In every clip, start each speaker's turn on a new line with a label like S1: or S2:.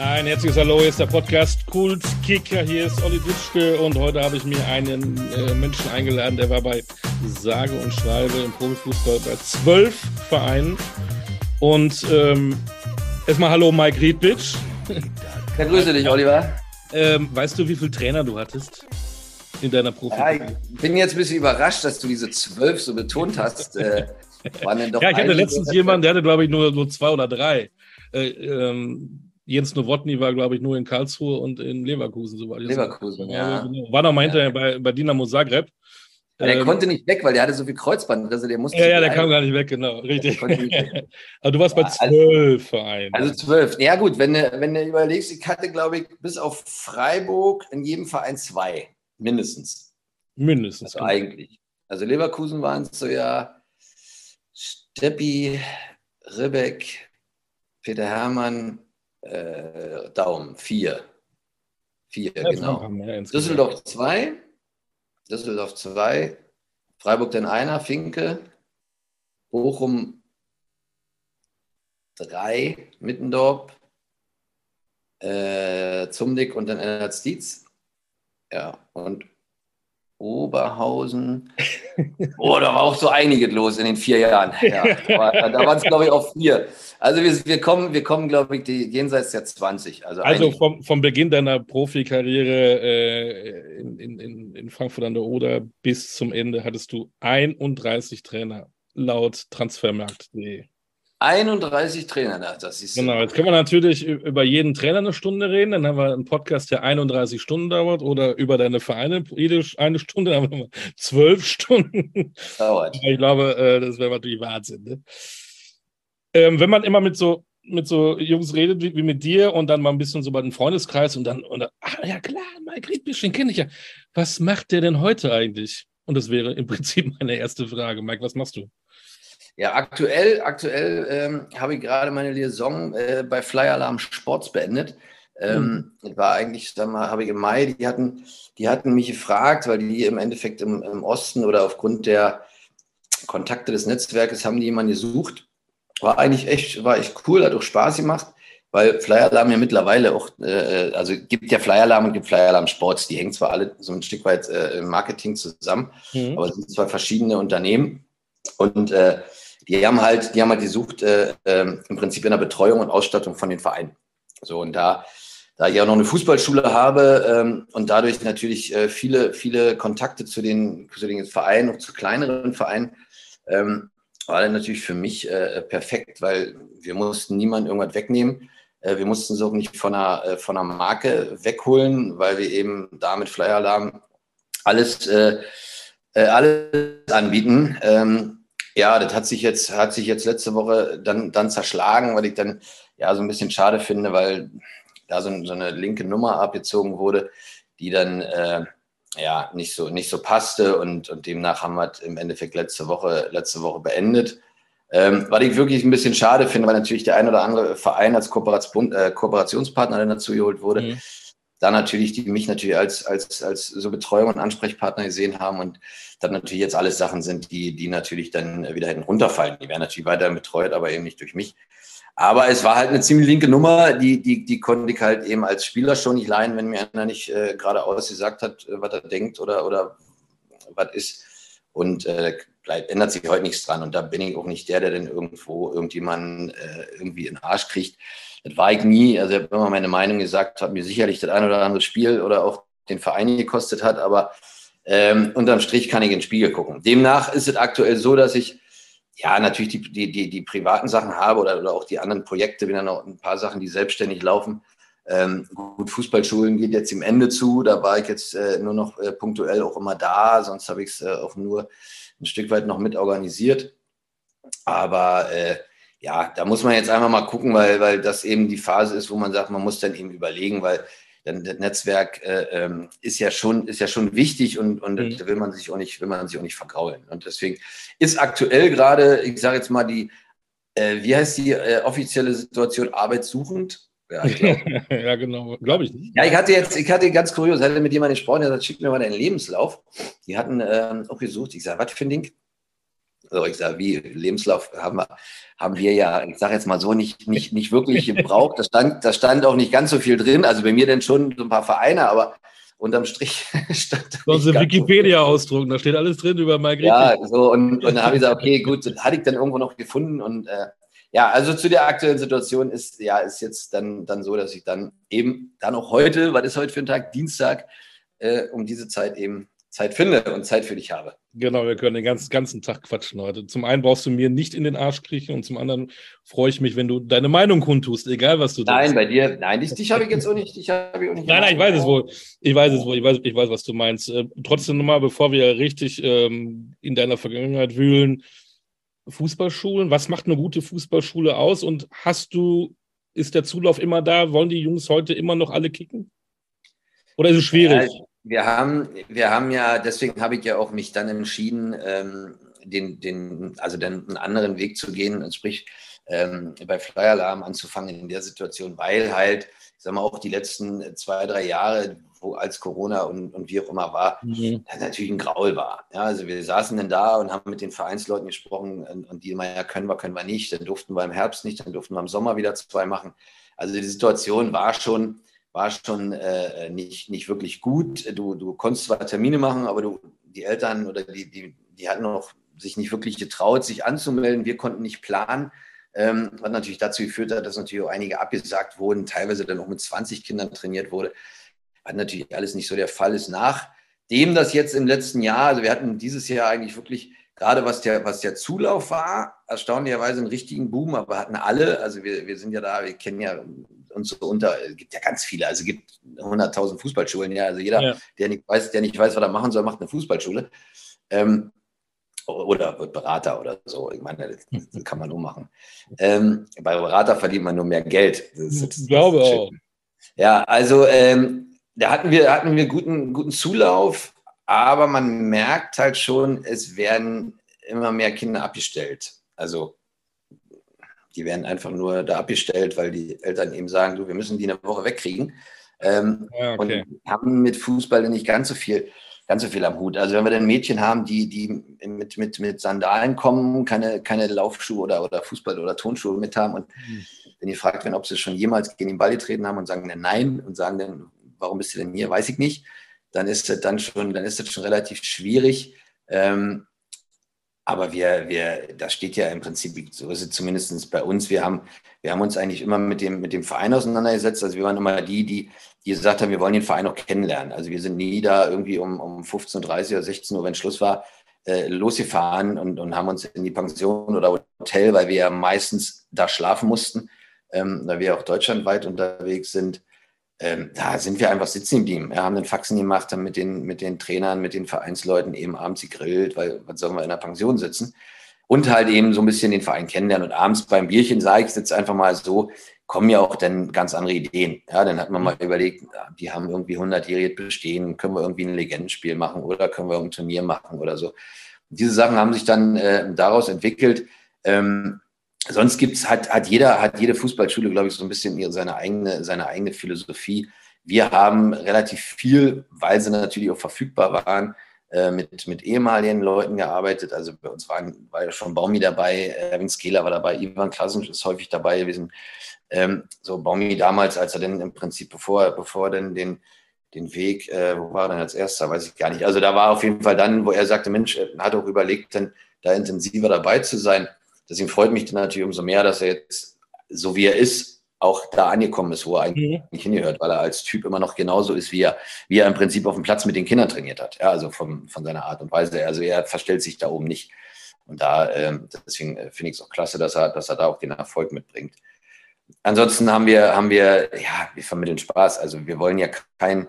S1: Ein herzliches Hallo, hier ist der Podcast Kult Kicker. Hier ist Olli Ditschke und heute habe ich mir einen äh, Menschen eingeladen, der war bei sage und schreibe im Profifußball bei zwölf Vereinen. Und ähm, erstmal Hallo, Mike Riedbitsch.
S2: Ja, grüße dich, Oliver.
S1: Ähm, weißt du, wie viele Trainer du hattest in deiner Profi? Ja,
S2: ich bin jetzt ein bisschen überrascht, dass du diese zwölf so betont hast. Äh,
S1: ja, ich hatte letztens jemanden, der hatte, glaube ich, nur, nur zwei oder drei. Äh, ähm, Jens Nowotny war, glaube ich, nur in Karlsruhe und in Leverkusen. So war
S2: Leverkusen, ja.
S1: Genau. War noch mal hinterher bei, bei Dynamo Zagreb.
S2: Der ähm, konnte nicht weg, weil der hatte so viel Kreuzbandrisse, der musste.
S1: Ja, ja, der kam gar nicht weg, genau, richtig. Aber du warst bei also zwölf Vereinen.
S2: Also zwölf. Ja, gut, wenn du, wenn du überlegst, ich hatte, glaube ich, bis auf Freiburg in jedem Verein zwei, mindestens.
S1: Mindestens.
S2: Also genau. eigentlich. Also Leverkusen waren es so ja Steppi, Ribbeck, Peter Hermann, äh, Daumen, vier. Vier, ja, genau. Düsseldorf zwei, Düsseldorf zwei, Freiburg dann einer, Finke, Bochum drei, Mittendorf, äh, Zumdick und dann Ennert Dietz. Ja, und Oberhausen. Oh, da war auch so einiges los in den vier Jahren. Ja, da waren es, glaube ich, auch vier. Also wir, wir kommen, wir kommen, glaube ich, die, jenseits der 20.
S1: Also, also vom, vom Beginn deiner Profikarriere äh, in, in, in Frankfurt an der Oder bis zum Ende hattest du 31 Trainer laut transfermarkt.de.
S2: 31 Trainer, das ist
S1: Genau, jetzt können wir natürlich über jeden Trainer eine Stunde reden. Dann haben wir einen Podcast, der 31 Stunden dauert oder über deine Vereine jede eine Stunde, dann haben wir zwölf Stunden. Dauert. Ich glaube, äh, das wäre natürlich Wahnsinn. Ne? Ähm, wenn man immer mit so mit so Jungs redet wie, wie, mit dir und dann mal ein bisschen so bei den Freundeskreis und dann, und dann ach ja klar, Mike Riedbisch, den kenne ich ja. Was macht der denn heute eigentlich? Und das wäre im Prinzip meine erste Frage. Mike, was machst du?
S2: Ja, aktuell, aktuell ähm, habe ich gerade meine Liaison äh, bei Flyer Alarm Sports beendet. Ähm, mhm. War eigentlich, sag mal, habe ich im Mai, die hatten, die hatten mich gefragt, weil die im Endeffekt im, im Osten oder aufgrund der Kontakte des Netzwerkes haben die jemanden gesucht. War eigentlich echt, war echt cool, hat auch Spaß gemacht, weil Flyer Alarm ja mittlerweile auch, äh, also gibt ja Flyer Alarm und gibt Flyer Alarm Sports, die hängen zwar alle so ein Stück weit äh, im Marketing zusammen, mhm. aber es sind zwei verschiedene Unternehmen. Und äh, die haben halt, die haben halt gesucht, äh, äh, im Prinzip in der Betreuung und Ausstattung von den Vereinen. So, und da, da ich auch noch eine Fußballschule habe ähm, und dadurch natürlich äh, viele, viele Kontakte zu den, zu den Vereinen, und zu kleineren Vereinen, ähm, war dann natürlich für mich äh, perfekt, weil wir mussten niemanden irgendwas wegnehmen. Äh, wir mussten es auch nicht von einer, äh, von einer Marke wegholen, weil wir eben damit Flyer Alarm alles, alles anbieten. Ähm, ja, das hat sich jetzt, hat sich jetzt letzte Woche dann, dann zerschlagen, weil ich dann ja so ein bisschen schade finde, weil da so, so eine linke Nummer abgezogen wurde, die dann äh, ja nicht so, nicht so passte und, und demnach haben wir im Endeffekt letzte Woche, letzte Woche beendet. Ähm, was ich wirklich ein bisschen schade finde, weil natürlich der ein oder andere Verein als äh, Kooperationspartner dann dazu geholt wurde. Mhm da natürlich, die mich natürlich als, als, als so Betreuung und Ansprechpartner gesehen haben und dann natürlich jetzt alles Sachen sind, die, die natürlich dann wieder hätten runterfallen. Die werden natürlich weiterhin betreut, aber eben nicht durch mich. Aber es war halt eine ziemlich linke Nummer, die, die, die konnte ich halt eben als Spieler schon nicht leihen, wenn mir einer nicht äh, geradeaus gesagt hat, äh, was er denkt oder, oder was ist. Und äh, bleibt, ändert sich heute nichts dran. Und da bin ich auch nicht der, der dann irgendwo irgendjemanden äh, irgendwie in den Arsch kriegt. Das war ich nie. Also ich habe immer meine Meinung gesagt, hat mir sicherlich das ein oder andere Spiel oder auch den Verein gekostet hat, aber ähm, unterm Strich kann ich ins Spiegel gucken. Demnach ist es aktuell so, dass ich ja natürlich die, die, die, die privaten Sachen habe oder, oder auch die anderen Projekte, bin dann noch ein paar Sachen, die selbstständig laufen. Ähm, gut, Fußballschulen geht jetzt im Ende zu, da war ich jetzt äh, nur noch äh, punktuell auch immer da, sonst habe ich es äh, auch nur ein Stück weit noch mit organisiert. Aber äh, ja, da muss man jetzt einfach mal gucken, weil, weil das eben die Phase ist, wo man sagt, man muss dann eben überlegen, weil dann das Netzwerk äh, ähm, ist ja schon ist ja schon wichtig und, und mhm. da will man sich auch nicht will man sich auch nicht vergraulen. Und deswegen ist aktuell gerade ich sage jetzt mal die äh, wie heißt die äh, offizielle Situation arbeitssuchend?
S1: Ja, ja genau glaube ich
S2: nicht. Ja ich hatte jetzt ich hatte ganz kurios hatte mit jemandem gesprochen der sagt schick mir mal deinen Lebenslauf. Die hatten ähm, auch gesucht. Ich sage was für ein Ding So, ich sage, wie Lebenslauf haben wir, haben wir ja, ich sage jetzt mal so, nicht, nicht, nicht wirklich gebraucht. Da stand, da stand auch nicht ganz so viel drin. Also bei mir denn schon so ein paar Vereine, aber unterm Strich stand da.
S1: Sonst ein Wikipedia-Ausdruck, da steht alles drin über
S2: Margrethe. Ja, so, und, und dann habe ich gesagt, okay, gut, das hatte ich dann irgendwo noch gefunden und äh, ja, also zu der aktuellen Situation ist ja ist jetzt dann, dann so, dass ich dann eben dann auch heute, was ist heute für ein Tag? Dienstag, äh, um diese Zeit eben Zeit finde und Zeit für dich habe.
S1: Genau, wir können den ganzen, ganzen Tag quatschen heute. Zum einen brauchst du mir nicht in den Arsch kriechen und zum anderen freue ich mich, wenn du deine Meinung kundtust, egal was du
S2: Nein, bei dir, nein, dich, dich habe ich jetzt auch nicht. Dich ich auch
S1: nicht nein, nein, ich weiß es wohl. Ich weiß es wohl. Ich weiß, ich weiß was du meinst. Äh, trotzdem nochmal, bevor wir richtig ähm, in deiner Vergangenheit wühlen, Fußballschulen, was macht eine gute Fußballschule aus und hast du, ist der Zulauf immer da? Wollen die Jungs heute immer noch alle kicken? Oder ist es schwierig?
S2: Ja, wir haben, wir haben ja, deswegen habe ich ja auch mich dann entschieden, ähm, den, den, also den, einen anderen Weg zu gehen, sprich ähm, bei Flyer Alarm anzufangen in der Situation, weil halt, ich sag mal, auch die letzten zwei, drei Jahre, wo als Corona und, und wie auch immer war, mhm. natürlich ein Graul war. Ja, also wir saßen dann da und haben mit den Vereinsleuten gesprochen und, und die immer, ja, können wir, können wir nicht, dann durften wir im Herbst nicht, dann durften wir im Sommer wieder zwei machen. Also die Situation war schon, war schon äh, nicht, nicht wirklich gut. Du, du konntest zwar Termine machen, aber du, die Eltern oder die, die, die hatten noch sich nicht wirklich getraut, sich anzumelden. Wir konnten nicht planen. Ähm, was natürlich dazu geführt hat, dass natürlich auch einige abgesagt wurden, teilweise dann auch mit 20 Kindern trainiert wurde. Was natürlich alles nicht so der Fall ist. Nachdem das jetzt im letzten Jahr, also wir hatten dieses Jahr eigentlich wirklich, gerade was der, was der Zulauf war, erstaunlicherweise einen richtigen Boom, aber hatten alle, also wir, wir sind ja da, wir kennen ja und so unter, es gibt ja ganz viele, also es gibt 100.000 Fußballschulen, ja, also jeder, ja. der, nicht weiß, der nicht weiß, was er machen soll, macht eine Fußballschule. Ähm, oder wird Berater oder so. Ich meine, das, das kann man nur machen. Ähm, bei Berater verdient man nur mehr Geld.
S1: Das, das, ich glaube auch.
S2: Ja, also ähm, da hatten wir, hatten wir guten, guten Zulauf, aber man merkt halt schon, es werden immer mehr Kinder abgestellt. Also die werden einfach nur da abgestellt, weil die Eltern eben sagen, du, wir müssen die eine Woche wegkriegen. Ähm, ja, okay. Und haben mit Fußball nicht ganz so viel, ganz so viel am Hut. Also wenn wir dann Mädchen haben, die, die mit, mit, mit Sandalen kommen, keine, keine Laufschuhe oder, oder Fußball- oder Tonschuhe mit haben und mhm. wenn die fragt werden, ob sie schon jemals gegen den Ball getreten haben und sagen dann nein und sagen dann, warum bist du denn hier, weiß ich nicht, dann ist das dann schon, dann ist das schon relativ schwierig. Ähm, aber wir, wir, das steht ja im Prinzip, so ist es zumindest bei uns. Wir haben, wir haben uns eigentlich immer mit dem, mit dem Verein auseinandergesetzt. Also wir waren immer die, die, die gesagt haben, wir wollen den Verein auch kennenlernen. Also wir sind nie da irgendwie um, um 15.30 oder 16 Uhr, wenn Schluss war, äh, losgefahren und, und haben uns in die Pension oder Hotel, weil wir ja meistens da schlafen mussten, ähm, da wir auch deutschlandweit unterwegs sind, ähm, da sind wir einfach sitzen geblieben. Wir haben den Faxen gemacht, haben mit den, mit den Trainern, mit den Vereinsleuten eben abends gegrillt, weil was sollen wir in der Pension sitzen? Und halt eben so ein bisschen den Verein kennenlernen. Und abends beim Bierchen sage ich jetzt einfach mal so, kommen ja auch dann ganz andere Ideen. Ja, dann hat man mal überlegt, die haben irgendwie 100-jähriges Bestehen, können wir irgendwie ein Legendenspiel machen oder können wir ein Turnier machen oder so. Und diese Sachen haben sich dann äh, daraus entwickelt. Ähm, sonst gibt's, hat, hat jeder, hat jede Fußballschule, glaube ich, so ein bisschen ihre, seine eigene, seine eigene Philosophie. Wir haben relativ viel, weil sie natürlich auch verfügbar waren, äh, mit, mit ehemaligen Leuten gearbeitet. Also bei uns waren, war ja schon Baumi dabei, Erwin Skeler war dabei, Ivan Klassen ist häufig dabei gewesen. Ähm, so Baumi damals, als er denn im Prinzip, bevor, bevor er denn den, den Weg, äh, wo war er denn als erster, weiß ich gar nicht. Also da war auf jeden Fall dann, wo er sagte, Mensch, er hat auch überlegt, dann da intensiver dabei zu sein. Deswegen freut mich dann natürlich umso mehr, dass er jetzt, so wie er ist, auch da angekommen ist, wo er eigentlich mhm. hingehört, weil er als Typ immer noch genauso ist, wie er, wie er im Prinzip auf dem Platz mit den Kindern trainiert hat. Ja, also vom, von seiner Art und Weise. Also er verstellt sich da oben nicht. Und da, äh, deswegen finde ich es auch klasse, dass er, dass er da auch den Erfolg mitbringt. Ansonsten haben wir, haben wir, ja, wir vermitteln Spaß. Also wir wollen ja kein,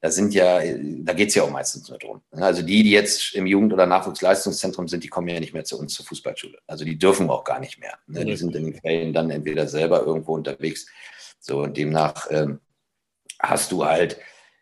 S2: da sind ja, da geht es ja auch meistens nur drum. Also die, die jetzt im Jugend- oder Nachwuchsleistungszentrum sind, die kommen ja nicht mehr zu uns zur Fußballschule. Also die dürfen auch gar nicht mehr. Ne? Die sind in den Ferien dann entweder selber irgendwo unterwegs. So, und demnach ähm, hast du halt,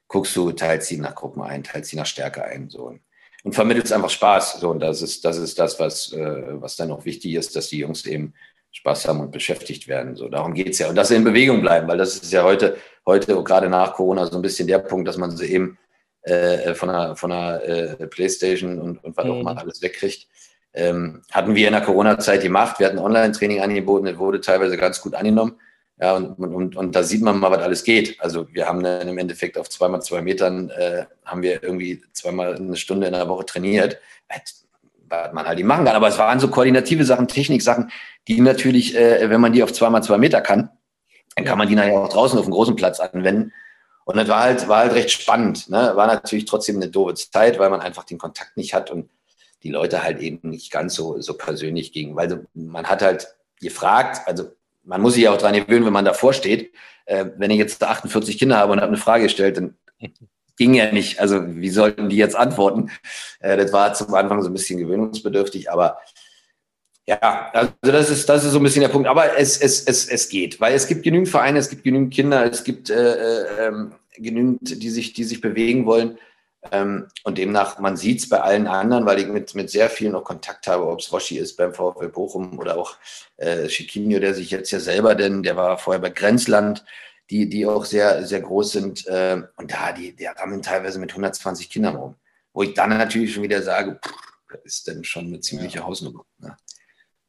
S2: guckst du, teilst sie nach Gruppen ein, teilst sie nach Stärke ein. So. Und vermittelst einfach Spaß. So, und das ist, das ist das, was, äh, was dann auch wichtig ist, dass die Jungs eben Spaß haben und beschäftigt werden. So, darum geht es ja. Und dass sie in Bewegung bleiben, weil das ist ja heute, heute gerade nach Corona so ein bisschen der Punkt, dass man sie eben äh, von einer, von einer äh, Playstation und, und was mhm. auch immer alles wegkriegt. Ähm, hatten wir in der Corona-Zeit gemacht. Wir hatten Online-Training angeboten, das wurde teilweise ganz gut angenommen. Ja, und, und, und da sieht man mal, was alles geht. Also wir haben dann im Endeffekt auf zweimal zwei Metern äh, haben wir irgendwie zweimal eine Stunde in der Woche trainiert. Was man halt nicht machen kann. Aber es waren so koordinative Sachen, Techniksachen, die natürlich, äh, wenn man die auf zweimal zwei Meter kann, dann kann man die nachher auch draußen auf dem großen Platz anwenden. Und das war halt, war halt recht spannend. Ne? War natürlich trotzdem eine doofe Zeit, weil man einfach den Kontakt nicht hat und die Leute halt eben nicht ganz so, so persönlich gingen. Weil man hat halt gefragt, also man muss sich ja auch daran gewöhnen, wenn man davor steht. Äh, wenn ich jetzt 48 Kinder habe und habe eine Frage gestellt, dann ging ja nicht. Also wie sollten die jetzt antworten? Äh, das war zum Anfang so ein bisschen gewöhnungsbedürftig, aber ja, also das ist, das ist so ein bisschen der Punkt. Aber es, es, es, es geht, weil es gibt genügend Vereine, es gibt genügend Kinder, es gibt äh, äh, ähm, genügend, die sich, die sich bewegen wollen. Ähm, und demnach, man sieht es bei allen anderen, weil ich mit, mit sehr vielen noch Kontakt habe, ob es Roshi ist beim VfL Bochum oder auch äh, Chiquinho, der sich jetzt ja selber, denn der war vorher bei Grenzland, die, die auch sehr, sehr groß sind. Äh, und da, die, die rammeln teilweise mit 120 Kindern rum. Wo ich dann natürlich schon wieder sage, pff, das ist denn schon eine ziemliche ja. Hausnummer. Ne?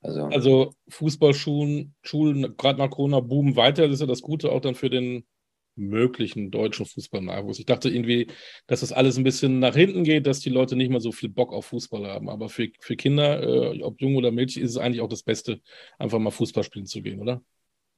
S1: Also, also Fußballschulen, Schulen, gerade nach Corona, boomen weiter. Das ist ja das Gute auch dann für den möglichen deutschen Fußballnachwuchs. Ich dachte irgendwie, dass das alles ein bisschen nach hinten geht, dass die Leute nicht mehr so viel Bock auf Fußball haben. Aber für, für Kinder, äh, ob jung oder Mädchen, ist es eigentlich auch das Beste, einfach mal Fußball spielen zu gehen, oder?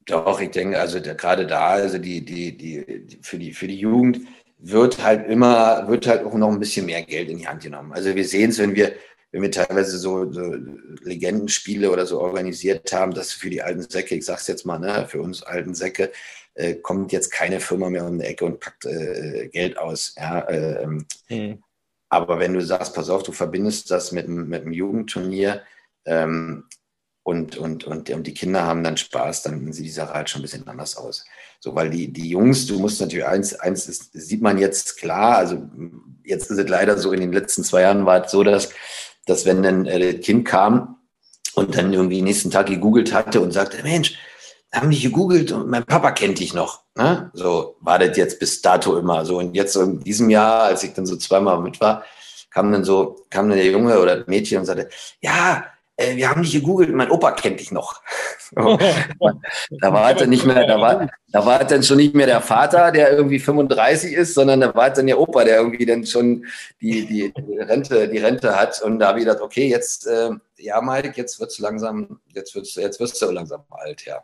S2: Doch, ich denke, also der, gerade da, also die, die, die, die, für, die, für die Jugend wird halt immer, wird halt auch noch ein bisschen mehr Geld in die Hand genommen. Also wir sehen es, wenn wir, wenn wir teilweise so, so Legendenspiele oder so organisiert haben, dass für die alten Säcke, ich sag's jetzt mal, ne, für uns alten Säcke, äh, kommt jetzt keine Firma mehr um die Ecke und packt äh, Geld aus. Ja, äh, mhm. Aber wenn du sagst, pass auf, du verbindest das mit, mit einem Jugendturnier ähm, und, und, und, und die Kinder haben dann Spaß, dann sieht die Sache halt schon ein bisschen anders aus. So, weil die, die Jungs, du musst natürlich eins, eins ist, sieht man jetzt klar, also jetzt ist es leider so, in den letzten zwei Jahren war es so, dass, dass wenn dann äh, das Kind kam und dann irgendwie nächsten Tag gegoogelt hatte und sagte, Mensch, haben die gegoogelt und mein Papa kennt dich noch. Ne? So war das jetzt bis dato immer so. Und jetzt so in diesem Jahr, als ich dann so zweimal mit war, kam dann so, kam dann der Junge oder Mädchen und sagte, ja, äh, wir haben dich gegoogelt, mein Opa kennt dich noch. da war dann nicht mehr, da war, da war dann schon nicht mehr der Vater, der irgendwie 35 ist, sondern da war dann der Opa, der irgendwie dann schon die, die, die Rente, die Rente hat. Und da habe ich gedacht, okay, jetzt, äh, ja, Mike, jetzt wird's langsam, jetzt wird's, jetzt wirst du langsam alt, ja.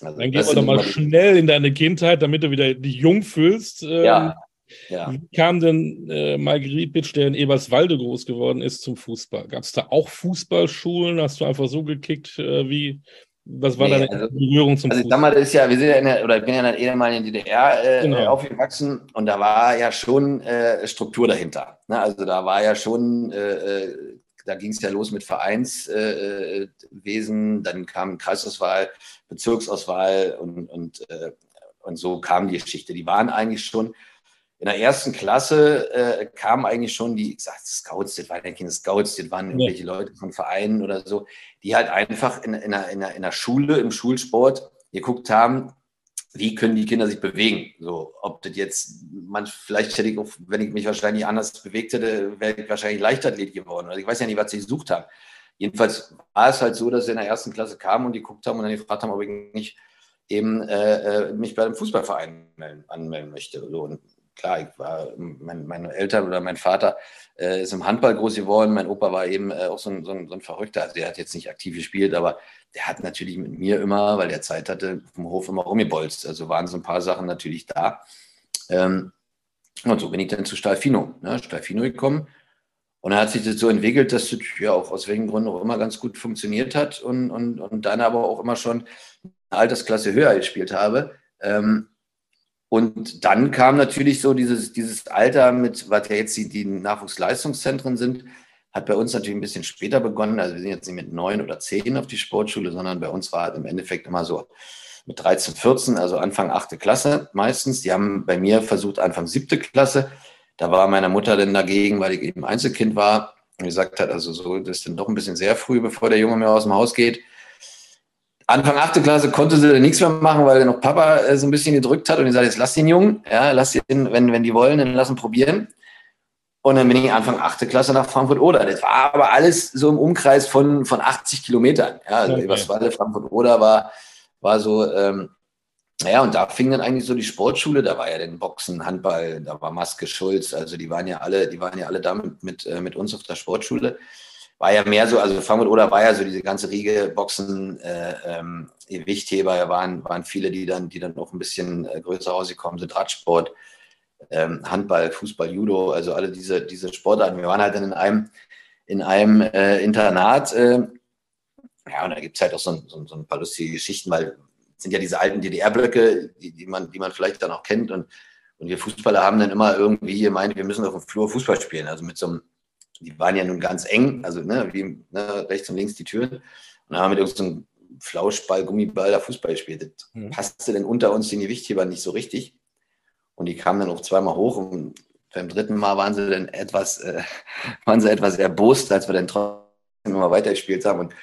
S1: Also Dann gehen wir doch mal schnell in deine Kindheit, damit du wieder dich jung fühlst. Ähm, ja. Ja. Wie kam denn äh, Marguerite Bitsch, der in Eberswalde groß geworden ist, zum Fußball? Gab es da auch Fußballschulen? Hast du einfach so gekickt? Äh, wie, was war nee, deine also,
S2: Berührung zum also, Fußball? Also, ist ja, wir sind ja in der, oder ich bin ja in der ehemaligen DDR äh, genau. aufgewachsen und da war ja schon äh, Struktur dahinter. Ne? Also da war ja schon äh, äh, da ging es ja los mit Vereinswesen, äh, dann kam Kreisauswahl, Bezirksauswahl und, und, äh, und so kam die Geschichte. Die waren eigentlich schon in der ersten Klasse äh, kamen eigentlich schon die, ich sag, Scouts, das waren ja keine Scouts, das waren irgendwelche ja. Leute von Vereinen oder so, die halt einfach in, in, einer, in, einer, in der Schule, im Schulsport geguckt haben, wie können die Kinder sich bewegen? So, ob das jetzt, man, vielleicht hätte ich, auch, wenn ich mich wahrscheinlich anders bewegt hätte, wäre ich wahrscheinlich Leichtathlet geworden. Also ich weiß ja nicht, was sie gesucht haben. Jedenfalls war es halt so, dass sie in der ersten Klasse kamen und die geguckt haben und dann gefragt haben, ob ich nicht eben äh, äh mich bei einem Fußballverein anmelden möchte. So, und klar, ich war, mein, meine Eltern oder mein Vater äh, ist im Handball groß geworden. Mein Opa war eben äh, auch so ein, so, ein, so ein Verrückter. Also der hat jetzt nicht aktiv gespielt, aber der hat natürlich mit mir immer, weil der Zeit hatte, vom Hof immer rumgebolzt. Also waren so ein paar Sachen natürlich da. Ähm, und so bin ich dann zu Stalfino, ne, Stalfino gekommen. Und dann hat sich das so entwickelt, dass das ja auch aus welchen Gründen auch immer ganz gut funktioniert hat und, und, und dann aber auch immer schon eine Altersklasse höher gespielt habe. Ähm, und dann kam natürlich so dieses, dieses Alter mit, was ja jetzt die, die Nachwuchsleistungszentren sind, hat bei uns natürlich ein bisschen später begonnen. Also wir sind jetzt nicht mit neun oder zehn auf die Sportschule, sondern bei uns war im Endeffekt immer so mit 13, 14, also Anfang achte Klasse meistens. Die haben bei mir versucht Anfang siebte Klasse. Da war meine Mutter dann dagegen, weil ich eben Einzelkind war und gesagt hat, also so, das ist dann doch ein bisschen sehr früh, bevor der Junge mir aus dem Haus geht. Anfang achte Klasse konnte sie nichts mehr machen, weil noch Papa äh, so ein bisschen gedrückt hat und gesagt, jetzt lass den Jungen, ja, lass ihn, wenn, wenn die wollen, dann lass ihn probieren. Und dann bin ich Anfang 8. Klasse nach Frankfurt-Oder. Das war aber alles so im Umkreis von, von 80 Kilometern. Ja, also okay. Eberswalde, Frankfurt-Oder war, war so, ähm, naja, und da fing dann eigentlich so die Sportschule, da war ja den Boxen, Handball, da war Maske Schulz, also die waren ja alle, die waren ja alle da mit, mit, äh, mit uns auf der Sportschule. War ja mehr so, also Frankfurt oder war ja so diese ganze Riege Boxen, äh, ähm, Gewichtheber, waren, waren viele, die dann, die dann auch ein bisschen äh, größer rausgekommen sind, Radsport, ähm, Handball, Fußball, Judo, also alle diese, diese Sportarten. Wir waren halt dann in einem, in einem äh, Internat, äh, ja, und da gibt es halt auch so, so, so ein paar lustige Geschichten, weil sind ja diese alten DDR-Blöcke, die, die, man, die man vielleicht dann auch kennt. Und, und wir Fußballer haben dann immer irgendwie gemeint, wir müssen auf dem Flur Fußball spielen. Also mit so einem, die waren ja nun ganz eng, also ne, wie ne, rechts und links die Türen. Und dann haben wir mit so einem Flauschball, Gummiball da Fußball gespielt. Das mhm. passte denn unter uns den Gewichtheber nicht so richtig. Und die kamen dann auch zweimal hoch und beim dritten Mal waren sie dann etwas, äh, waren sie etwas erbost, als wir dann trotzdem immer weitergespielt haben. Und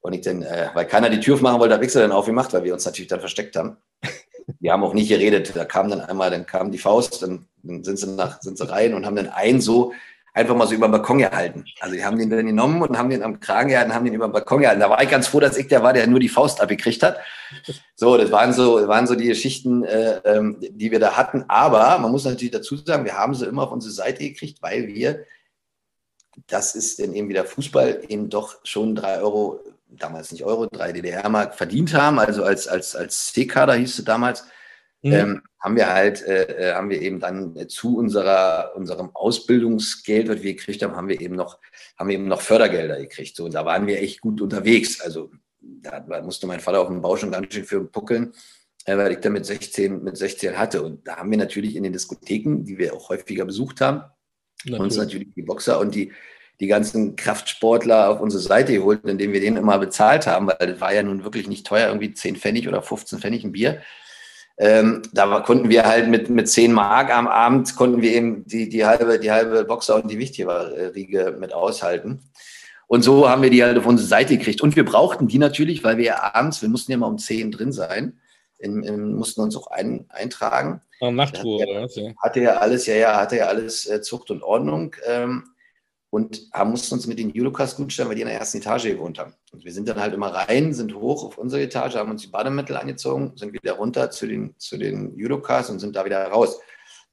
S2: und ich dann, äh, weil keiner die Tür aufmachen wollte, habe ich sie dann aufgemacht, weil wir uns natürlich dann versteckt haben. Wir haben auch nicht geredet. Da kam dann einmal, dann kam die Faust, dann, dann sind, sie nach, sind sie rein und haben dann einen so einfach mal so über den Balkon gehalten. Also die haben den dann genommen und haben den am Kragen gehalten, haben den über den Balkon gehalten. Da war ich ganz froh, dass ich der war, der nur die Faust abgekriegt hat. So, das waren so, waren so die Geschichten, äh, ähm, die wir da hatten. Aber man muss natürlich dazu sagen, wir haben sie immer auf unsere Seite gekriegt, weil wir, das ist dann eben wieder Fußball, eben doch schon drei Euro damals nicht Euro, 3 DDR-Mark verdient haben, also als, als, als C-Kader hieß es damals, mhm. ähm, haben wir halt, äh, äh haben wir eben dann zu unserer, unserem Ausbildungsgeld, was wir gekriegt haben, haben wir eben noch, haben wir eben noch Fördergelder gekriegt. So, und da waren wir echt gut unterwegs. Also da musste mein Vater auf dem Bau schon ganz schön für puckeln, äh, weil ich da mit 16, mit 16 hatte. Und da haben wir natürlich in den Diskotheken, die wir auch häufiger besucht haben, natürlich. uns natürlich die Boxer und die die ganzen Kraftsportler auf unsere Seite geholt, indem wir denen immer bezahlt haben, weil das war ja nun wirklich nicht teuer, irgendwie 10 Pfennig oder 15 Pfennig ein Bier. Ähm, da konnten wir halt mit, mit 10 Mark am Abend, konnten wir eben die, die, halbe, die halbe Boxer und die Wichtheberriege mit aushalten. Und so haben wir die halt auf unsere Seite gekriegt. Und wir brauchten die natürlich, weil wir ja abends, wir mussten ja mal um 10 drin sein, in, in, mussten uns auch ein, eintragen.
S1: Nachtruhe,
S2: oder was? Ja. Hatte ja alles, ja, ja, hatte ja alles äh, Zucht und Ordnung. Ähm, und mussten uns mit den Judokas gut stellen, weil die in der ersten Etage gewohnt haben. Und wir sind dann halt immer rein, sind hoch auf unsere Etage, haben uns die Bademittel angezogen, sind wieder runter zu den, zu den Judokas und sind da wieder raus.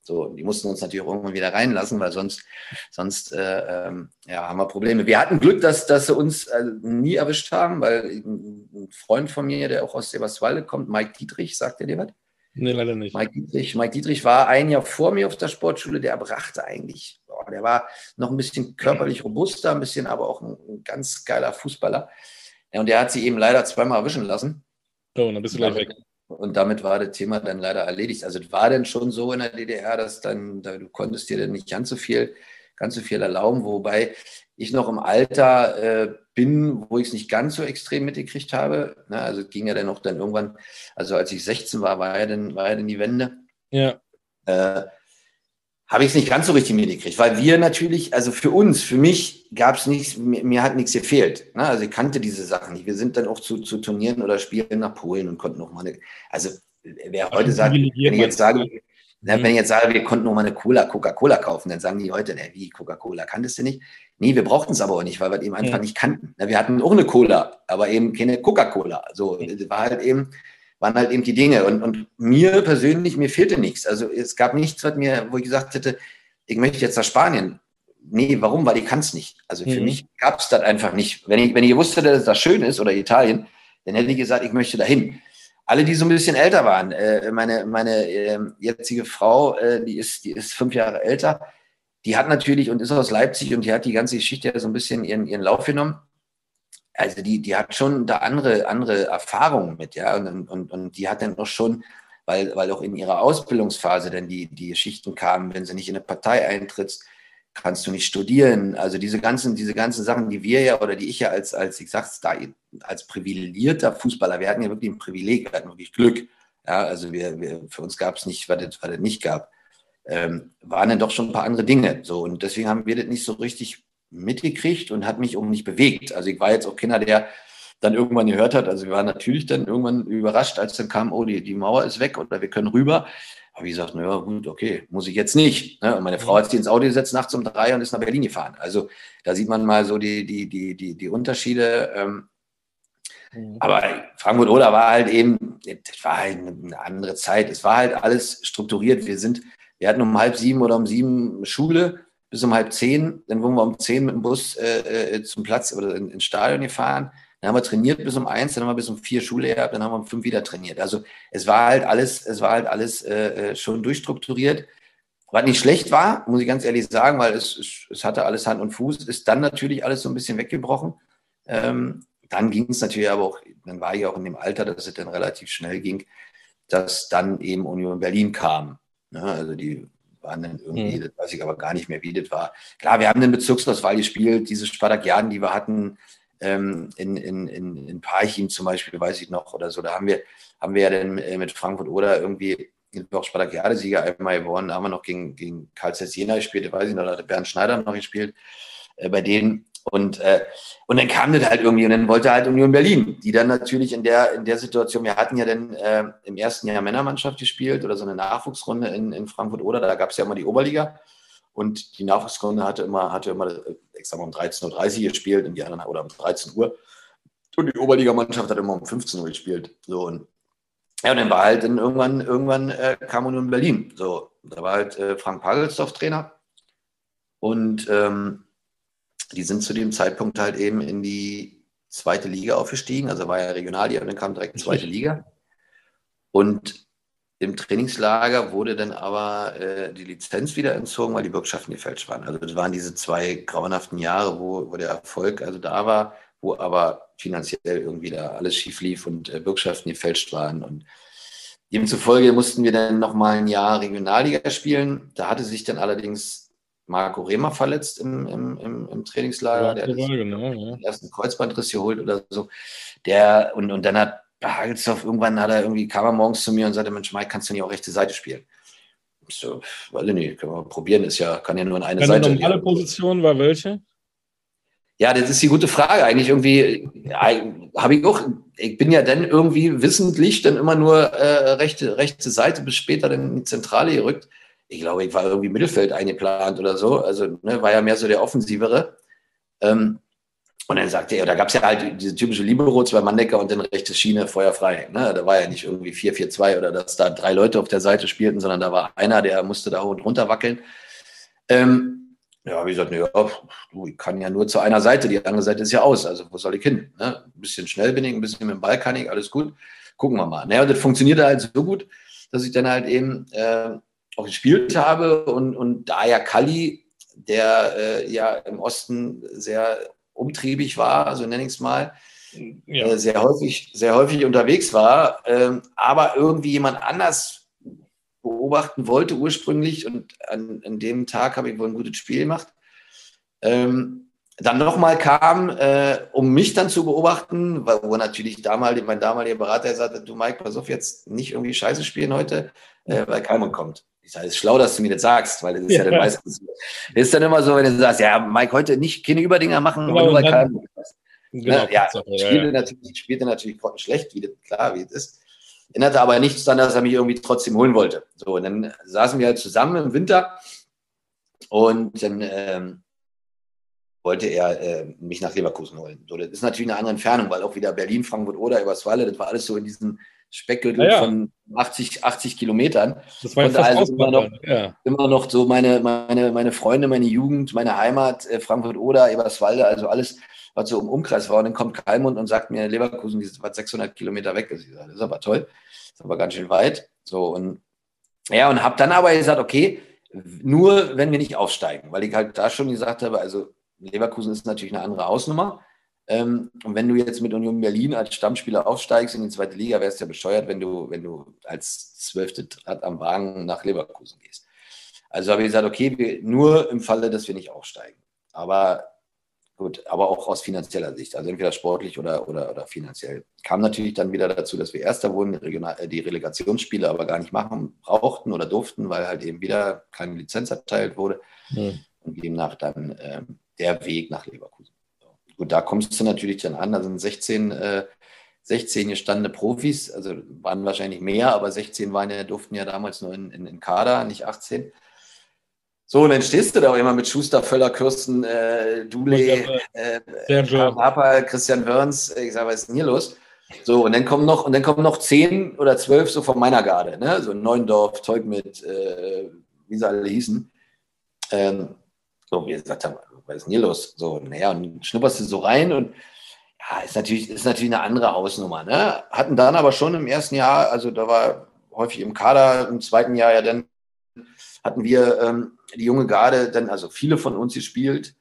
S2: So, die mussten uns natürlich irgendwann wieder reinlassen, weil sonst, sonst äh, ähm, ja, haben wir Probleme. Wir hatten Glück, dass, dass sie uns äh, nie erwischt haben, weil ein Freund von mir, der auch aus Severswalde kommt, Mike Dietrich, sagt er dir was?
S1: Nee, leider nicht.
S2: Mike Dietrich, Mike Dietrich war ein Jahr vor mir auf der Sportschule, der brachte eigentlich, boah, der war noch ein bisschen körperlich robuster, ein bisschen aber auch ein, ein ganz geiler Fußballer. Ja, und der hat sie eben leider zweimal erwischen lassen.
S1: Oh, dann bist du gleich weg.
S2: Und damit war das Thema dann leider erledigt. Also es war dann schon so in der DDR, dass dann, da, du konntest dir dann nicht ganz so viel, ganz so viel erlauben, wobei ich noch im Alter äh, bin, wo ich es nicht ganz so extrem mitgekriegt habe. Ne? Also es ging ja dann noch dann irgendwann, also als ich 16 war, war ja dann, war ja dann die Wende.
S1: Ja.
S2: Äh, habe ich es nicht ganz so richtig mitgekriegt, weil wir natürlich, also für uns, für mich gab es nichts, mir, mir, hat nichts gefehlt. Ne? Also ich kannte diese Sachen nicht. Wir sind dann auch zu, zu Turnieren oder Spielen nach Polen und konnten noch mal eine, also wer heute sagt, wenn ich jetzt sage, na, wenn ich jetzt sage, wir konnten noch mal eine Cola, Coca-Cola kaufen, dann sagen die heute, ne, wie Coca-Cola, kanntest du nicht? Nee, wir brauchten es aber auch nicht, weil wir eben einfach ja. nicht kannten. Wir hatten auch eine Cola, aber eben keine Coca-Cola. So, war halt eben, waren halt eben die Dinge. Und, und mir persönlich, mir fehlte nichts. Also es gab nichts, was mir, wo ich gesagt hätte, ich möchte jetzt nach Spanien. Nee, warum? Weil ich kann es nicht. Also für mhm. mich gab es das einfach nicht. Wenn ich, wenn ich gewusst hätte, dass das schön ist oder Italien, dann hätte ich gesagt, ich möchte dahin alle, die so ein bisschen älter waren. Äh, meine meine äh, jetzige Frau, äh, die, ist, die ist fünf Jahre älter, die hat natürlich und ist aus Leipzig und die hat die ganze Geschichte ja so ein bisschen ihren, ihren Lauf genommen. Also die, die hat schon da andere, andere Erfahrungen mit, ja, und, und, und die hat dann auch schon, weil, weil auch in ihrer Ausbildungsphase dann die, die Geschichten kamen, wenn sie nicht in eine Partei eintrittst, kannst du nicht studieren. Also diese ganzen, diese ganzen Sachen, die wir ja oder die ich ja als, als ich sag's da, als privilegierter Fußballer, wir hatten ja wirklich ein Privileg, wir hatten wirklich Glück. Ja, also wir, wir für uns gab es nicht, was es, was es nicht gab. Ähm, waren dann doch schon ein paar andere Dinge. So, und deswegen haben wir das nicht so richtig mitgekriegt und hat mich auch nicht bewegt. Also ich war jetzt auch keiner, der dann irgendwann gehört hat. Also wir waren natürlich dann irgendwann überrascht, als dann kam, oh, die, die Mauer ist weg oder wir können rüber Habe ich gesagt, naja, gut, okay, muss ich jetzt nicht. Ne? Und meine Frau hat sich ins Auto gesetzt nachts um drei und ist nach Berlin gefahren. Also da sieht man mal so die, die, die, die, die Unterschiede. Ähm, mhm. aber Frankfurt Oder war halt eben, das war halt eine andere Zeit. Es war halt alles strukturiert. Wir sind, wir hatten um halb sieben oder um sieben Schule bis um halb zehn. Dann wurden wir um zehn mit dem Bus äh, äh zum Platz oder ins Stadion gefahren. Dann haben wir trainiert bis um eins, dann haben wir bis um vier Schule gehabt, dann haben wir um fünf wieder trainiert. Also es war halt alles, es war halt alles äh, äh, schon durchstrukturiert. Was nicht schlecht war, muss ich ganz ehrlich sagen, weil es, es, es hatte alles Hand und Fuß, ist dann natürlich alles so ein bisschen weggebrochen. Ähm, dann ging es natürlich aber auch, dann war ich auch in dem Alter, dass es dann relativ schnell ging, dass dann eben Union Berlin kam. Ne, also die waren dann irgendwie, mhm. das weiß ich aber gar nicht mehr, wie das war. Klar, wir haben den Bezirksauswahl gespielt, diese Spartakiaden, die wir hatten, ähm, in, in, in, in Parchim zum Beispiel, weiß ich noch, oder so. Da haben wir, haben wir ja dann äh, mit Frankfurt oder irgendwie auch Spartakiade-Sieger einmal gewonnen. Da haben wir noch gegen, gegen Karl Jena gespielt, weiß ich noch, da hat Bernd Schneider noch gespielt äh, bei denen. Und, äh, und dann kam das halt irgendwie und dann wollte halt Union Berlin, die dann natürlich in der, in der Situation, wir hatten ja dann äh, im ersten Jahr Männermannschaft gespielt oder so eine Nachwuchsrunde in, in Frankfurt oder, da gab es ja immer die Oberliga. Und die Nachwuchsrunde hatte immer, hatte immer, ich sag mal, um 13.30 Uhr gespielt und die anderen oder um 13 Uhr. Und die Oberligamannschaft hat immer um 15 Uhr gespielt. So und ja, und dann war halt dann irgendwann, irgendwann äh, kam in Berlin. So, da war halt äh, Frank Pagelsdorf Trainer. Und ähm, die sind zu dem Zeitpunkt halt eben in die zweite Liga aufgestiegen. Also war ja Regionalliga und dann kam direkt zweite Liga. Und im Trainingslager wurde dann aber äh, die Lizenz wieder entzogen, weil die Bürgschaften gefälscht waren. Also das waren diese zwei grauenhaften Jahre, wo, wo der Erfolg also da war, wo aber finanziell irgendwie da alles schief lief und äh, Bürgschaften gefälscht waren. Und demzufolge mussten wir dann nochmal ein Jahr Regionalliga spielen. Da hatte sich dann allerdings Marco Rehmer verletzt im, im, im, im Trainingslager. Ja, der hat genau, ja. den ersten Kreuzbandriss geholt oder so. Der, und, und dann hat Hagelsdorf, irgendwann hat er irgendwie, kam er morgens zu mir und sagte, Mensch, Mike, kannst du nicht auch rechte Seite spielen? Ich so, weiß ich nicht, können wir probieren, ist ja, kann ja nur in eine Deine Seite.
S1: Die normale Position war welche?
S2: Ja, das ist die gute Frage. Eigentlich irgendwie ja, habe ich auch, ich bin ja dann irgendwie wissentlich dann immer nur äh, rechte, rechte Seite bis später dann in die Zentrale gerückt. Ich glaube, ich war irgendwie Mittelfeld eingeplant oder so. Also ne, war ja mehr so der Offensivere. Ähm, und dann sagte er, da gab es ja halt diese typische Libero, zwei Manndecker und dann rechte Schiene feuerfrei. Ne? Da war ja nicht irgendwie 4-4-2 oder dass da drei Leute auf der Seite spielten, sondern da war einer, der musste da hoch und runter wackeln. Ähm, ja, wie gesagt, ne, ja, du, ich kann ja nur zu einer Seite, die andere Seite ist ja aus, also wo soll ich hin? Ne? Ein bisschen schnell bin ich, ein bisschen mit dem Ball kann ich, alles gut. Gucken wir mal. Naja, und das funktionierte halt so gut, dass ich dann halt eben äh, auch gespielt habe und, und da ja Kali, der äh, ja im Osten sehr umtriebig war, so nenne ich es mal, ja. äh, sehr, häufig, sehr häufig unterwegs war, ähm, aber irgendwie jemand anders beobachten wollte ursprünglich und an, an dem Tag habe ich wohl ein gutes Spiel gemacht. Ähm, dann nochmal kam, äh, um mich dann zu beobachten, wo natürlich damals mein damaliger Berater sagte, du Mike, pass auf, jetzt nicht irgendwie Scheiße spielen heute, äh, weil Kalmund kommt. Ich sage, es ist schlau, dass du mir das sagst, weil das ist ja, ja dann meistens ist dann immer so, wenn du sagst, ja, Mike, heute nicht keine Überdinger machen, genau, nur weil genau, ne? ja, spielte, ja. Natürlich, spielte natürlich schlecht, wie das, klar, wie es ist. Änderte aber nichts daran, dass er mich irgendwie trotzdem holen wollte. So, und dann saßen wir halt zusammen im Winter und dann ähm, wollte er äh, mich nach Leverkusen holen. So, das ist natürlich eine andere Entfernung, weil auch wieder Berlin, Frankfurt oder Überswalle, das war alles so in diesen Speckgürtel ja, von 80, 80 Kilometern. Das war und also immer noch, ja. immer noch so meine, meine, meine Freunde, meine Jugend, meine Heimat, äh, Frankfurt oder Eberswalde, also alles, was so im Umkreis war. Und dann kommt Kalmund und sagt mir, Leverkusen, die ist 600 Kilometer weg. Das ist aber toll, das ist aber ganz schön weit. So und ja, und habe dann aber gesagt, okay, nur wenn wir nicht aufsteigen, weil ich halt da schon gesagt habe, also Leverkusen ist natürlich eine andere Hausnummer. Ähm, und wenn du jetzt mit Union Berlin als Stammspieler aufsteigst in die zweite Liga, wärst du ja bescheuert, wenn du, wenn du als zwölfte Rad am Wagen nach Leverkusen gehst. Also habe ich gesagt, okay, wir, nur im Falle, dass wir nicht aufsteigen. Aber gut, aber auch aus finanzieller Sicht, also entweder sportlich oder, oder, oder finanziell. Kam natürlich dann wieder dazu, dass wir Erster wurden, äh, die Relegationsspiele aber gar nicht machen brauchten oder durften, weil halt eben wieder keine Lizenz erteilt wurde. Mhm. Und demnach dann ähm, der Weg nach Leverkusen. Gut, da kommst du natürlich dann an, da sind 16, äh, 16 gestandene Profis, also waren wahrscheinlich mehr, aber 16 waren ja, durften ja damals nur in, in, in Kader, nicht 18. So, und dann stehst du da auch immer mit Schuster, Völler, Kürsten, äh, Dule, äh, Harper, Christian Wörns. Ich sage, was ist denn hier los? So, und dann kommen noch, und dann kommen noch zehn oder zwölf so von meiner Garde, ne? So Neuendorf, Teug mit, äh, wie sie alle hießen. Ähm, so, wie gesagt haben, was ist denn hier los? So, naja, und schnupperst du so rein und ja, ist natürlich, ist natürlich eine andere Hausnummer. Ne? Hatten dann aber schon im ersten Jahr, also da war häufig im Kader, im zweiten Jahr ja dann hatten wir ähm, die junge Garde dann, also viele von uns gespielt.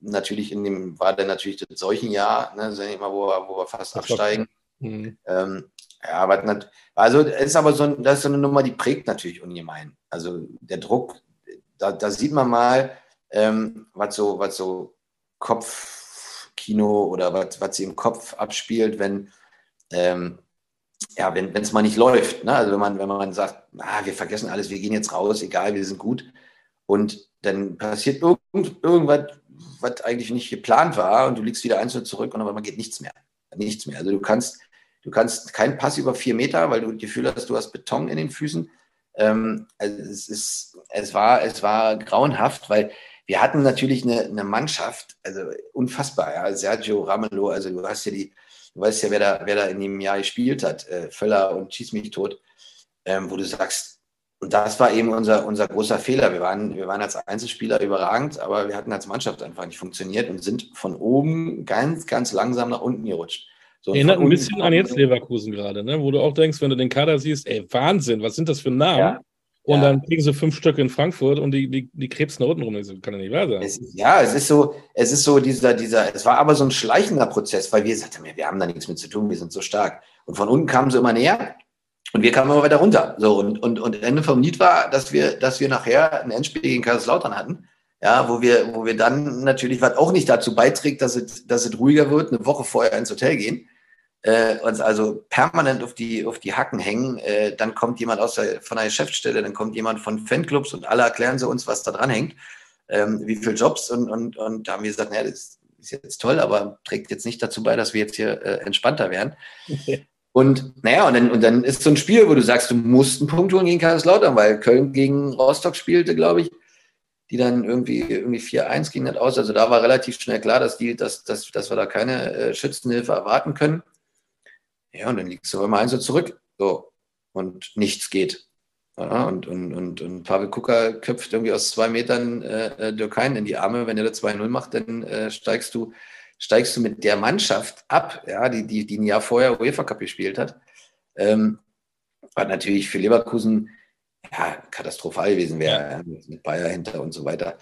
S2: Natürlich in dem, war dann natürlich das solchen Jahr, ne, sag ich mal, wo, wo wir fast das absteigen. Mhm. Ähm, ja, aber also ist aber so, das ist so eine Nummer, die prägt natürlich ungemein. Also der Druck, da, da sieht man mal, ähm, was so, was so Kopfkino oder was, sie im Kopf abspielt, wenn, ähm, ja, wenn es mal nicht läuft. Ne? Also wenn man, wenn man sagt, ah, wir vergessen alles, wir gehen jetzt raus, egal, wir sind gut. Und dann passiert irgend, irgendwas, was eigentlich nicht geplant war und du liegst wieder einzeln zurück und aber geht nichts mehr. Nichts mehr. Also du kannst, du kannst keinen Pass über vier Meter, weil du das Gefühl hast, du hast Beton in den Füßen. Ähm, also es, ist, es, war, es war grauenhaft, weil wir hatten natürlich eine, eine Mannschaft, also unfassbar, ja. Sergio Ramelow, also du hast ja die, du weißt ja, wer da, wer da in dem Jahr gespielt hat, äh, Völler und Schieß mich tot, ähm, wo du sagst, und das war eben unser, unser großer Fehler. Wir waren, wir waren als Einzelspieler überragend, aber wir hatten als Mannschaft einfach nicht funktioniert und sind von oben ganz, ganz langsam nach unten gerutscht.
S1: So, Erinnert ein bisschen an jetzt Leverkusen gerade, ne? wo du auch denkst, wenn du den Kader siehst, ey, Wahnsinn, was sind das für Namen? Ja. Und ja. dann kriegen sie fünf Stück in Frankfurt und die, die, die krebsen da unten rum. Das kann ja nicht wahr sein.
S2: Es ja, es ist so, es ist so dieser, dieser, es war aber so ein schleichender Prozess, weil wir sagten, wir haben da nichts mit zu tun, wir sind so stark. Und von unten kamen sie immer näher und wir kamen immer weiter runter. So, und, und, und Ende vom Lied war, dass wir, dass wir nachher ein Endspiel gegen Kaiserslautern hatten. Ja, wo wir, wo wir dann natürlich, was auch nicht dazu beiträgt, dass es, dass es ruhiger wird, eine Woche vorher ins Hotel gehen äh, uns also permanent auf die, auf die Hacken hängen. Äh, dann kommt jemand aus der, von der Geschäftsstelle, dann kommt jemand von Fanclubs und alle erklären sie uns, was da dran hängt, ähm, wie viele Jobs und, und, und da haben wir gesagt, naja, das ist jetzt toll, aber trägt jetzt nicht dazu bei, dass wir jetzt hier äh, entspannter werden. Und naja, und dann, und dann ist so ein Spiel, wo du sagst, du musst einen Punkt holen gegen Kaiserslautern, weil Köln gegen Rostock spielte, glaube ich, die dann irgendwie, irgendwie 4-1 ging das aus. Also da war relativ schnell klar, dass, die, dass, dass, dass wir da keine äh, Schützenhilfe erwarten können. Ja, und dann liegst du immer eins zurück. So. Und nichts geht. Ja, und, und, und, und Pavel Kuka köpft irgendwie aus zwei Metern äh, äh Dürkein in die Arme. Wenn er da 2-0 macht, dann äh, steigst, du, steigst du mit der Mannschaft ab, ja, die, die, die ein Jahr vorher UEFA Cup gespielt hat. Ähm, was natürlich für Leverkusen ja, katastrophal gewesen wäre, ja. mit Bayer hinter und so weiter.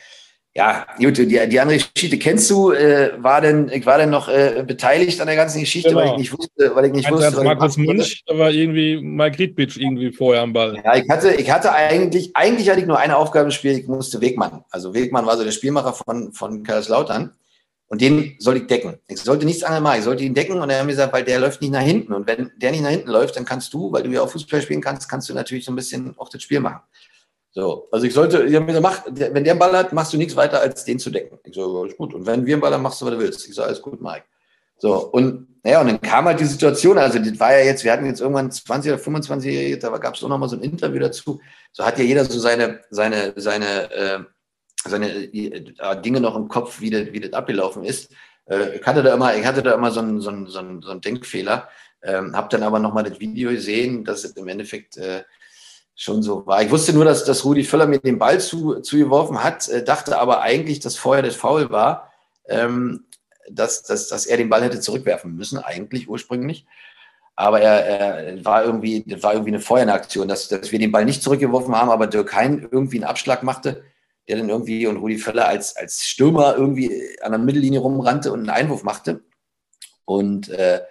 S2: Ja, gut, die, die andere Geschichte kennst du. Äh, war denn, ich war denn noch äh, beteiligt an der ganzen Geschichte, genau. weil ich nicht wusste, weil ich nicht
S1: also wusste. Markus Münch, da war irgendwie Margrit irgendwie vorher am Ball.
S2: Ja, ich hatte, ich hatte eigentlich, eigentlich hatte ich nur eine Aufgabe im Spiel, ich musste Wegmann. Also Wegmann war so der Spielmacher von, von Kaiserslautern. Und den sollte ich decken. Ich sollte nichts anderes machen. Ich sollte ihn decken und er hat mir gesagt, weil der läuft nicht nach hinten. Und wenn der nicht nach hinten läuft, dann kannst du, weil du ja auch Fußball spielen kannst, kannst du natürlich so ein bisschen auch das Spiel machen. So, also ich sollte, gesagt, wenn der einen Ball hat, machst du nichts weiter, als den zu decken. Ich so, ist gut. Und wenn wir einen Ball haben, machst du, was du willst. Ich so, alles gut, Mike. So, und naja, und dann kam halt die Situation, also das war ja jetzt, wir hatten jetzt irgendwann 20 oder 25-Jährige, da gab es auch nochmal so ein Interview dazu. So hat ja jeder so seine, seine, seine, äh, seine äh, Dinge noch im Kopf, wie das, wie das abgelaufen ist. Äh, ich hatte da immer, ich hatte da immer so einen, so einen, so einen, so einen Denkfehler, ähm, habe dann aber nochmal das Video gesehen, dass es im Endeffekt äh, schon so war. Ich wusste nur, dass, dass Rudi Völler mir den Ball zu, zugeworfen hat, äh, dachte aber eigentlich, dass vorher das Foul war, ähm, dass, dass, dass er den Ball hätte zurückwerfen müssen, eigentlich ursprünglich. Aber er, er war irgendwie, das war irgendwie eine Feueraktion, dass, dass wir den Ball nicht zurückgeworfen haben, aber Dirk Hein irgendwie einen Abschlag machte, der dann irgendwie und Rudi Völler als, als Stürmer irgendwie an der Mittellinie rumrannte und einen Einwurf machte. Und, äh,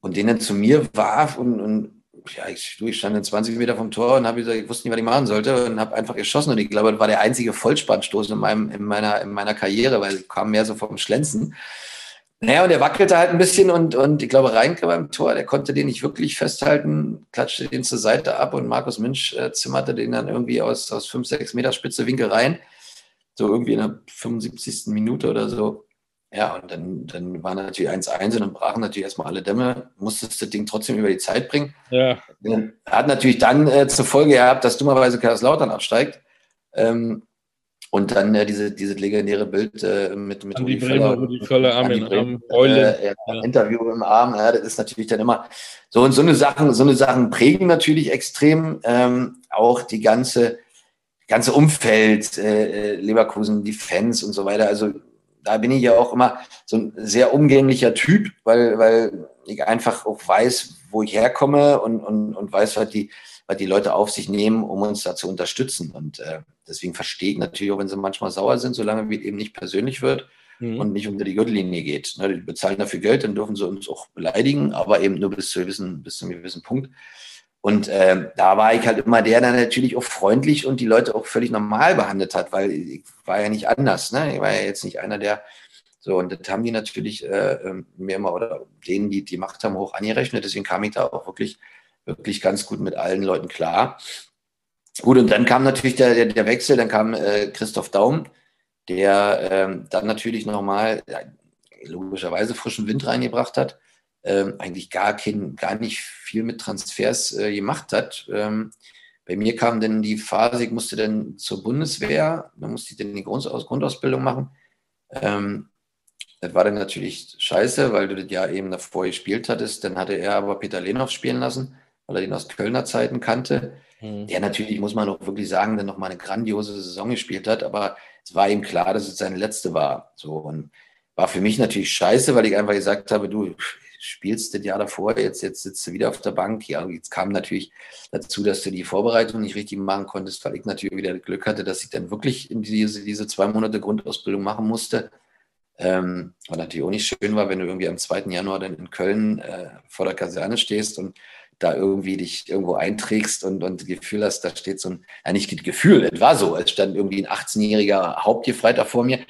S2: und den dann zu mir warf und, und ja, ich, ich stand in 20 Meter vom Tor und habe gesagt, ich wusste nicht, was ich machen sollte und habe einfach geschossen. Und ich glaube, das war der einzige Vollspannstoß in, meinem, in, meiner, in meiner Karriere, weil ich kam mehr so vom Schlenzen. Naja, und der wackelte halt ein bisschen und, und ich glaube, Reinke beim Tor, der konnte den nicht wirklich festhalten, klatschte den zur Seite ab und Markus Münch äh, zimmerte den dann irgendwie aus, aus 5, 6 Meter Spitze Winkel rein. So irgendwie in der 75. Minute oder so. Ja, und dann, dann war natürlich 1-1 und dann brachen natürlich erstmal alle Dämme, musstest das Ding trotzdem über die Zeit bringen. Ja. Hat natürlich dann äh, zur Folge gehabt, dass dummerweise Kaiserslautern absteigt. Ähm, und dann äh, diese, dieses legendäre Bild äh, mit, mit
S1: Andi Bremer, Rudi Völler, Arm in
S2: Arm, Eule. Äh, ja, Interview im Arm, ja, das ist natürlich dann immer so und so eine Sachen, so eine Sachen prägen natürlich extrem ähm, auch die ganze, ganze Umfeld, äh, äh, Leverkusen, die Fans und so weiter. Also da bin ich ja auch immer so ein sehr umgänglicher Typ, weil, weil ich einfach auch weiß, wo ich herkomme und, und, und weiß, was die, was die Leute auf sich nehmen, um uns da zu unterstützen. Und äh, deswegen verstehe ich natürlich auch, wenn sie manchmal sauer sind, solange wie eben nicht persönlich wird mhm. und nicht unter die Gürtellinie geht. Ne, die bezahlen dafür Geld, dann dürfen sie uns auch beleidigen, aber eben nur bis zu gewissen, bis zu einem gewissen Punkt. Und äh, da war ich halt immer der, der natürlich auch freundlich und die Leute auch völlig normal behandelt hat, weil ich war ja nicht anders. Ne? Ich war ja jetzt nicht einer, der so, und das haben die natürlich äh, ähm, mir immer oder denen, die die Macht haben, hoch angerechnet. Deswegen kam ich da auch wirklich, wirklich ganz gut mit allen Leuten klar. Gut, und dann kam natürlich der, der, der Wechsel, dann kam äh, Christoph Daum, der ähm, dann natürlich nochmal ja, logischerweise frischen Wind reingebracht hat ähm, eigentlich gar, kein, gar nicht viel mit Transfers äh, gemacht hat. Ähm, bei mir kam dann die Phase, ich musste dann zur Bundeswehr, da musste ich dann die Grundaus Grundausbildung machen. Ähm, das war dann natürlich scheiße, weil du das Jahr eben davor gespielt hattest. Dann hatte er aber Peter Lehnhoff spielen lassen, weil er ihn aus Kölner Zeiten kannte. Mhm. Der natürlich, muss man auch wirklich sagen, dann nochmal eine grandiose Saison gespielt hat. Aber es war ihm klar, dass es seine letzte war. So und war für mich natürlich scheiße, weil ich einfach gesagt habe, du, spielst das Jahr davor, jetzt, jetzt sitzt du wieder auf der Bank. Ja, jetzt kam natürlich dazu, dass du die Vorbereitung nicht richtig machen konntest, weil ich natürlich wieder Glück hatte, dass ich dann wirklich diese, diese zwei Monate Grundausbildung machen musste. Ähm, was natürlich auch nicht schön war, wenn du irgendwie am 2. Januar dann in Köln äh, vor der Kaserne stehst und da irgendwie dich irgendwo einträgst und, und Gefühl hast, da steht so ein, ja nicht Gefühl, es war so, es stand irgendwie ein 18-jähriger Hauptgefreiter vor mir,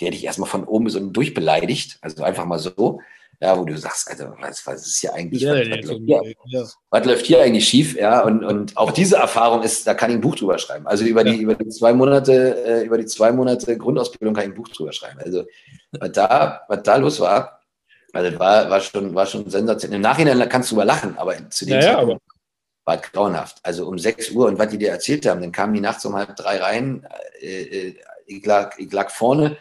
S2: der dich erstmal von oben bis unten durchbeleidigt, also einfach mal so ja, wo du sagst, also, was, was ist hier eigentlich, ja, was, was, läuft hier, ja. was, läuft hier, eigentlich schief, ja, und, und auch diese Erfahrung ist, da kann ich ein Buch drüber schreiben. Also über die, über die zwei Monate, äh, über die zwei Monate Grundausbildung kann ich ein Buch drüber schreiben. Also, was da, was da los war, also war, war schon, war schon sensationell. Im Nachhinein kannst du über lachen, aber zu dem Zeitpunkt war es grauenhaft. Also um 6 Uhr und was die dir erzählt haben, dann kamen die nachts um halb drei rein, äh, äh ich, lag, ich lag vorne,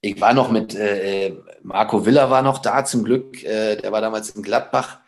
S2: ich war noch mit äh, Marco Villa war noch da zum Glück. Äh, der war damals in Gladbach.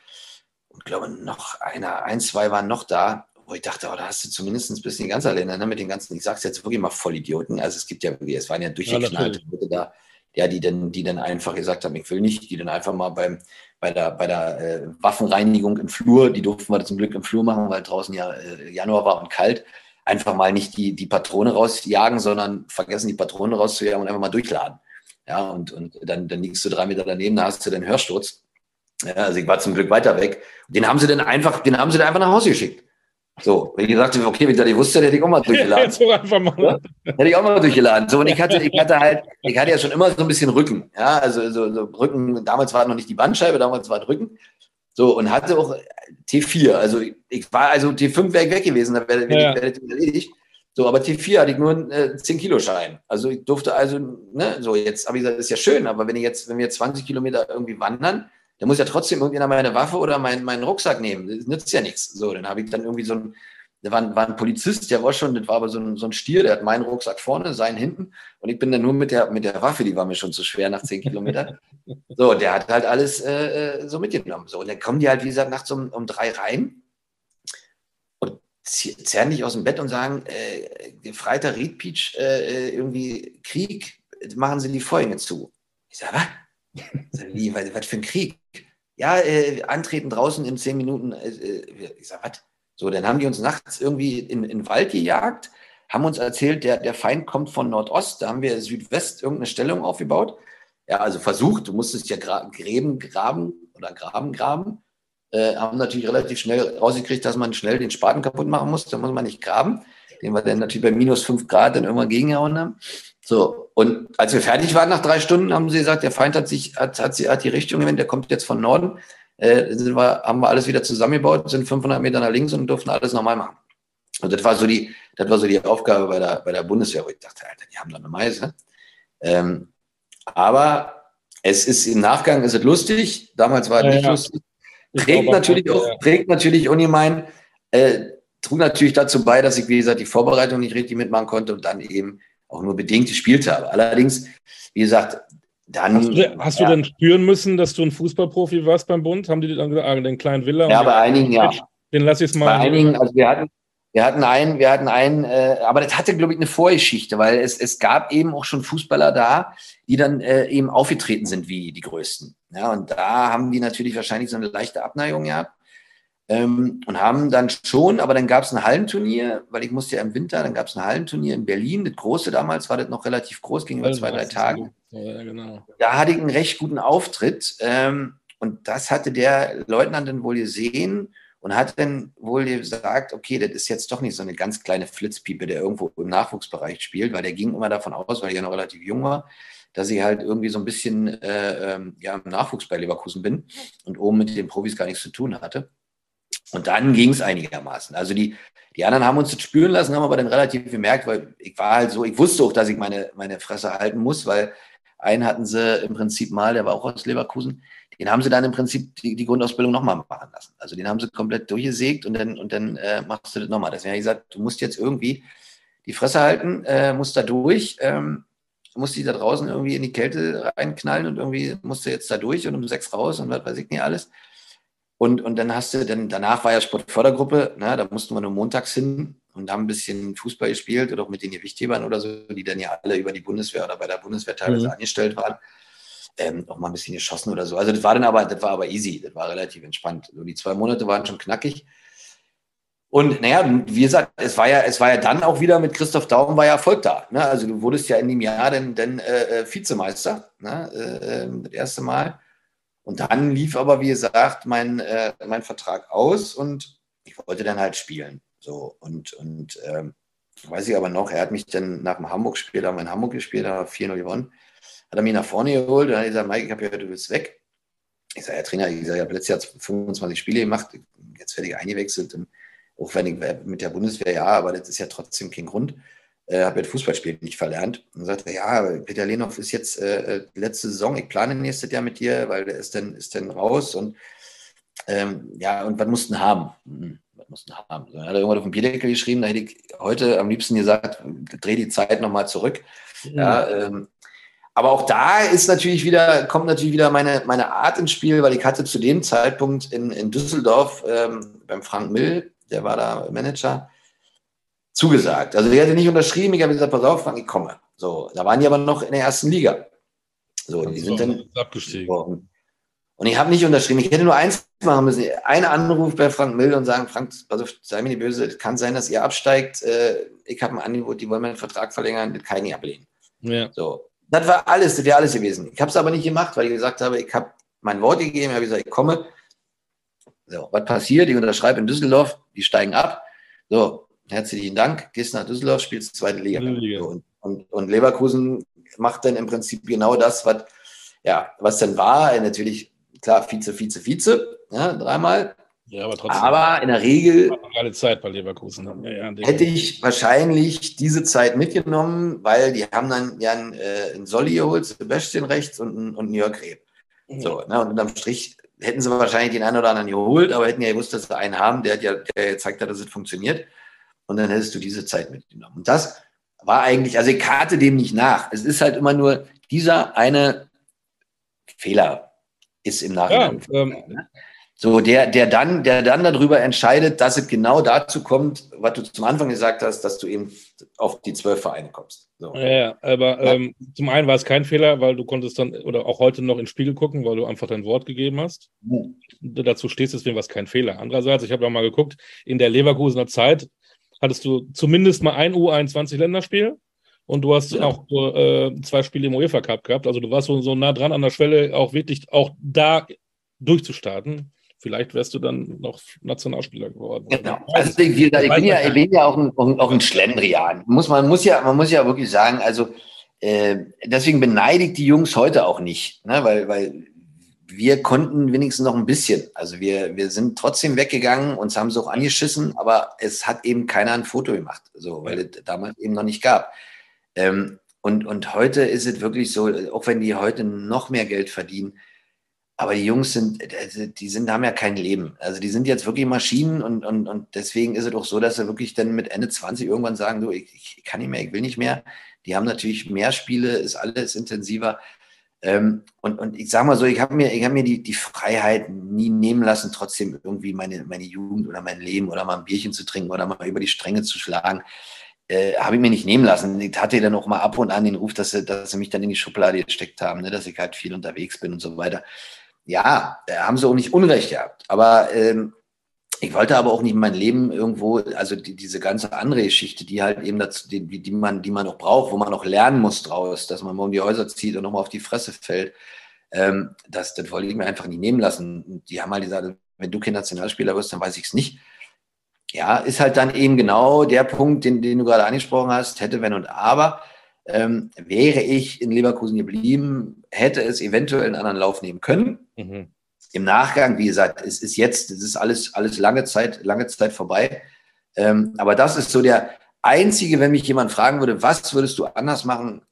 S2: Und glaube noch einer, ein, zwei waren noch da, wo ich dachte, oh, da hast du zumindest ein bisschen die ganze alleine ne, mit den ganzen, ich sag's jetzt wirklich mal Vollidioten. Also es gibt ja wirklich, es waren ja durchgeknallte Leute da, ja, die dann, die dann einfach gesagt haben, ich will nicht, die dann einfach mal beim, bei der, bei der äh, Waffenreinigung im Flur, die durften wir zum Glück im Flur machen, weil draußen ja äh, Januar war und kalt einfach mal nicht die, die Patrone rausjagen, sondern vergessen, die Patrone rauszujagen und einfach mal durchladen. Ja, und, und dann, dann liegst du drei Meter daneben, da hast du den Hörsturz. Ja, also ich war zum Glück weiter weg. Den haben sie dann einfach, den haben sie dann einfach nach Hause geschickt. So, wenn ich gesagt okay, wenn ich wusste, hätte ich auch mal durchgeladen. Einfach mal. Ja? Hätte ich auch mal durchgeladen. So, und ich hatte, ich hatte halt, ich hatte ja schon immer so ein bisschen Rücken. Ja, also so, so Rücken, damals war noch nicht die Bandscheibe, damals war es Rücken. So, und hatte auch T4. Also ich war, also T5 wäre ich weg gewesen, da wäre ja. wär, erledigt. So, aber T4 hatte ich nur einen äh, 10-Kilo-Schein. Also ich durfte also, ne, so jetzt habe ich gesagt, das ist ja schön, aber wenn ich jetzt, wenn wir 20 Kilometer irgendwie wandern, dann muss ja trotzdem irgendjemand meine Waffe oder mein, meinen Rucksack nehmen. Das nützt ja nichts. So, dann habe ich dann irgendwie so ein, da war, war, ein Polizist, der war schon, das war aber so ein, so ein Stier, der hat meinen Rucksack vorne, seinen hinten und ich bin dann nur mit der, mit der Waffe, die war mir schon zu schwer nach 10 Kilometern. So, der hat halt alles äh, äh, so mitgenommen. So, und dann kommen die halt, wie gesagt, nachts um, um drei rein und zerren dich aus dem Bett und sagen, äh, Freitag Ried Peach, äh, äh, irgendwie Krieg, machen sie die Vorhänge zu. Ich sage, was? Wie, was, was für ein Krieg? Ja, äh, antreten draußen in zehn Minuten. Äh, ich sage, was? So, dann haben die uns nachts irgendwie in, in den Wald gejagt haben uns erzählt, der, der Feind kommt von Nordost, da haben wir Südwest irgendeine Stellung aufgebaut. Ja, also versucht, du musstest ja gra Gräben graben oder Graben graben. Äh, haben natürlich relativ schnell rausgekriegt, dass man schnell den Spaten kaputt machen muss, da muss man nicht graben, den wir dann natürlich bei minus fünf Grad dann irgendwann gegengehauen haben. So, und als wir fertig waren nach drei Stunden, haben sie gesagt, der Feind hat sich, hat, hat, hat die Richtung gewendet, der kommt jetzt von Norden. Äh, sind wir, haben wir alles wieder zusammengebaut, sind 500 Meter nach links und durften alles normal machen. Und das war so die, das war so die Aufgabe bei der, bei der Bundeswehr, wo ich dachte, Alter, die haben da eine Meise. Ähm, aber es ist im Nachgang, ist es lustig. Damals war es ja, nicht ja. lustig. Prägt natürlich, auch, prägt natürlich ungemein, äh, trug natürlich dazu bei, dass ich, wie gesagt, die Vorbereitung nicht richtig mitmachen konnte und dann eben auch nur bedingt gespielt habe. Allerdings, wie gesagt, dann.
S1: Hast du, hast ja. du denn spüren müssen, dass du ein Fußballprofi warst beim Bund? Haben die dann gesagt, ah, den kleinen Villa?
S2: Ja, bei einigen ja.
S1: Den lasse ich es mal.
S2: Bei einigen, also wir hatten, wir hatten einen, wir hatten einen, äh, aber das hatte, glaube ich, eine Vorgeschichte, weil es, es gab eben auch schon Fußballer da, die dann äh, eben aufgetreten sind wie die Größten. Ja, und da haben die natürlich wahrscheinlich so eine leichte Abneigung gehabt. Ähm, und haben dann schon, aber dann gab es ein Hallenturnier, weil ich musste ja im Winter, dann gab es ein Hallenturnier in Berlin, das große damals war das noch relativ groß, ging über zwei, drei Tage. Ja, genau. Da hatte ich einen recht guten Auftritt ähm, und das hatte der Leutnant dann wohl gesehen und hat dann wohl gesagt, okay, das ist jetzt doch nicht so eine ganz kleine Flitzpiepe, der irgendwo im Nachwuchsbereich spielt, weil der ging immer davon aus, weil er ja noch relativ jung war, dass ich halt irgendwie so ein bisschen äh, ähm, ja, im Nachwuchs bei Leverkusen bin und oben mit den Profis gar nichts zu tun hatte. Und dann ging es einigermaßen. Also die, die anderen haben uns das spüren lassen, haben aber dann relativ gemerkt, weil ich war halt so, ich wusste auch, dass ich meine, meine Fresse halten muss, weil einen hatten sie im Prinzip mal, der war auch aus Leverkusen, den haben sie dann im Prinzip die, die Grundausbildung nochmal machen lassen. Also den haben sie komplett durchgesägt und dann, und dann äh, machst du das nochmal. Deswegen habe ich gesagt, du musst jetzt irgendwie die Fresse halten, äh, musst da durch, ähm, musst die da draußen irgendwie in die Kälte reinknallen und irgendwie musst du jetzt da durch und um sechs raus und was weiß ich nicht alles. Und, und dann hast du, dann danach war ja Sportfördergruppe, ne, da mussten wir nur montags hin und haben ein bisschen Fußball gespielt oder auch mit den Gewichthebern oder so, die dann ja alle über die Bundeswehr oder bei der Bundeswehr teilweise mhm. angestellt waren. Ähm, auch mal ein bisschen geschossen oder so. Also das war dann aber, das war aber easy, das war relativ entspannt. So die zwei Monate waren schon knackig. Und naja, wie gesagt, es war ja, es war ja dann auch wieder mit Christoph Daum war ja Erfolg da. Ne? Also du wurdest ja in dem Jahr dann, dann äh, äh Vizemeister, ne? äh, ähm, das erste Mal. Und dann lief aber, wie gesagt, mein, äh, mein Vertrag aus und ich wollte dann halt spielen. So, und, und ähm, weiß ich aber noch, er hat mich dann nach dem Hamburg-Spiel, da haben wir in Hamburg gespielt, da haben wir 4-0 gewonnen, hat er mich nach vorne geholt und dann hat gesagt, Mike, ich habe ja, du willst weg. Ich sage, Herr Trainer, ich ich habe letztes Jahr 25 Spiele gemacht, jetzt werde ich eingewechselt auch wenn ich mit der Bundeswehr, ja, aber das ist ja trotzdem kein Grund äh, habe jetzt Fußballspielen nicht verlernt. Und sagte, ja, Peter Lenhoff ist jetzt äh, äh, letzte Saison, ich plane nächstes Jahr mit dir, weil der ist dann, ist dann raus und ähm, ja, und was mussten haben? Hm, was mussten haben? Dann hat er irgendwann auf dem Bierdeckel geschrieben, da hätte ich heute am liebsten gesagt, dreh die Zeit nochmal zurück. Mhm. Ja, ähm, aber auch da ist natürlich wieder, kommt natürlich wieder meine, meine Art ins Spiel, weil ich hatte zu dem Zeitpunkt in, in Düsseldorf ähm, beim Frank Mill, der war da Manager, zugesagt. Also die hatte nicht unterschrieben, ich habe gesagt, pass auf, ich komme. So, da waren die aber noch in der ersten Liga. So, die sind dann abgestiegen. Und ich habe nicht unterschrieben. Ich hätte nur eins machen müssen. Einen Anruf bei Frank Mill und sagen, Frank, also sei mir nicht böse, es kann sein, dass ihr absteigt. Äh, ich habe ein Angebot, die wollen meinen Vertrag verlängern, das kann ich nicht ablehnen. Ja. So, das war alles, das wäre alles gewesen. Ich habe es aber nicht gemacht, weil ich gesagt habe, ich habe mein Wort gegeben, habe gesagt, ich komme. So, was passiert? Ich unterschreibe in Düsseldorf, die steigen ab. So, herzlichen Dank, gehst nach Düsseldorf, spielst zweite Liga. Liga. Und, und, und, Leverkusen macht dann im Prinzip genau das, was, ja, was dann war. Natürlich, klar, Vize, Vize, Vize, ja, dreimal. Ja, aber trotzdem. Aber in der Regel.
S1: Eine Zeit bei Leverkusen.
S2: Ja, ja, hätte ich wahrscheinlich diese Zeit mitgenommen, weil die haben dann ja einen, äh, einen Solli geholt, Sebastian rechts und, einen, und einen Jörg Reb. Mhm. So, ne, und unterm Strich hätten sie wahrscheinlich den einen oder anderen geholt, aber hätten ja gewusst, dass sie einen haben, der, ja, der gezeigt hat, dass es funktioniert und dann hättest du diese Zeit mitgenommen. Und das war eigentlich, also ich karte dem nicht nach. Es ist halt immer nur dieser eine Fehler ist im Nachhinein. Ja, ähm, ne? so, der, der, dann, der dann darüber entscheidet, dass es genau dazu kommt, was du zum Anfang gesagt hast, dass du eben auf die zwölf Vereine kommst.
S1: So. Ja, aber ja. Ähm, zum einen war es kein Fehler, weil du konntest dann oder auch heute noch ins Spiegel gucken, weil du einfach dein Wort gegeben hast. Ja. Dazu stehst, deswegen war es kein Fehler. Andererseits, ich habe auch mal geguckt, in der Leverkusener Zeit hattest du zumindest mal ein U21-Länderspiel und du hast ja. auch äh, zwei Spiele im UEFA Cup gehabt. Also du warst so, so nah dran an der Schwelle, auch wirklich auch da durchzustarten. Vielleicht wärst du dann noch Nationalspieler geworden.
S2: Genau. Also ich, ich, bin, ja, ich bin ja auch ein, auch ein Schlendrian. Muss, man, muss ja, man muss ja wirklich sagen, also äh, deswegen beneide ich die Jungs heute auch nicht, ne? weil, weil wir konnten wenigstens noch ein bisschen. Also wir, wir sind trotzdem weggegangen, uns haben sie auch angeschissen, aber es hat eben keiner ein Foto gemacht, so, weil es damals eben noch nicht gab. Ähm, und, und heute ist es wirklich so, auch wenn die heute noch mehr Geld verdienen, aber die Jungs sind, die sind, haben ja kein Leben. Also die sind jetzt wirklich Maschinen und, und, und deswegen ist es auch so, dass sie wirklich dann mit Ende 20 irgendwann sagen, so, ich, ich kann nicht mehr, ich will nicht mehr. Die haben natürlich mehr Spiele, ist alles intensiver. Ähm, und, und ich sage mal so, ich habe mir, ich hab mir die, die Freiheit nie nehmen lassen, trotzdem irgendwie meine, meine Jugend oder mein Leben oder mal ein Bierchen zu trinken oder mal über die Stränge zu schlagen. Äh, habe ich mir nicht nehmen lassen. Ich hatte dann auch mal ab und an den Ruf, dass sie, dass sie mich dann in die Schublade gesteckt haben, ne, dass ich halt viel unterwegs bin und so weiter. Ja, haben sie auch nicht Unrecht gehabt. Aber ähm, ich wollte aber auch nicht mein Leben irgendwo, also die, diese ganze andere Geschichte, die halt eben dazu, die, die, man, die man noch braucht, wo man noch lernen muss draus, dass man morgen die Häuser zieht und nochmal auf die Fresse fällt, ähm, das, das wollte ich mir einfach nicht nehmen lassen. Die haben halt gesagt, wenn du kein Nationalspieler wirst, dann weiß ich es nicht ja, ist halt dann eben genau der Punkt, den, den du gerade angesprochen hast, hätte, wenn und aber. Ähm, wäre ich in Leverkusen geblieben, hätte es eventuell einen anderen Lauf nehmen können. Mhm. Im Nachgang, wie gesagt, es ist jetzt, es ist alles, alles lange Zeit, lange Zeit vorbei. Ähm, aber das ist so der einzige, wenn mich jemand fragen würde, was würdest du anders machen?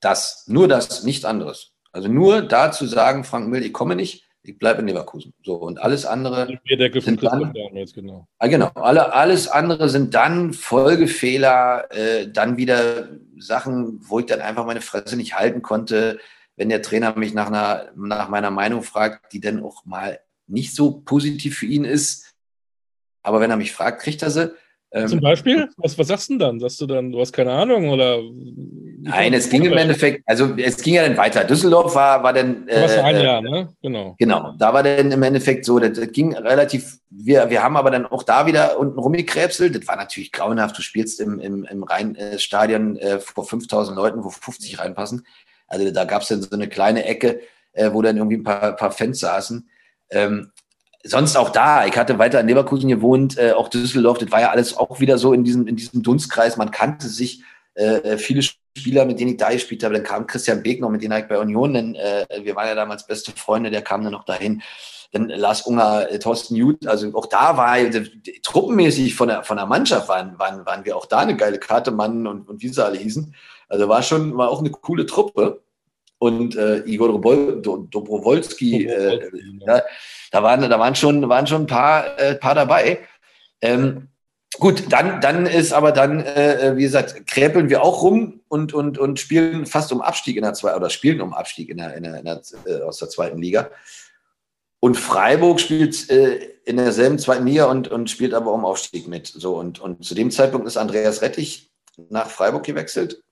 S2: Das, nur das, nicht anderes. Also nur da zu sagen, Frank Mill, ich komme nicht, ich bleibe in Leverkusen. So, und alles andere. Sind dann, jetzt genau. Ah, genau. Alle, alles andere sind dann Folgefehler, äh, dann wieder Sachen, wo ich dann einfach meine Fresse nicht halten konnte, wenn der Trainer mich nach, einer, nach meiner Meinung fragt, die dann auch mal nicht so positiv für ihn ist. Aber wenn er mich fragt, kriegt er sie.
S1: Ähm, Zum Beispiel? Was, was sagst du dann? Sagst du dann, du hast keine Ahnung oder?
S2: Nein, es ging im Endeffekt, also es ging ja dann weiter. Düsseldorf war, war dann.
S1: Äh, war ein Jahr, ne? Genau.
S2: Genau. Da war dann im Endeffekt so, das, das ging relativ, wir, wir haben aber dann auch da wieder unten rumgekrebselt. Das war natürlich grauenhaft. Du spielst im, im, im Rheinstadion äh, vor 5000 Leuten, wo 50 reinpassen. Also da gab es dann so eine kleine Ecke, äh, wo dann irgendwie ein paar, paar Fans saßen. Ähm, sonst auch da, ich hatte weiter in Leverkusen gewohnt, äh, auch Düsseldorf, das war ja alles auch wieder so in diesem, in diesem Dunstkreis. Man kannte sich, äh, äh viele Spieler, mit denen ich da gespielt habe. Dann kam Christian Beek noch, mit dem ich bei Union, denn äh, wir waren ja damals beste Freunde, der kam dann noch dahin. Dann Lars Unger, äh, Thorsten Jud, also auch da war äh, truppenmäßig von der, von der Mannschaft waren, waren, waren wir auch da eine geile Karte, Mann und, und wie sie alle hießen. Also war schon, war auch eine coole Truppe. Und äh, Igor Dobrowolski, äh, ja. Da waren, da waren schon, waren schon ein paar, äh, paar dabei. Ähm, gut, dann, dann ist aber dann, äh, wie gesagt, kräpeln wir auch rum und, und, und spielen fast um Abstieg in der zweiten, oder spielen um Abstieg in der, in der, in der äh, aus der zweiten Liga. Und Freiburg spielt äh, in derselben zweiten Liga und, und spielt aber um Aufstieg mit. So, und, und zu dem Zeitpunkt ist Andreas Rettich nach Freiburg gewechselt.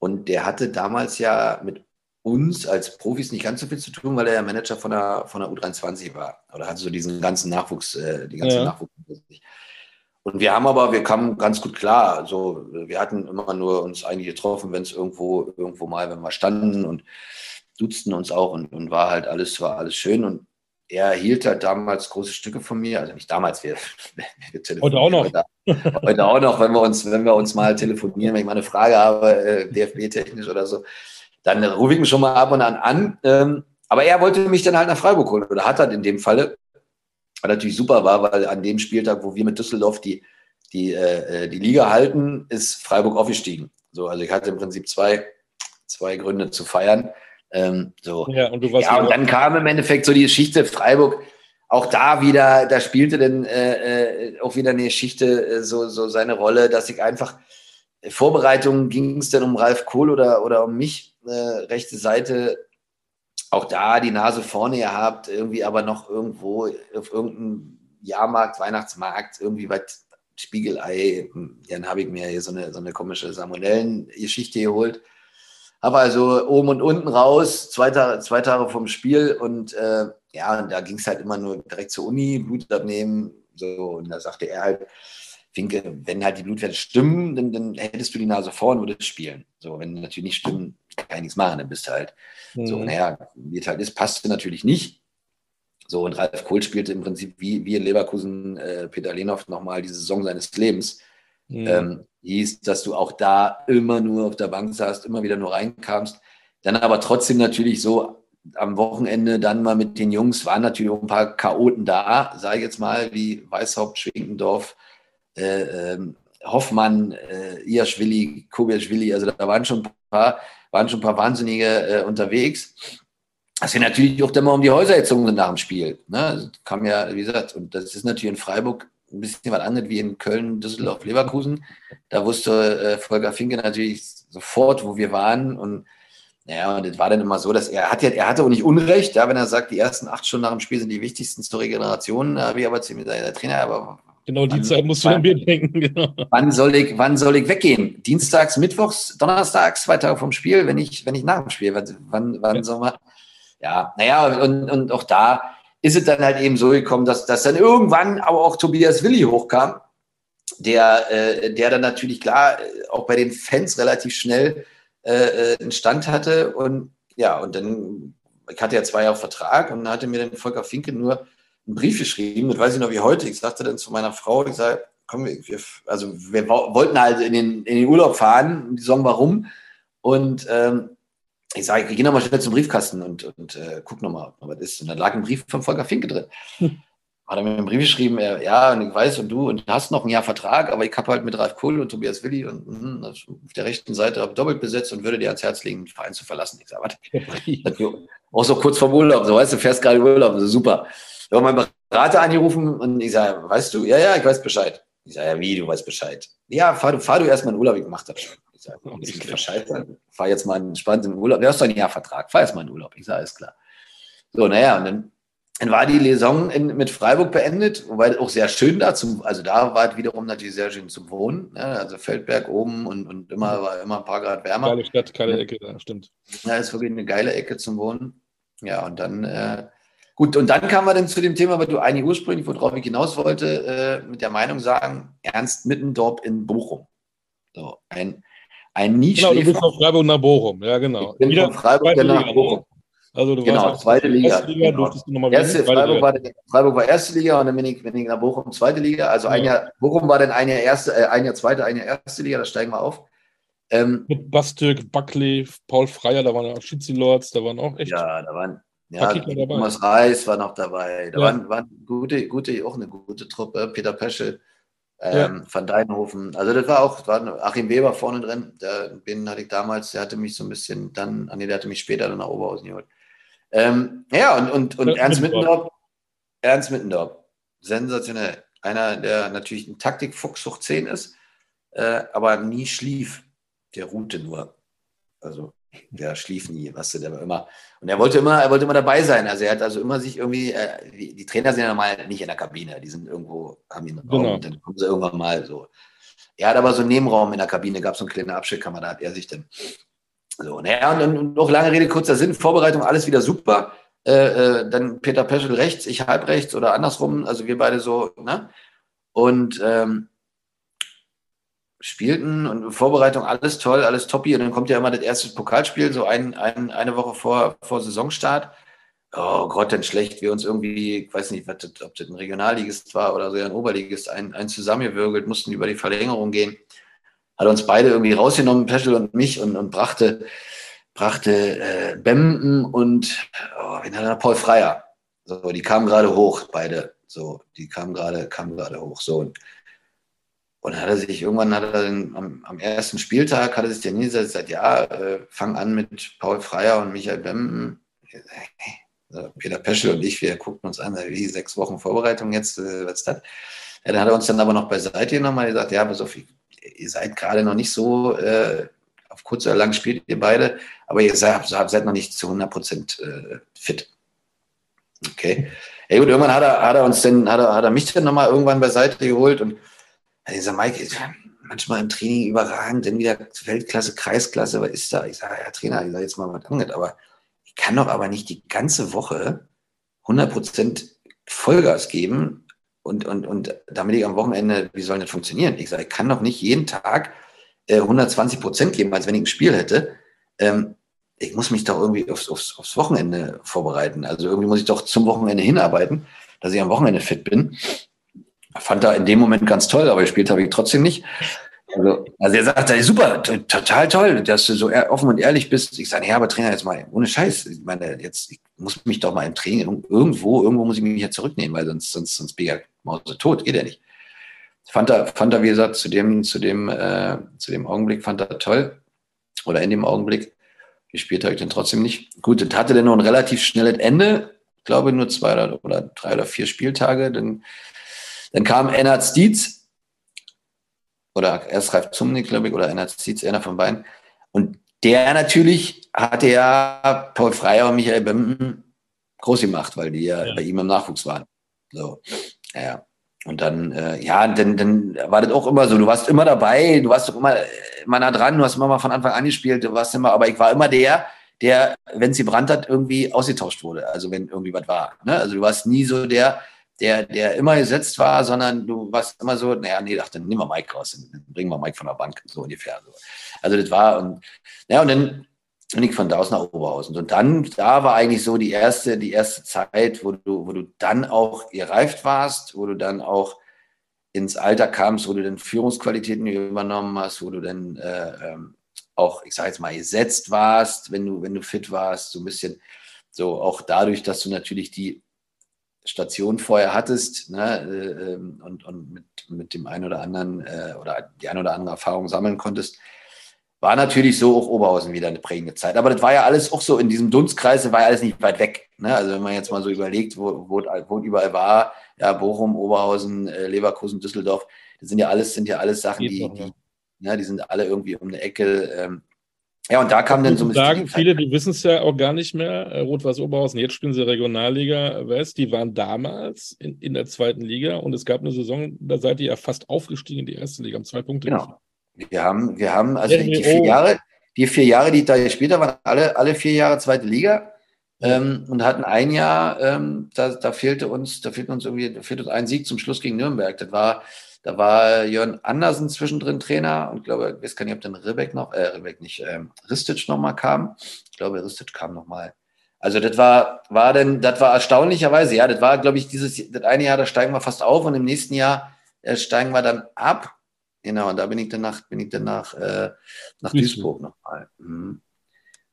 S2: Und der hatte damals ja mit uns als Profis nicht ganz so viel zu tun, weil er ja Manager von der, von der U23 war. Oder hatte so diesen ganzen Nachwuchs, äh, die ganze ja. Nachwuchs. Und wir haben aber, wir kamen ganz gut klar. Also wir hatten immer nur uns eigentlich getroffen, wenn es irgendwo, irgendwo mal, wenn wir standen und duzten uns auch und, und war halt alles, war alles schön. Und er hielt halt damals große Stücke von mir, also nicht damals, wir,
S1: wir Heute auch noch.
S2: Heute, heute, auch noch, wenn wir uns, wenn wir uns mal telefonieren, wenn ich mal eine Frage habe, äh, DFB-technisch oder so, dann rufe ich ihn schon mal ab und an an. Ähm, aber er wollte mich dann halt nach Freiburg holen oder hat er in dem Falle. Was natürlich super war, weil an dem Spieltag, wo wir mit Düsseldorf die, die, äh, die Liga halten, ist Freiburg aufgestiegen. So, also ich hatte im Prinzip zwei, zwei Gründe zu feiern. Ähm, so. Ja, und, du warst ja, und dann kam im Endeffekt so die Geschichte Freiburg. Auch da wieder, da spielte dann äh, äh auch wieder eine Geschichte äh, so, so seine Rolle, dass ich einfach Vorbereitungen ging es denn um Ralf Kohl oder, oder um mich, äh, rechte Seite, auch da die Nase vorne gehabt, irgendwie aber noch irgendwo auf irgendeinem Jahrmarkt, Weihnachtsmarkt, irgendwie was Spiegelei, dann habe ich mir hier so eine, so eine komische Salmonellen-Geschichte geholt. Habe also oben und unten raus, zwei Tage, zwei Tage vom Spiel und äh, ja, da ging es halt immer nur direkt zur Uni, Blut abnehmen, so, und da sagte er halt, Finke, wenn halt die Blutwerte stimmen, dann, dann hättest du die Nase vor und würdest spielen. So, wenn natürlich nicht stimmen, kann ich nichts machen, dann bist du halt mhm. so, naja, wie es halt ist, passte natürlich nicht. So, und Ralf Kohl spielte im Prinzip wie, wie in Leverkusen äh, Peter Lehnhoff nochmal die Saison seines Lebens. Mhm. Ähm, hieß, dass du auch da immer nur auf der Bank saßt, immer wieder nur reinkamst. Dann aber trotzdem natürlich so am Wochenende dann mal mit den Jungs waren natürlich auch ein paar Chaoten da, sage ich jetzt mal, wie Weißhaupt, Schwinkendorf, äh, ähm, Hoffmann, äh, Iaschwili, Kobiaschwili, also da waren schon ein paar, waren schon ein paar Wahnsinnige äh, unterwegs. Das sind natürlich auch immer um die Häuser gezogen sind nach dem Spiel. Ne? Das kam ja, wie gesagt, und das ist natürlich in Freiburg ein bisschen was anderes wie in Köln, Düsseldorf, Leverkusen. Da wusste äh, Volker Finke natürlich sofort, wo wir waren und ja, und es war dann immer so, dass er hat ja, er hatte auch nicht Unrecht, ja, wenn er sagt, die ersten acht Stunden nach dem Spiel sind die wichtigsten zur Regeneration, da habe ich aber zu gesagt, der Trainer, aber
S1: Genau, die wann, Zeit musst du an mir denken.
S2: Genau. Wann, soll ich, wann soll ich weggehen? Dienstags, Mittwochs, Donnerstags, zwei Tage vom Spiel, wenn ich, wenn ich nach dem Spiel, wann, wann ja. soll man? Ja, naja, und, und auch da ist es dann halt eben so gekommen, dass, dass dann irgendwann aber auch Tobias Willi hochkam, der, äh, der dann natürlich klar auch bei den Fans relativ schnell äh, einen Stand hatte. Und ja, und dann, ich hatte ja zwei Jahre Vertrag und hatte mir dann Volker Finke nur einen Brief geschrieben, das weiß ich noch wie heute. Ich sagte dann zu meiner Frau, ich sage, komm, wir, also wir wollten halt in den, in den Urlaub fahren, die sagen warum. Und ähm, ich sage, ich gehe nochmal schnell zum Briefkasten und, und äh, guck nochmal, was ist. Und dann lag ein Brief von Volker Finke drin. Hm. Hat er mir einen Brief geschrieben, er, ja, und ich weiß, und du, und hast noch ein Jahr Vertrag, aber ich habe halt mit Ralf Kohl und Tobias Willi und mh, auf der rechten Seite doppelt besetzt und würde dir ans Herz legen, den Verein zu verlassen. Ich sage, was? Auch so kurz vor Urlaub, so weißt du, fährst gerade Urlaub, so super. Da war mein Berater angerufen und ich sage, weißt du, ja, ja, ich weiß Bescheid. Ich sage, ja, wie, du weißt Bescheid? Ja, fahr du, fahr du erstmal in Urlaub, ich mach das schon. Ich sage, oh, ich Bescheid sein. Fahr jetzt mal entspannt in den Urlaub. Du hast doch ein Jahr Vertrag, fahr erstmal in Urlaub. Ich sage, alles klar. So, naja, und dann, dann war die Saison in, mit Freiburg beendet, wobei auch sehr schön da, zum, also da war es wiederum natürlich sehr schön zum Wohnen. Ja, also Feldberg oben und, und immer war immer ein paar Grad wärmer.
S1: Geile Stadt, geile Ecke, ja, stimmt.
S2: Ja, ist wirklich eine geile Ecke zum Wohnen. Ja, und dann äh, Gut, und dann kamen wir dann zu dem Thema, was du eigentlich ursprünglich, worauf ich hinaus wollte, äh, mit der Meinung sagen, Ernst Mittendorp in Bochum. So, ein, ein nie
S1: Genau, du bist von Freiburg nach Bochum, ja genau.
S2: Ich bin Wieder von Freiburg nach Liga, Bochum.
S1: Also du
S2: genau,
S1: warst
S2: zweite Liga. Erste Liga genau. durftest du nochmal erste, Freiburg, war, Freiburg war erste Liga und dann bin ich, bin ich nach Bochum zweite Liga. Also ja. ein Jahr, Bochum war dann ein Jahr erste, äh, ein Jahr zweite, ein Jahr erste Liga, da steigen wir auf.
S1: Ähm, Mit Bastürk, Buckley, Paul Freier, da waren auch Schützi-Lords, da waren auch echt.
S2: Ja, da waren, ja, Thomas Reis war noch dabei. Da ja. waren, waren gute, gute, auch eine gute Truppe. Peter Peschel, ähm, ja. Van Deinhofen. Also das war auch, war Achim Weber vorne drin. Der, den hatte ich damals, der hatte mich so ein bisschen dann, ah nee, der hatte mich später dann nach Oberhausen geholt. Ähm, ja, und, und, und Ernst Mittendorf. Ernst Mittendorf. Sensationell. Einer, der natürlich ein Taktikfuchs hoch 10 ist, äh, aber nie schlief. Der ruhte nur. Also der schlief nie, was du, der war immer. Und er wollte immer, er wollte immer dabei sein. Also er hat also immer sich irgendwie, äh, die Trainer sind ja normal nicht in der Kabine, die sind irgendwo, haben ihn Raum genau. und dann kommen sie irgendwann mal so. Er hat aber so einen Nebenraum in der Kabine, gab so eine kleine Abstellkammer, da hat er sich dann. So, naja, und dann noch lange Rede, kurzer Sinn, Vorbereitung, alles wieder super. Äh, äh, dann Peter Peschel rechts, ich halb rechts oder andersrum, also wir beide so, ne? Und ähm, spielten und Vorbereitung, alles toll, alles toppi. Und dann kommt ja immer das erste Pokalspiel, so ein, ein, eine Woche vor, vor Saisonstart. Oh Gott, denn schlecht. Wir uns irgendwie, ich weiß nicht, das, ob das ein Regionalligist war oder so ein Oberligist, ein, ein zusammengewürgelt, mussten über die Verlängerung gehen. Hat uns beide irgendwie rausgenommen, Peschel und mich, und, und brachte, brachte äh, Bemden und oh, hat er? Paul Freier. So, die kamen gerade hoch, beide. So, die kamen gerade, kamen gerade hoch. So, und und dann hat er sich irgendwann hat er dann, am, am, ersten Spieltag hat er sich dann hingesetzt und gesagt, ja, äh, fang an mit Paul Freier und Michael Bemmen. Peter Peschel und ich, wir guckten uns an, wie sechs Wochen Vorbereitung jetzt, äh, was ist das? Ja, dann hat er uns dann aber noch beiseite genommen und gesagt, ja, pass auf, ihr seid gerade noch nicht so, äh, auf kurz oder lang spielt ihr beide, aber ihr seid, seid noch nicht zu 100 Prozent äh, fit. Okay. Ja gut, irgendwann hat er, hat er uns dann, hat er, hat er mich dann nochmal irgendwann beiseite geholt und dieser Mike ist manchmal im Training überragend, dann wieder Weltklasse, Kreisklasse, was ist da? Ich sage, ja, Trainer, ich sage jetzt mal was anderes, aber ich kann doch aber nicht die ganze Woche 100% Vollgas geben und, und, und damit ich am Wochenende, wie soll das funktionieren? Ich sage, ich kann doch nicht jeden Tag äh, 120% geben, als wenn ich ein Spiel hätte. Ähm, ich muss mich doch irgendwie aufs, aufs, aufs Wochenende vorbereiten. Also irgendwie muss ich doch zum Wochenende hinarbeiten, dass ich am Wochenende fit bin fand er in dem Moment ganz toll, aber gespielt habe ich trotzdem nicht. Also, also er sagt, super, total toll, dass du so offen und ehrlich bist. Ich sage, ja, aber Trainer, jetzt mal, ohne Scheiß. Ich meine, jetzt ich muss mich doch mal im Training irgendwo, irgendwo muss ich mich ja zurücknehmen, weil sonst, sonst, sonst bin ich ja Mause tot, geht ja nicht. fand er, fand er, wie gesagt, zu dem, zu dem, äh, zu dem Augenblick fand er toll. Oder in dem Augenblick. Gespielt habe ich den trotzdem nicht. Gut, das hatte dann noch ein relativ schnelles Ende. Ich glaube, nur zwei oder, oder drei oder vier Spieltage. Dann, dann kam Ennard Stietz. Oder erst Ralf Zumnik, glaube ich, oder Ennard Stietz, einer von beiden. Und der natürlich hatte ja Paul Freier und Michael Bemben groß gemacht, weil die ja, ja. bei ihm im Nachwuchs waren. So, ja. Und dann, äh, ja, dann, dann war das auch immer so, du warst immer dabei, du warst doch immer, immer nah dran, du hast immer mal von Anfang an gespielt, du warst immer, aber ich war immer der, der, wenn sie brannt hat, irgendwie ausgetauscht wurde. Also wenn irgendwie was war. Ne? Also du warst nie so der, der, der immer gesetzt war, sondern du warst immer so, naja, nee, dachte, nimm mal Mike raus, dann bringen wir Mike von der Bank, so ungefähr. So. Also das war, und, ja, und dann bin ich von da aus nach Oberhausen. Und dann, da war eigentlich so die erste, die erste Zeit, wo du, wo du dann auch gereift warst, wo du dann auch ins Alter kamst, wo du dann Führungsqualitäten übernommen hast, wo du dann äh, ähm, auch, ich sage jetzt mal, gesetzt warst, wenn du, wenn du fit warst, so ein bisschen so auch dadurch, dass du natürlich die Station vorher hattest ne, äh, ähm, und, und mit, mit dem einen oder anderen äh, oder die eine oder andere Erfahrung sammeln konntest, war natürlich so auch Oberhausen wieder eine prägende Zeit. Aber das war ja alles auch so in diesem Dunstkreis, war ja alles nicht weit weg. Ne? Also wenn man jetzt mal so überlegt, wo, wo, wo überall war, ja, Bochum, Oberhausen, äh, Leverkusen, Düsseldorf, das sind ja alles, sind ja alles Sachen, die, die, ja, die sind alle irgendwie um eine Ecke. Ähm, ja, und da kam dann so ein
S1: sagen, viele, die wissen es ja auch gar nicht mehr. Äh, Rot-Weiß Oberhausen, jetzt spielen sie Regionalliga West. Die waren damals in, in der zweiten Liga und es gab eine Saison, da seid ihr ja fast aufgestiegen in die erste Liga, haben zwei Punkte.
S2: Genau. Wir haben, wir haben, also die, die vier Jahre, die vier Jahre, die ich da gespielt habe, waren alle, alle vier Jahre zweite Liga. Ähm, und hatten ein Jahr, ähm, da, da fehlte uns, da fehlt uns irgendwie, da fehlt uns ein Sieg zum Schluss gegen Nürnberg. Das war, da war Jörn Andersen zwischendrin Trainer und glaube, ich weiß gar nicht, ob dann Ribbeck noch, äh, Ribbeck nicht, ähm, Ristic nochmal kam. Ich glaube, Ristic kam nochmal. Also das war, war denn, das war erstaunlicherweise, ja, das war, glaube ich, dieses, das eine Jahr, da steigen wir fast auf und im nächsten Jahr äh, steigen wir dann ab. Genau, und da bin ich danach, bin ich danach äh, nach Duisburg nochmal. Mhm.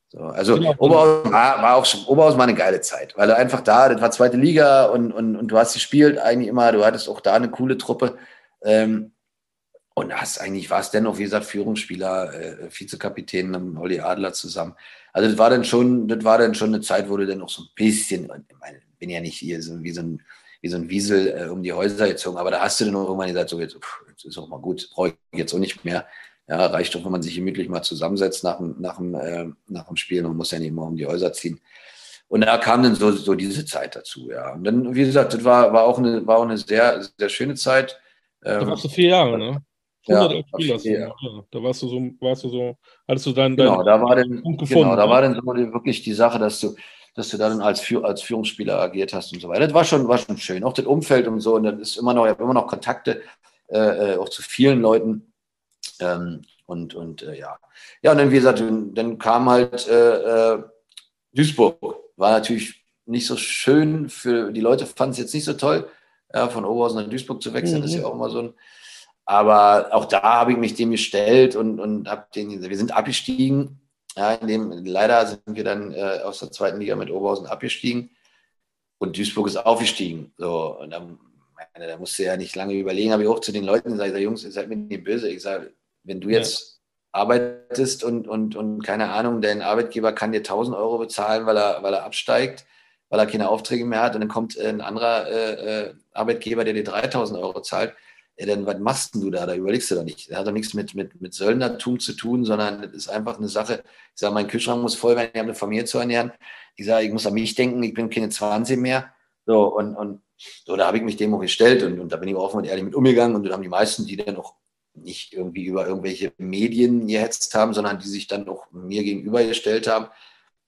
S2: So, also genau. Oberhaus war, war, auch schon, Oberhaus war eine geile Zeit, weil du einfach da, das war zweite Liga und, und, und du hast gespielt eigentlich immer, du hattest auch da eine coole Truppe. Ähm, und hast eigentlich, war es dennoch, wie gesagt, Führungsspieler, äh, Vizekapitän mit Olli Adler zusammen. Also das war dann schon, das war dann schon eine Zeit, wo du dann auch so ein bisschen, ich meine, bin ja nicht hier so wie so ein wie so ein Wiesel äh, um die Häuser gezogen. Aber da hast du dann irgendwann gesagt, so jetzt, pff, jetzt ist auch mal gut, brauche ich jetzt auch nicht mehr. Ja, reicht doch, wenn man sich gemütlich mal zusammensetzt nach dem, nach dem, äh, nach dem Spiel. Man muss ja nicht immer um die Häuser ziehen. Und da kam dann so, so diese Zeit dazu, ja. Und dann, wie gesagt, das war, war, auch, eine, war auch eine sehr, sehr schöne Zeit.
S1: Ähm, da warst du vier Jahre, ne? Ja, ja, da warst du so, warst du so, hattest du deinen,
S2: genau, da war dann, Punkt gefunden. Genau, da ne? war dann so wirklich die Sache, dass du, dass du da dann als, als Führungsspieler agiert hast und so weiter. Das war schon, war schon schön. Auch das Umfeld und so. Und dann ist immer noch, ich habe immer noch Kontakte äh, äh, auch zu vielen Leuten. Ähm, und und äh, ja. Ja, und dann, wie gesagt, dann kam halt äh, äh, Duisburg. War natürlich nicht so schön für die Leute, fanden es jetzt nicht so toll, ja, von Oberhausen nach Duisburg zu wechseln. Mhm. Das ist ja auch immer so ein. Aber auch da habe ich mich dem gestellt und, und habe den, wir sind abgestiegen ja, in dem, leider sind wir dann äh, aus der zweiten Liga mit Oberhausen abgestiegen und Duisburg ist aufgestiegen. So, und dann, meine, da musste ja nicht lange überlegen, habe ich auch zu den Leuten gesagt, Jungs, ihr seid mir nicht böse. Ich sage, wenn du jetzt ja. arbeitest und, und, und keine Ahnung, dein Arbeitgeber kann dir 1000 Euro bezahlen, weil er, weil er absteigt, weil er keine Aufträge mehr hat und dann kommt ein anderer äh, äh Arbeitgeber, der dir 3000 Euro zahlt, ja, dann was machst du da? Da überlegst du doch nicht. Das hat doch nichts mit, mit, mit Söldnertum zu tun, sondern das ist einfach eine Sache. Ich sage, mein Kühlschrank muss voll werden, ich habe eine Familie zu ernähren. Ich sage, ich muss an mich denken, ich bin keine 20 mehr. So, und, und so, da habe ich mich dem auch gestellt und, und da bin ich offen und ehrlich mit umgegangen und dann haben die meisten, die dann auch nicht irgendwie über irgendwelche Medien gehetzt haben, sondern die sich dann auch mir gegenüber gestellt haben,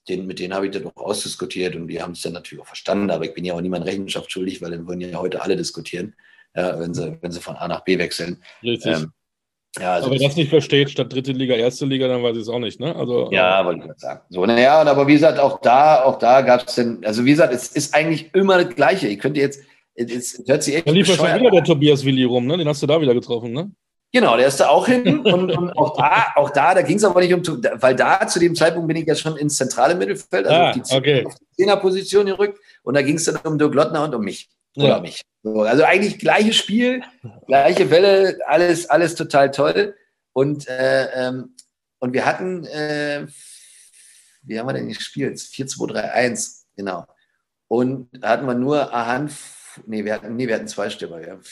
S2: den, mit denen habe ich dann auch ausdiskutiert und die haben es dann natürlich auch verstanden, aber ich bin ja auch niemand Rechenschaft schuldig, weil dann wollen ja heute alle diskutieren ja, wenn, sie, wenn sie von A nach B wechseln.
S1: Richtig. Ähm, ja, also aber wer das nicht versteht, statt dritte Liga, erste Liga, dann weiß ich es auch nicht, ne? Also,
S2: ja, wollte ich gerade sagen. So, naja, aber wie gesagt, auch da, auch da gab es denn, also wie gesagt, es ist eigentlich immer das Gleiche. Ich könnte jetzt, es hört sich echt.
S1: Da lief ja schon wieder der Tobias Willi rum, ne? Den hast du da wieder getroffen, ne?
S2: Genau, der ist da auch hin und, und auch da, auch da, da ging es aber nicht um, weil da zu dem Zeitpunkt bin ich ja schon ins zentrale Mittelfeld, also ah,
S1: auf die
S2: Zehnerposition okay. gerückt und da ging es dann um Dirk Lottner und um mich. Oder ja. mich. So, also eigentlich gleiches Spiel, gleiche Welle, alles, alles total toll. Und, äh, ähm, und wir hatten, äh, wie haben wir denn gespielt? 4-2-3-1, genau. Und da hatten wir nur Ahan, nee, wir hatten, nee, wir hatten zwei Stürmer. Wir haben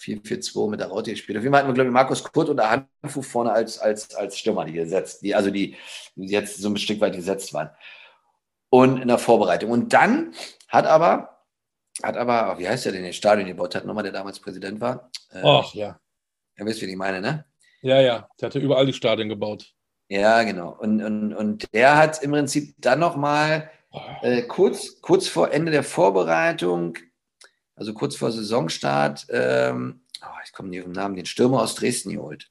S2: 4-4-2 mit der Raute gespielt. Auf jeden Fall hatten wir, glaube ich, Markus Kurt und Ahanfu vorne als, als, als Stürmer, die gesetzt, die, also die, die jetzt so ein Stück weit gesetzt waren. Und in der Vorbereitung. Und dann hat aber, hat aber, wie heißt der denn, den Stadion gebaut hat, nochmal, der damals Präsident war?
S1: Äh, Ach, ja.
S2: Ihr wisst, wie ich meine, ne?
S1: Ja, ja, der hatte überall die Stadien gebaut.
S2: Ja, genau. Und, und, und der hat im Prinzip dann nochmal äh, kurz, kurz vor Ende der Vorbereitung, also kurz vor Saisonstart, ähm, oh, ich komme nicht auf den Namen, den Stürmer aus Dresden geholt.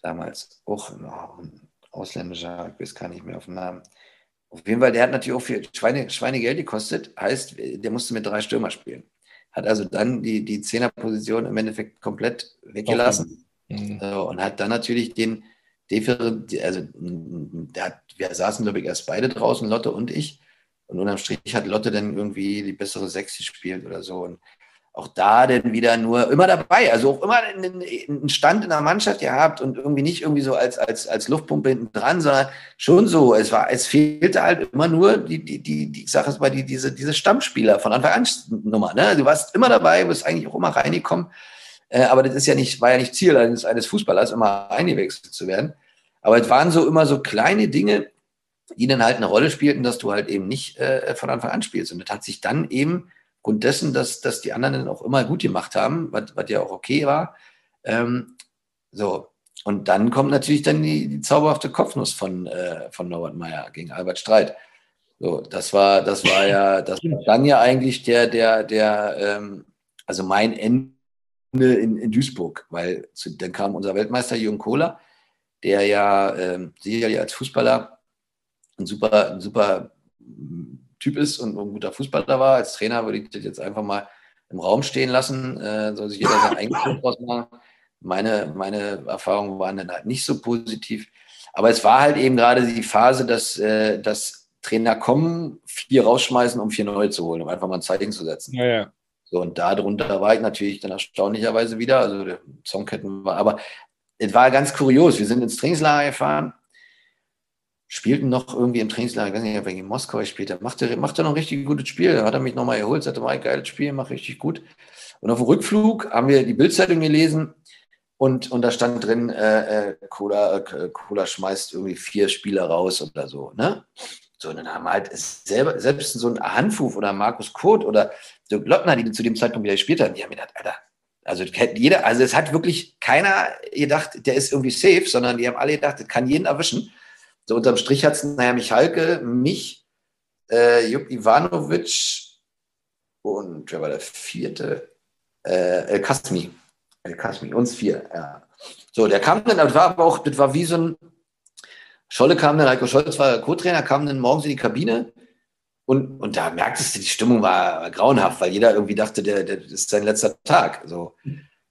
S2: Damals. Auch oh, ein ausländischer, ich weiß gar nicht mehr auf den Namen. Auf jeden Fall, der hat natürlich auch viel Schweine, Schweinegeld gekostet, heißt, der musste mit drei Stürmer spielen. Hat also dann die, die Zehnerposition im Endeffekt komplett weggelassen. Mhm. So, und hat dann natürlich den also der hat, wir saßen, glaube ich, erst beide draußen, Lotte und ich. Und unterm Strich hat Lotte dann irgendwie die bessere Sechs gespielt oder so. Und auch da dann wieder nur immer dabei, also auch immer einen Stand in der Mannschaft gehabt und irgendwie nicht irgendwie so als, als, als Luftpumpe hinten dran, sondern schon so, es war, es fehlte halt immer nur die, die, die, die Sache ist mal die, diese, diese Stammspieler von Anfang an Nummer, ne? Du warst immer dabei, bist eigentlich auch immer reingekommen, äh, aber das ist ja nicht, war ja nicht Ziel eines, eines Fußballers, immer eingewechselt zu werden. Aber es waren so immer so kleine Dinge, dann halt eine Rolle spielten, dass du halt eben nicht äh, von Anfang an spielst. Und das hat sich dann eben aufgrund dessen, dass, dass die anderen dann auch immer gut gemacht haben, was, was ja auch okay war. Ähm, so, und dann kommt natürlich dann die, die zauberhafte Kopfnuss von, äh, von Norbert Meyer gegen Albert Streit. So, das war, das war ja, das war dann ja eigentlich der, der, der, ähm, also mein Ende in, in Duisburg, weil zu, dann kam unser Weltmeister Jürgen Kohler, der ja ähm, sicherlich als Fußballer ein super, ein super Typ ist und ein guter Fußballer war. Als Trainer würde ich das jetzt einfach mal im Raum stehen lassen. Äh, soll sich jeder sein eigenes draus machen. Meine, meine Erfahrungen waren dann halt nicht so positiv. Aber es war halt eben gerade die Phase, dass, äh, dass Trainer kommen, vier rausschmeißen, um vier neue zu holen, um einfach mal ein Zeichen zu setzen.
S1: Ja, ja.
S2: So, und darunter war ich natürlich dann erstaunlicherweise wieder. Also der Songketten war, aber es war ganz kurios. Wir sind ins Trainingslager gefahren spielten noch irgendwie im Trainingslager, ich weiß nicht, wegen Moskau gespielt hat, machte, machte noch ein richtig gutes Spiel. Da hat er mich nochmal geholt, sagte mal, geiles Spiel, mach richtig gut. Und auf dem Rückflug haben wir die Bildzeitung gelesen und, und da stand drin, äh, äh, Cola, äh, Cola schmeißt irgendwie vier Spieler raus oder so. Ne? So, und dann haben halt selber, selbst so ein Handfuf oder Markus Kurt oder Dirk Lottner, die zu dem Zeitpunkt wieder gespielt haben, die haben gedacht, Alter, also jeder, also es hat wirklich keiner gedacht, der ist irgendwie safe, sondern die haben alle gedacht, das kann jeden erwischen. So unterm Strich hat es naja Michalke, mich, äh, Jupp Ivanovic und wer war der vierte? Äh, El Kasmi. El Kasmi, uns vier, ja. So, der kam dann, das war aber auch, das war wie so ein, Scholle kam dann, Heiko Scholz war Co-Trainer, kam dann morgens in die Kabine und, und da merktest du, die Stimmung war, grauenhaft, weil jeder irgendwie dachte, der, der ist sein letzter Tag. So.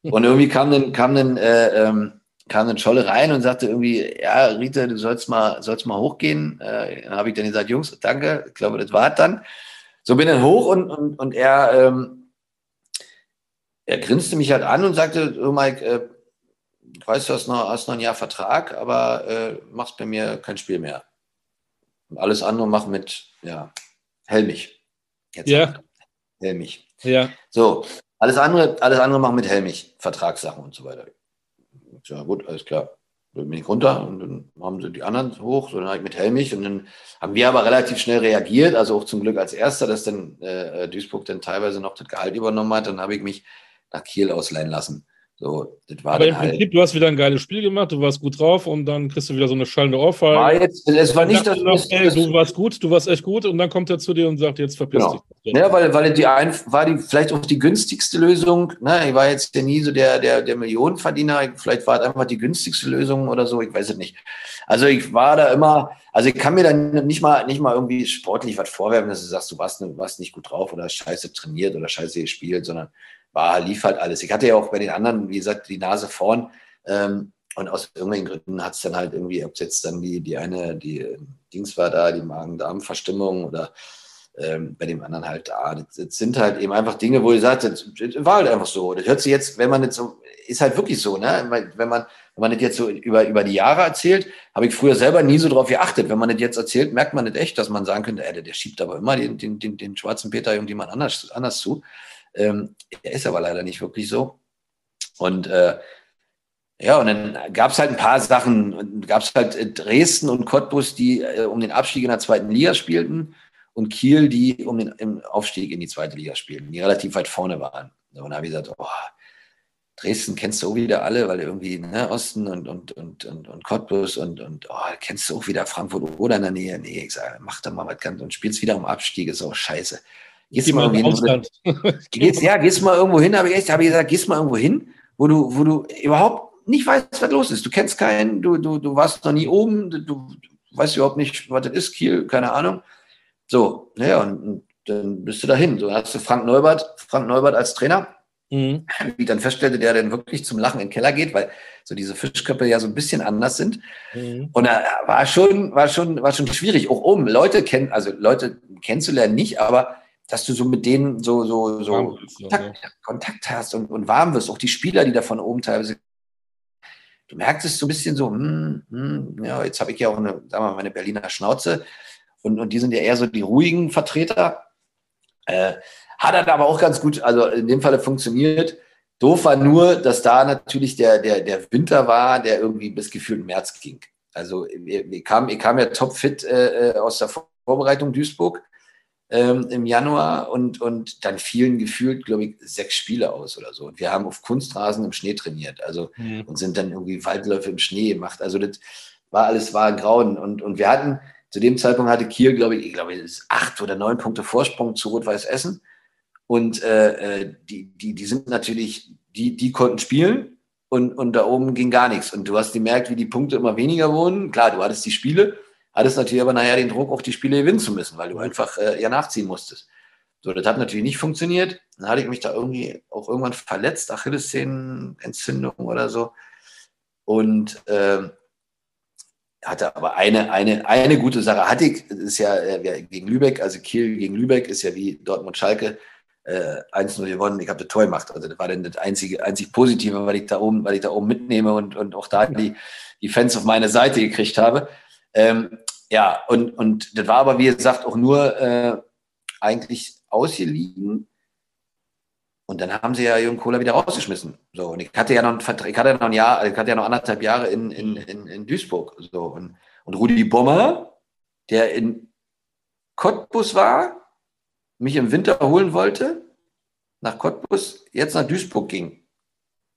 S2: Und irgendwie kam dann, kam dann äh, ähm, kam dann Scholle rein und sagte irgendwie, ja, Rita, du sollst mal, sollst mal hochgehen. Äh, dann habe ich dann gesagt, Jungs, danke, ich glaube, das war dann. So bin dann hoch und, und, und er, ähm, er grinste mich halt an und sagte, oh Mike, äh, ich weiß, du hast noch, hast noch ein Jahr Vertrag, aber äh, machst bei mir kein Spiel mehr. Und alles andere mach mit, ja, Helmich.
S1: Jetzt ja.
S2: Helmich.
S1: Ja.
S2: So, alles andere, alles andere mach mit Helmich, Vertragssachen und so weiter ja gut, alles klar. Dann bin ich runter und dann haben sie die anderen hoch, so dann ich mit Helmich und dann haben wir aber relativ schnell reagiert, also auch zum Glück als Erster, dass dann äh, Duisburg dann teilweise noch das Gehalt übernommen hat, dann habe ich mich nach Kiel ausleihen lassen. So,
S1: das war Aber im halt Prinzip, du hast wieder ein geiles Spiel gemacht, du warst gut drauf und dann kriegst du wieder so eine schallende Ohrfeige.
S2: War jetzt, es war nicht das,
S1: noch, ey, du warst gut, du warst echt gut und dann kommt er zu dir und sagt, jetzt verpiss genau.
S2: dich. Ja, weil, weil die ein, war die vielleicht auch die günstigste Lösung. Ne? Ich war jetzt ja nie so der, der, der Millionenverdiener, vielleicht war es einfach die günstigste Lösung oder so, ich weiß es nicht. Also ich war da immer, also ich kann mir dann nicht mal, nicht mal irgendwie sportlich was vorwerfen, dass du sagst, du warst, warst nicht gut drauf oder scheiße trainiert oder scheiße gespielt, sondern war, lief halt alles. Ich hatte ja auch bei den anderen, wie gesagt, die Nase vorn. Ähm, und aus irgendwelchen Gründen hat es dann halt irgendwie, ob es jetzt dann die, die eine, die Dings war da, die Magen-Darm-Verstimmung oder ähm, bei dem anderen halt da. Das, das, sind halt eben einfach Dinge, wo ihr sagt, das, das, war halt einfach so. Das hört sich jetzt, wenn man jetzt so, ist halt wirklich so, ne? Wenn man, wenn man das jetzt so über, über die Jahre erzählt, habe ich früher selber nie so drauf geachtet. Wenn man das jetzt erzählt, merkt man nicht echt, dass man sagen könnte, ey, der, der schiebt aber immer den, den, den, den schwarzen Peter irgendjemand anders, anders zu. Ähm, ist aber leider nicht wirklich so. Und äh, ja, und dann gab es halt ein paar Sachen. Gab es halt Dresden und Cottbus, die äh, um den Abstieg in der zweiten Liga spielten und Kiel, die um den Aufstieg in die zweite Liga spielten, die relativ weit vorne waren. Und da habe ich gesagt, oh, Dresden kennst du auch wieder alle, weil irgendwie ne, Osten und, und, und, und, und Cottbus und, und oh, kennst du auch wieder Frankfurt oder in der Nähe. Nee, ich sage, mach da mal was ganz und spielst wieder um Abstieg, ist auch scheiße. Gehst mal irgendwo hin, gehst, ja, gehst mal irgendwo hin, habe ich echt, habe ich gesagt, gehst mal irgendwo hin, wo du, wo du überhaupt nicht weißt, was los ist. Du kennst keinen, du, du, du warst noch nie oben, du, du weißt überhaupt nicht, was das ist, Kiel, keine Ahnung. So, naja, und, und dann bist du dahin. So hast du Frank Neubert, Frank Neubert als Trainer. Mhm. Wie dann feststellte, der dann wirklich zum Lachen in den Keller geht, weil so diese Fischköpfe ja so ein bisschen anders sind. Mhm. Und da war schon, war schon, war schon schwierig, auch um Leute kennen, also Leute kennenzulernen nicht, aber dass du so mit denen so, so, so Kontakt, ja. Kontakt, hast und, und warm wirst, auch die Spieler, die da von oben teilweise du merkst es so ein bisschen so, hm, hm, ja, jetzt habe ich ja auch eine, sagen wir mal, meine Berliner Schnauze. Und, und die sind ja eher so die ruhigen Vertreter. Äh, hat er aber auch ganz gut, also in dem Falle funktioniert. Doof war nur, dass da natürlich der, der, der Winter war, der irgendwie bis gefühlt März ging. Also ich kam, ich kam ja topfit äh, äh, aus der Vorbereitung Duisburg ähm, im Januar und, und dann fielen gefühlt, glaube ich, sechs Spiele aus oder so. Und wir haben auf Kunstrasen im Schnee trainiert, also mhm. und sind dann irgendwie Waldläufe im Schnee gemacht. Also das war alles war grauen. Und, und wir hatten, zu dem Zeitpunkt hatte Kiel, glaube ich, ich glaube, acht oder neun Punkte Vorsprung zu Rot-Weiß Essen. Und äh, äh, die, die, die sind natürlich, die, die konnten spielen und, und da oben ging gar nichts. Und du hast gemerkt, wie die Punkte immer weniger wurden. Klar, du hattest die Spiele, hattest natürlich aber nachher den Druck, auch die Spiele gewinnen zu müssen, weil du einfach äh, ja nachziehen musstest. So, das hat natürlich nicht funktioniert. Dann hatte ich mich da irgendwie auch irgendwann verletzt, Achillessehnenentzündung oder so. Und äh, hatte aber eine, eine, eine gute Sache hatte ich, ist ja äh, gegen Lübeck, also Kiel gegen Lübeck ist ja wie Dortmund-Schalke äh, 1-0 gewonnen, ich habe das Tor gemacht. Also das war dann das einzige, einzig Positive, weil ich da oben, weil ich da oben mitnehme und, und auch da die, die Fans auf meine Seite gekriegt habe. Ähm, ja, und, und das war aber, wie gesagt, auch nur äh, eigentlich ausgeliehen. Und dann haben sie ja Jürgen Kohler wieder rausgeschmissen. So, und ich hatte ja noch ein, ich hatte noch ein Jahr, ich hatte ja noch anderthalb Jahre in, in, in, in Duisburg. So, und, und Rudi Bommer, der in Cottbus war, mich im Winter holen wollte, nach Cottbus, jetzt nach Duisburg ging.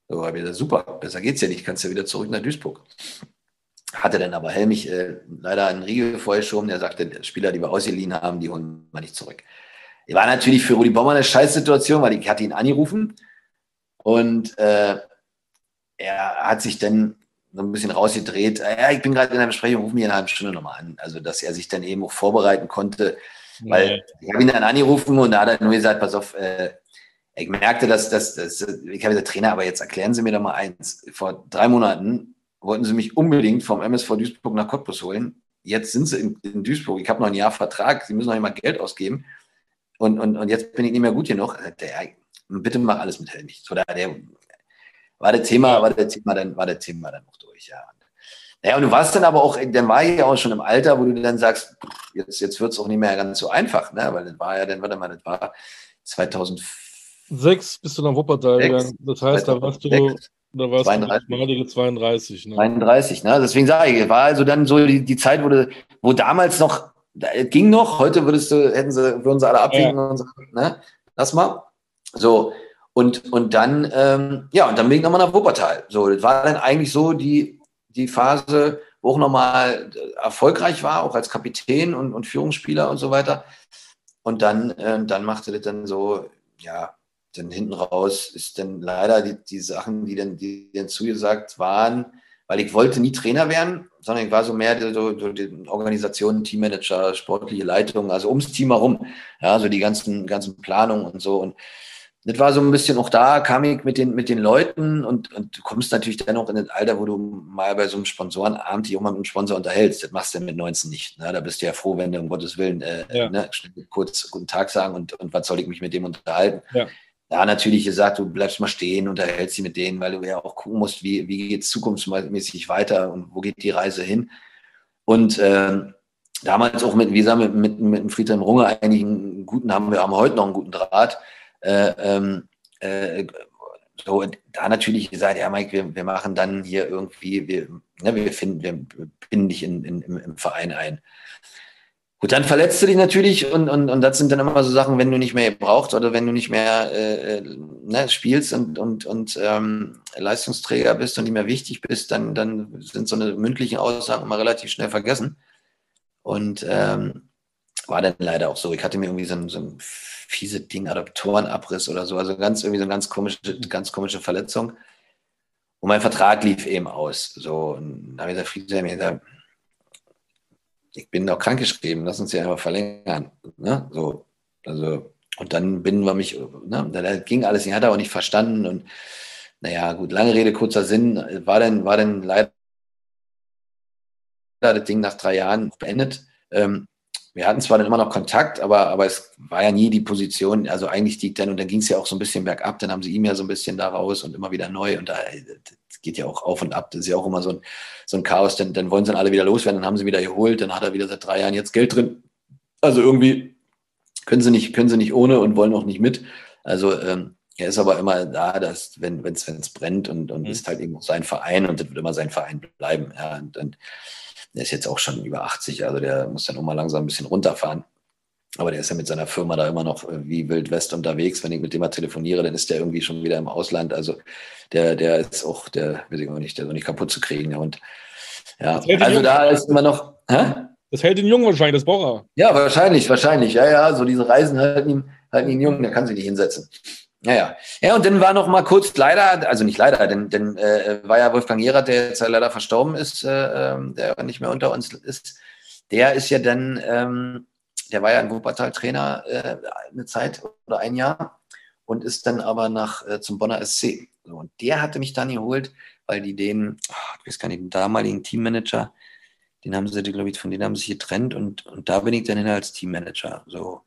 S2: So ich gesagt, super, besser geht's ja nicht, kannst ja wieder zurück nach Duisburg. Hatte dann aber Helmich äh, leider einen Riegel vorgeschoben, der sagte, Spieler, die wir ausgeliehen haben, die holen wir nicht zurück. War natürlich für Rudi Bommer eine Scheißsituation, weil ich hatte ihn angerufen und äh, er hat sich dann so ein bisschen rausgedreht. Ja, ich bin gerade in der Besprechung, ruf mich in einer halben Stunde nochmal an. Also, dass er sich dann eben auch vorbereiten konnte, weil ja. ich habe ihn dann angerufen und da hat er nur gesagt, pass auf, äh, ich merkte, dass, dass ich habe gesagt, Trainer, aber jetzt erklären Sie mir doch mal eins. Vor drei Monaten wollten Sie mich unbedingt vom MSV Duisburg nach Cottbus holen. Jetzt sind Sie in, in Duisburg. Ich habe noch ein Jahr Vertrag. Sie müssen noch immer Geld ausgeben und, und, und jetzt bin ich nicht mehr gut genug. Der, bitte mach alles mit Helmich. So, der, der, war der Thema, war der Thema dann, war der Thema dann auch durch, ja. Naja, und du warst dann aber auch, dann war ich ja auch schon im Alter, wo du dann sagst, jetzt, jetzt wird es auch nicht mehr ganz so einfach, ne? Weil das war ja dann, warte mal, das war 2006
S1: bist du nach Wuppertal gegangen. Das heißt, da warst du, da warst 32. du malige 32.
S2: Ne? 32, ne? Deswegen sage ich, war also dann so die, die Zeit, wo, du, wo damals noch es ging noch, heute würdest du, hätten sie, würden sie alle abwiegen ja. und sagen, ne, lass mal. So, und, und dann, ähm, ja, und dann bin ich nochmal nach Wuppertal. So, das war dann eigentlich so die, die Phase, wo auch nochmal erfolgreich war, auch als Kapitän und, und Führungsspieler und so weiter. Und dann, äh, dann machte das dann so, ja, dann hinten raus ist dann leider die, die Sachen, die dann, die dann zugesagt waren, weil ich wollte nie Trainer werden, sondern ich war so mehr so, so die Organisation, Teammanager, sportliche Leitung, also ums Team herum, ja, so die ganzen, ganzen Planungen und so. Und das war so ein bisschen auch da, kam ich mit den, mit den Leuten und, und du kommst natürlich dann auch in das Alter, wo du mal bei so einem Sponsorenabend dich auch mal mit einem Sponsor unterhältst. Das machst du mit 19 nicht. Ne? Da bist du ja froh, wenn du um Gottes Willen äh, ja. ne, kurz guten Tag sagen und, und was soll ich mich mit dem unterhalten. Ja. Da natürlich gesagt, du bleibst mal stehen, unterhältst dich mit denen, weil du ja auch gucken musst, wie, wie geht es zukunftsmäßig weiter und wo geht die Reise hin. Und äh, damals auch mit, wie gesagt, mit, mit, mit Friedhelm Runge eigentlich guten, haben wir haben heute noch einen guten Draht äh, ähm, äh, so, da natürlich gesagt, ja, Mike, wir, wir machen dann hier irgendwie, wir, ne, wir finden, wir binden dich in, in, im, im Verein ein. Gut, dann verletzt du dich natürlich und, und, und das sind dann immer so Sachen, wenn du nicht mehr brauchst oder wenn du nicht mehr äh, äh, ne, spielst und, und, und ähm, Leistungsträger bist und nicht mehr wichtig bist, dann, dann sind so eine mündlichen Aussagen immer relativ schnell vergessen. Und ähm, war dann leider auch so. Ich hatte mir irgendwie so ein, so ein fiese Ding, Adaptorenabriss oder so. Also ganz irgendwie so eine ganz komische, ganz komische Verletzung. Und mein Vertrag lief eben aus. So, und da habe ich gesagt, gesagt, ich bin noch krankgeschrieben, lass uns ja einfach verlängern. Ne? So, also, und dann binden wir mich, ne? da ging alles, ich hatte auch nicht verstanden. Und naja, gut, lange Rede, kurzer Sinn, war dann, war dann leider das Ding nach drei Jahren beendet. Ähm, wir hatten zwar dann immer noch Kontakt, aber, aber es war ja nie die Position, also eigentlich die dann, und dann ging es ja auch so ein bisschen bergab, dann haben sie ihm ja so ein bisschen da raus und immer wieder neu und da geht ja auch auf und ab, das ist ja auch immer so ein, so ein Chaos, dann, dann wollen sie dann alle wieder loswerden, dann haben sie wieder geholt, dann hat er wieder seit drei Jahren jetzt Geld drin. Also irgendwie können sie nicht, können sie nicht ohne und wollen auch nicht mit. Also ähm, er ist aber immer da, dass wenn es brennt und, und mhm. ist halt eben sein Verein und das wird immer sein Verein bleiben. Ja, und, und der ist jetzt auch schon über 80, also der muss dann auch mal langsam ein bisschen runterfahren. Aber der ist ja mit seiner Firma da immer noch äh, wie Wild West unterwegs. Wenn ich mit dem mal telefoniere, dann ist der irgendwie schon wieder im Ausland. Also der, der ist auch, der weiß ich auch nicht, der ist nicht kaputt zu kriegen. Und ja, also da ist immer noch. Hä?
S1: Das hält ihn jung wahrscheinlich, das braucht er.
S2: Ja, wahrscheinlich, wahrscheinlich. Ja, ja, so diese Reisen halten ihn, halten ihn jung, der kann sich nicht hinsetzen. Naja. Ja, und dann war noch mal kurz leider, also nicht leider, denn, denn äh, war ja Wolfgang Gerath, der jetzt leider verstorben ist, äh, ähm, der nicht mehr unter uns ist. Der ist ja dann, ähm, der war ja ein Wuppertal-Trainer äh, eine Zeit oder ein Jahr und ist dann aber nach äh, zum Bonner SC. So, und der hatte mich dann geholt, weil die den, oh, ich weiß gar nicht, den damaligen Teammanager, den haben sie, glaube ich, von denen haben sie sich getrennt und, und da bin ich dann hin als Teammanager. So.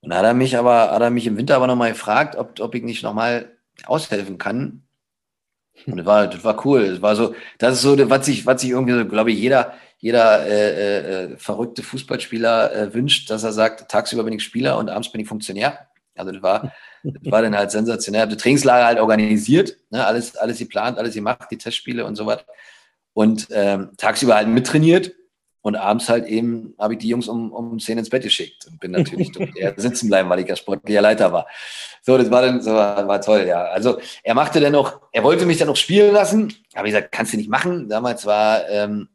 S2: Und da hat er mich aber, hat er mich im Winter aber nochmal gefragt, ob, ob ich nicht nochmal aushelfen kann. Und das war, das war cool. Das war so, das ist so, was sich, was sich irgendwie so, glaube ich, jeder, jeder äh, äh, verrückte Fußballspieler äh, wünscht, dass er sagt, tagsüber bin ich Spieler und abends bin ich Funktionär. Also das war, das war dann halt sensationell. Ich habe das Trainingslager halt organisiert, ne? alles, alles geplant, alles gemacht, die Testspiele und so was. Und ähm, tagsüber halt mittrainiert und abends halt eben habe ich die Jungs um, um 10 ins Bett geschickt und bin natürlich eher sitzen bleiben, weil ich ja sportlicher Leiter war. So, das war dann so, war toll, ja. Also er machte dann noch, er wollte mich dann noch spielen lassen. Habe ich gesagt, kannst du nicht machen. Damals war ähm,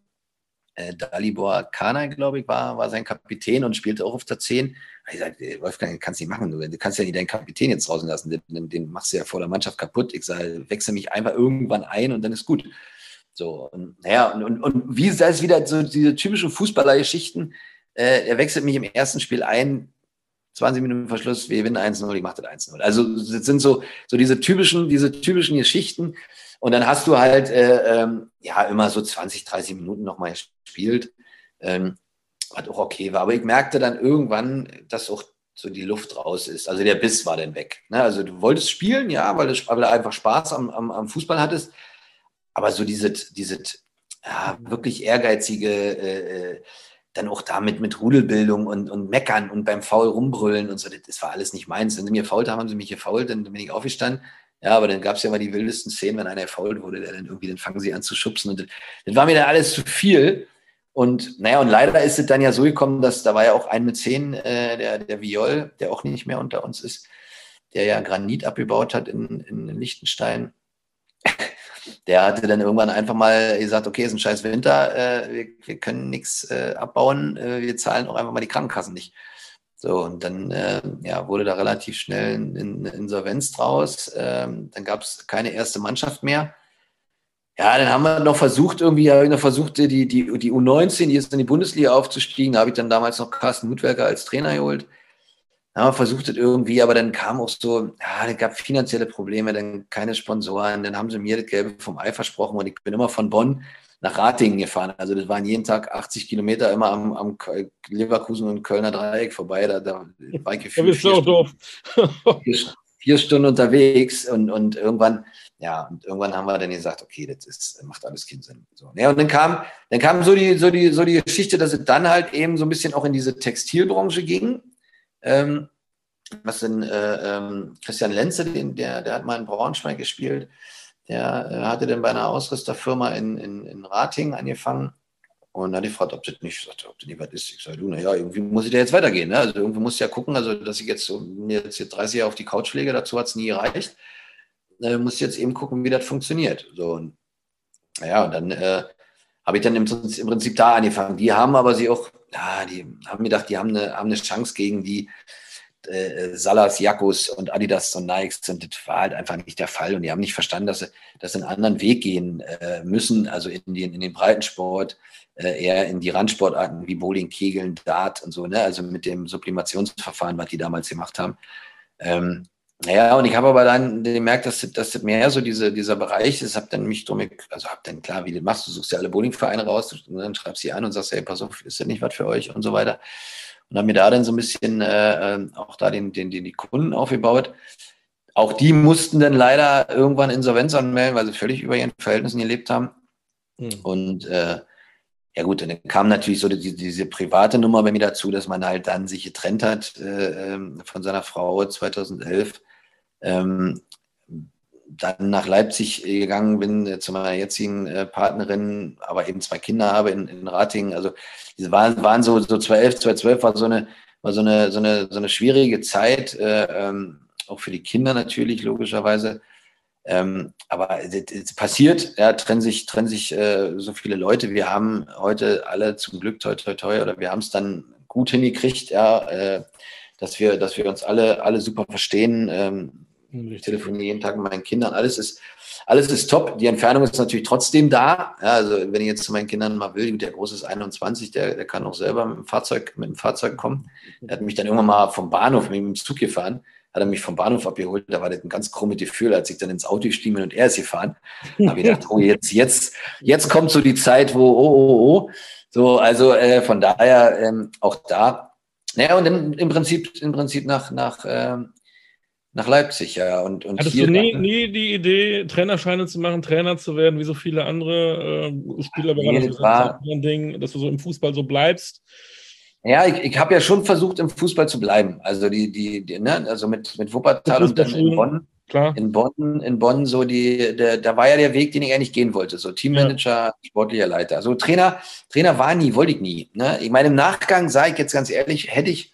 S2: äh, Dalibor Kana, glaube ich, war, war sein Kapitän und spielte auch auf der 10. Ich sagte, Wolfgang, kannst du nicht machen. Du, kannst ja nicht deinen Kapitän jetzt draußen lassen. Den, den machst du ja vor der Mannschaft kaputt. Ich sage, wechsle mich einfach irgendwann ein und dann ist gut. So, und, naja, und, und, und wie ist das wieder so diese typischen Fußballergeschichten? Äh, er wechselt mich im ersten Spiel ein, 20 Minuten Verschluss, wir gewinnen 1-0, ich mache das 1-0. Also das sind so, so diese typischen, diese typischen Geschichten. Und dann hast du halt äh, ähm, ja immer so 20, 30 Minuten nochmal gespielt, ähm, was auch okay war. Aber ich merkte dann irgendwann, dass auch so die Luft raus ist. Also der Biss war dann weg. Ne? Also du wolltest spielen, ja, weil du, weil du einfach Spaß am, am, am Fußball hattest aber so diese, diese ja, wirklich ehrgeizige, äh, äh, dann auch damit mit Rudelbildung und, und Meckern und beim Foul rumbrüllen und so, das, war alles nicht meins. Wenn sie mir fault haben, haben sie mich gefault, dann bin ich aufgestanden. Ja, aber dann gab es ja mal die wildesten Szenen, wenn einer fault wurde, der dann irgendwie, dann fangen sie an zu schubsen. Und das, war mir dann alles zu viel. Und naja, und leider ist es dann ja so gekommen, dass da war ja auch ein mit zehn, äh, der, der Viol, der auch nicht mehr unter uns ist, der ja Granit abgebaut hat in, in Liechtenstein der hatte dann irgendwann einfach mal gesagt, okay, ist ein scheiß Winter, äh, wir, wir, können nichts äh, abbauen, äh, wir zahlen auch einfach mal die Krankenkassen nicht. So, und dann äh, ja, wurde da relativ schnell eine Insolvenz draus. Ähm, dann gab es keine erste Mannschaft mehr. Ja, dann haben wir noch versucht, irgendwie, habe ich noch versucht, die, die, die U19, die ist in die Bundesliga aufzustiegen. Da habe ich dann damals noch Carsten Mutwerker als Trainer geholt. haben wir versucht das irgendwie, aber dann kam auch so, ja, es gab finanzielle Probleme, dann keine Sponsoren, dann haben sie mir das Gelbe vom Ei versprochen und ich bin immer von Bonn nach Ratingen gefahren. Also das waren jeden Tag 80 Kilometer immer am, am Leverkusen und Kölner Dreieck vorbei. Da, da war ich gefühlt vier, Stunden, vier, vier, Stunden unterwegs und, und irgendwann, ja, und irgendwann haben wir dann gesagt, okay, das ist, macht alles keinen Sinn. So, ja, und dann kam, dann kam so die, so die, so die Geschichte, dass es dann halt eben so ein bisschen auch in diese Textilbranche ging. Ähm, was denn äh, ähm, Christian Lenze, den, der, der hat mal in Braunschweig gespielt. Der äh, hatte dann bei einer Ausrüsterfirma in, in, in Rating angefangen und hat gefragt, ob das nicht, sagte, ob das nicht was ist. Ich sage, du, naja, irgendwie muss ich da jetzt weitergehen. Ne? Also irgendwie muss ich ja gucken, also dass ich jetzt so jetzt hier 30 Jahre auf die Couch lege, dazu hat es nie gereicht. Äh, muss jetzt eben gucken, wie das funktioniert. So, und, naja, und dann äh, habe ich dann im, im, Prinzip da angefangen. Die haben aber sie auch, ja, die haben mir gedacht, die haben eine, haben eine Chance gegen die äh, Salas, Jakobs und Adidas und Nikes sind, das war halt einfach nicht der Fall. Und die haben nicht verstanden, dass sie, dass einen anderen Weg gehen äh, müssen, also in den, in den Breitensport, äh, eher in die Randsportarten wie Bowling, Kegeln, Dart und so, ne? also mit dem Sublimationsverfahren, was die damals gemacht haben. Ähm, naja, und ich habe aber dann gemerkt, dass, das mehr so diese, dieser Bereich ist. Habe dann mich drum, also habe dann klar, wie du machst, du suchst ja alle Bowlingvereine raus, und dann schreibst sie an und sagst, hey, pass auf, ist das nicht was für euch und so weiter und haben mir da dann so ein bisschen äh, äh, auch da den, den, den, die Kunden aufgebaut. Auch die mussten dann leider irgendwann Insolvenz anmelden, weil sie völlig über ihren Verhältnissen gelebt haben. Mhm. Und äh, ja gut, dann kam natürlich so die, diese private Nummer bei mir dazu, dass man halt dann sich getrennt hat äh, ähm, von seiner Frau 2011. Ähm, dann nach Leipzig gegangen bin, äh, zu meiner jetzigen äh, Partnerin, aber eben zwei Kinder habe in, in Ratingen. Also diese waren, waren so, so 2011, 2012 war so eine, war so eine, so eine, so eine schwierige Zeit, äh, ähm, auch für die Kinder natürlich, logischerweise. Ähm, aber es passiert, ja, trennen sich, trennen sich äh, so viele Leute. Wir haben heute alle zum Glück toi toi toi oder wir haben es dann gut hingekriegt, ja, äh, dass wir, dass wir uns alle, alle super verstehen. Ähm, ich telefoniere jeden Tag mit meinen Kindern. Alles ist, alles ist top. Die Entfernung ist natürlich trotzdem da. Ja, also wenn ich jetzt zu meinen Kindern mal will, der Große ist 21, der, der kann auch selber mit dem Fahrzeug, mit dem Fahrzeug kommen. Er hat mich dann irgendwann mal vom Bahnhof mit dem Zug gefahren, hat er mich vom Bahnhof abgeholt. Da war das ein ganz krummes Gefühl, als ich dann ins Auto stieg und er ist gefahren. Da habe ich gedacht, oh, jetzt, jetzt, jetzt kommt so die Zeit, wo, oh, oh, oh. So, also äh, von daher ähm, auch da. Naja, und im, im Prinzip, im Prinzip nach, nach ähm, nach Leipzig, ja. Und, und
S1: Hattest du nie, nie, die Idee, Trainerscheine zu machen, Trainer zu werden, wie so viele andere äh, Spieler? Nee, das war ein Ding, dass du so im Fußball so bleibst?
S2: Ja, ich, ich habe ja schon versucht, im Fußball zu bleiben. Also die, die, die ne, also mit, mit Wuppertal und dann in Bonn. Klar. In Bonn, in Bonn, so die, der, da war ja der Weg, den ich eigentlich gehen wollte. So Teammanager, ja. sportlicher Leiter. Also Trainer, Trainer war nie, wollte ich nie. Ne? Ich meine, im Nachgang sage ich jetzt ganz ehrlich, hätte ich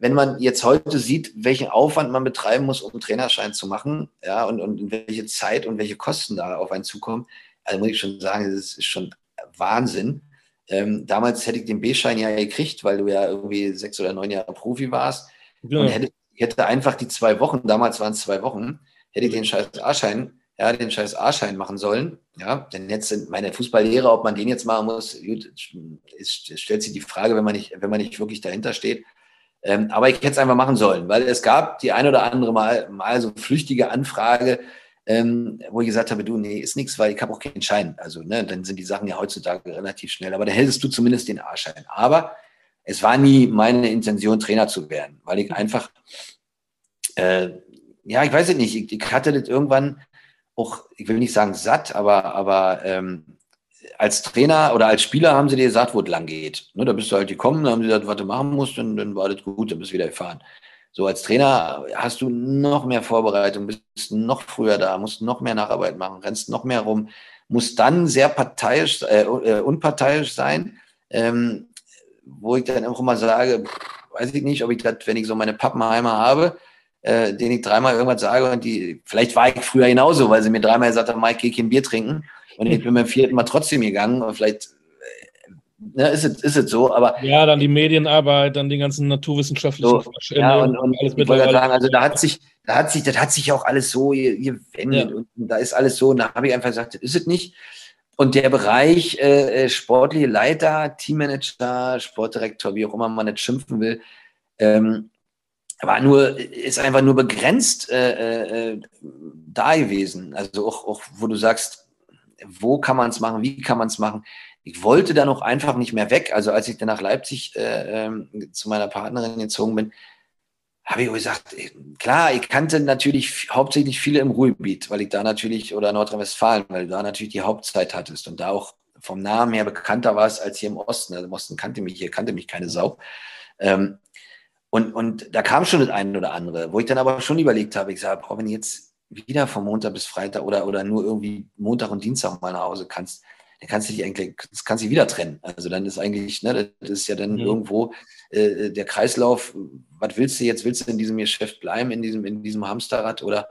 S2: wenn man jetzt heute sieht, welchen Aufwand man betreiben muss, um einen Trainerschein zu machen, ja, und, und welche Zeit und welche Kosten da auf einen zukommen, also muss ich schon sagen, das ist schon Wahnsinn. Ähm, damals hätte ich den B-Schein ja gekriegt, weil du ja irgendwie sechs oder neun Jahre Profi warst. Ja. Und hätte, ich hätte einfach die zwei Wochen, damals waren es zwei Wochen, hätte ich den scheiß A-Schein, ja, den scheiß A-Schein machen sollen. Ja, denn jetzt sind meine Fußballlehrer, ob man den jetzt machen muss, gut, es stellt sich die Frage, wenn man nicht, wenn man nicht wirklich dahinter steht. Ähm, aber ich hätte es einfach machen sollen, weil es gab die ein oder andere Mal, mal so flüchtige Anfrage, ähm, wo ich gesagt habe, du, nee, ist nichts, weil ich habe auch keinen Schein. Also, ne, dann sind die Sachen ja heutzutage relativ schnell. Aber da hättest du zumindest den A-Schein. Aber es war nie meine Intention, Trainer zu werden, weil ich einfach, äh, ja, ich weiß es nicht, ich, ich, hatte das irgendwann auch, ich will nicht sagen satt, aber, aber ähm, als Trainer oder als Spieler haben sie dir gesagt, wo es lang geht. Ne, da bist du halt gekommen, da haben sie gesagt, was du machen musst, und dann war das gut, dann bist du wieder gefahren. So als Trainer hast du noch mehr Vorbereitung, bist noch früher da, musst noch mehr Nacharbeit machen, rennst noch mehr rum, musst dann sehr parteiisch, äh, äh, unparteiisch sein, ähm, wo ich dann auch immer sage, weiß ich nicht, ob ich das, wenn ich so meine Pappenheimer habe, äh, denen ich dreimal irgendwas sage und die, vielleicht war ich früher genauso, weil sie mir dreimal gesagt haben, Mike, geh kein Bier trinken und ich bin beim vierten Mal trotzdem gegangen. Und vielleicht äh, ne, ist, es, ist es so, aber.
S1: Ja, dann die Medienarbeit, dann die ganzen naturwissenschaftlichen
S2: so, Ja, und, und alles ich wollte sagen, also da hat sich, da hat sich, das hat sich auch alles so gewendet ja. und da ist alles so. Und da habe ich einfach gesagt, das ist es nicht. Und der Bereich äh, äh, sportliche Leiter, Teammanager, Sportdirektor, wie auch immer man das schimpfen will, ähm, war nur, ist einfach nur begrenzt äh, äh, da gewesen. Also auch, auch, wo du sagst, wo kann man es machen, wie kann man es machen. Ich wollte da noch einfach nicht mehr weg. Also als ich dann nach Leipzig äh, äh, zu meiner Partnerin gezogen bin, habe ich gesagt, klar, ich kannte natürlich hauptsächlich viele im Ruhrgebiet, weil ich da natürlich, oder Nordrhein-Westfalen, weil du da natürlich die Hauptzeit hattest und da auch vom Namen her bekannter warst als hier im Osten. Also im Osten kannte mich, hier kannte mich keine Sau. Ähm, und, und da kam schon das eine oder andere, wo ich dann aber schon überlegt habe, ich sage, boah, wenn du jetzt wieder von Montag bis Freitag oder, oder nur irgendwie Montag und Dienstag mal nach Hause kannst, dann kannst du dich eigentlich, das kannst du wieder trennen. Also dann ist eigentlich, ne, das ist ja dann mhm. irgendwo äh, der Kreislauf, was willst du jetzt? Willst du in diesem Geschäft bleiben, in diesem, in diesem Hamsterrad oder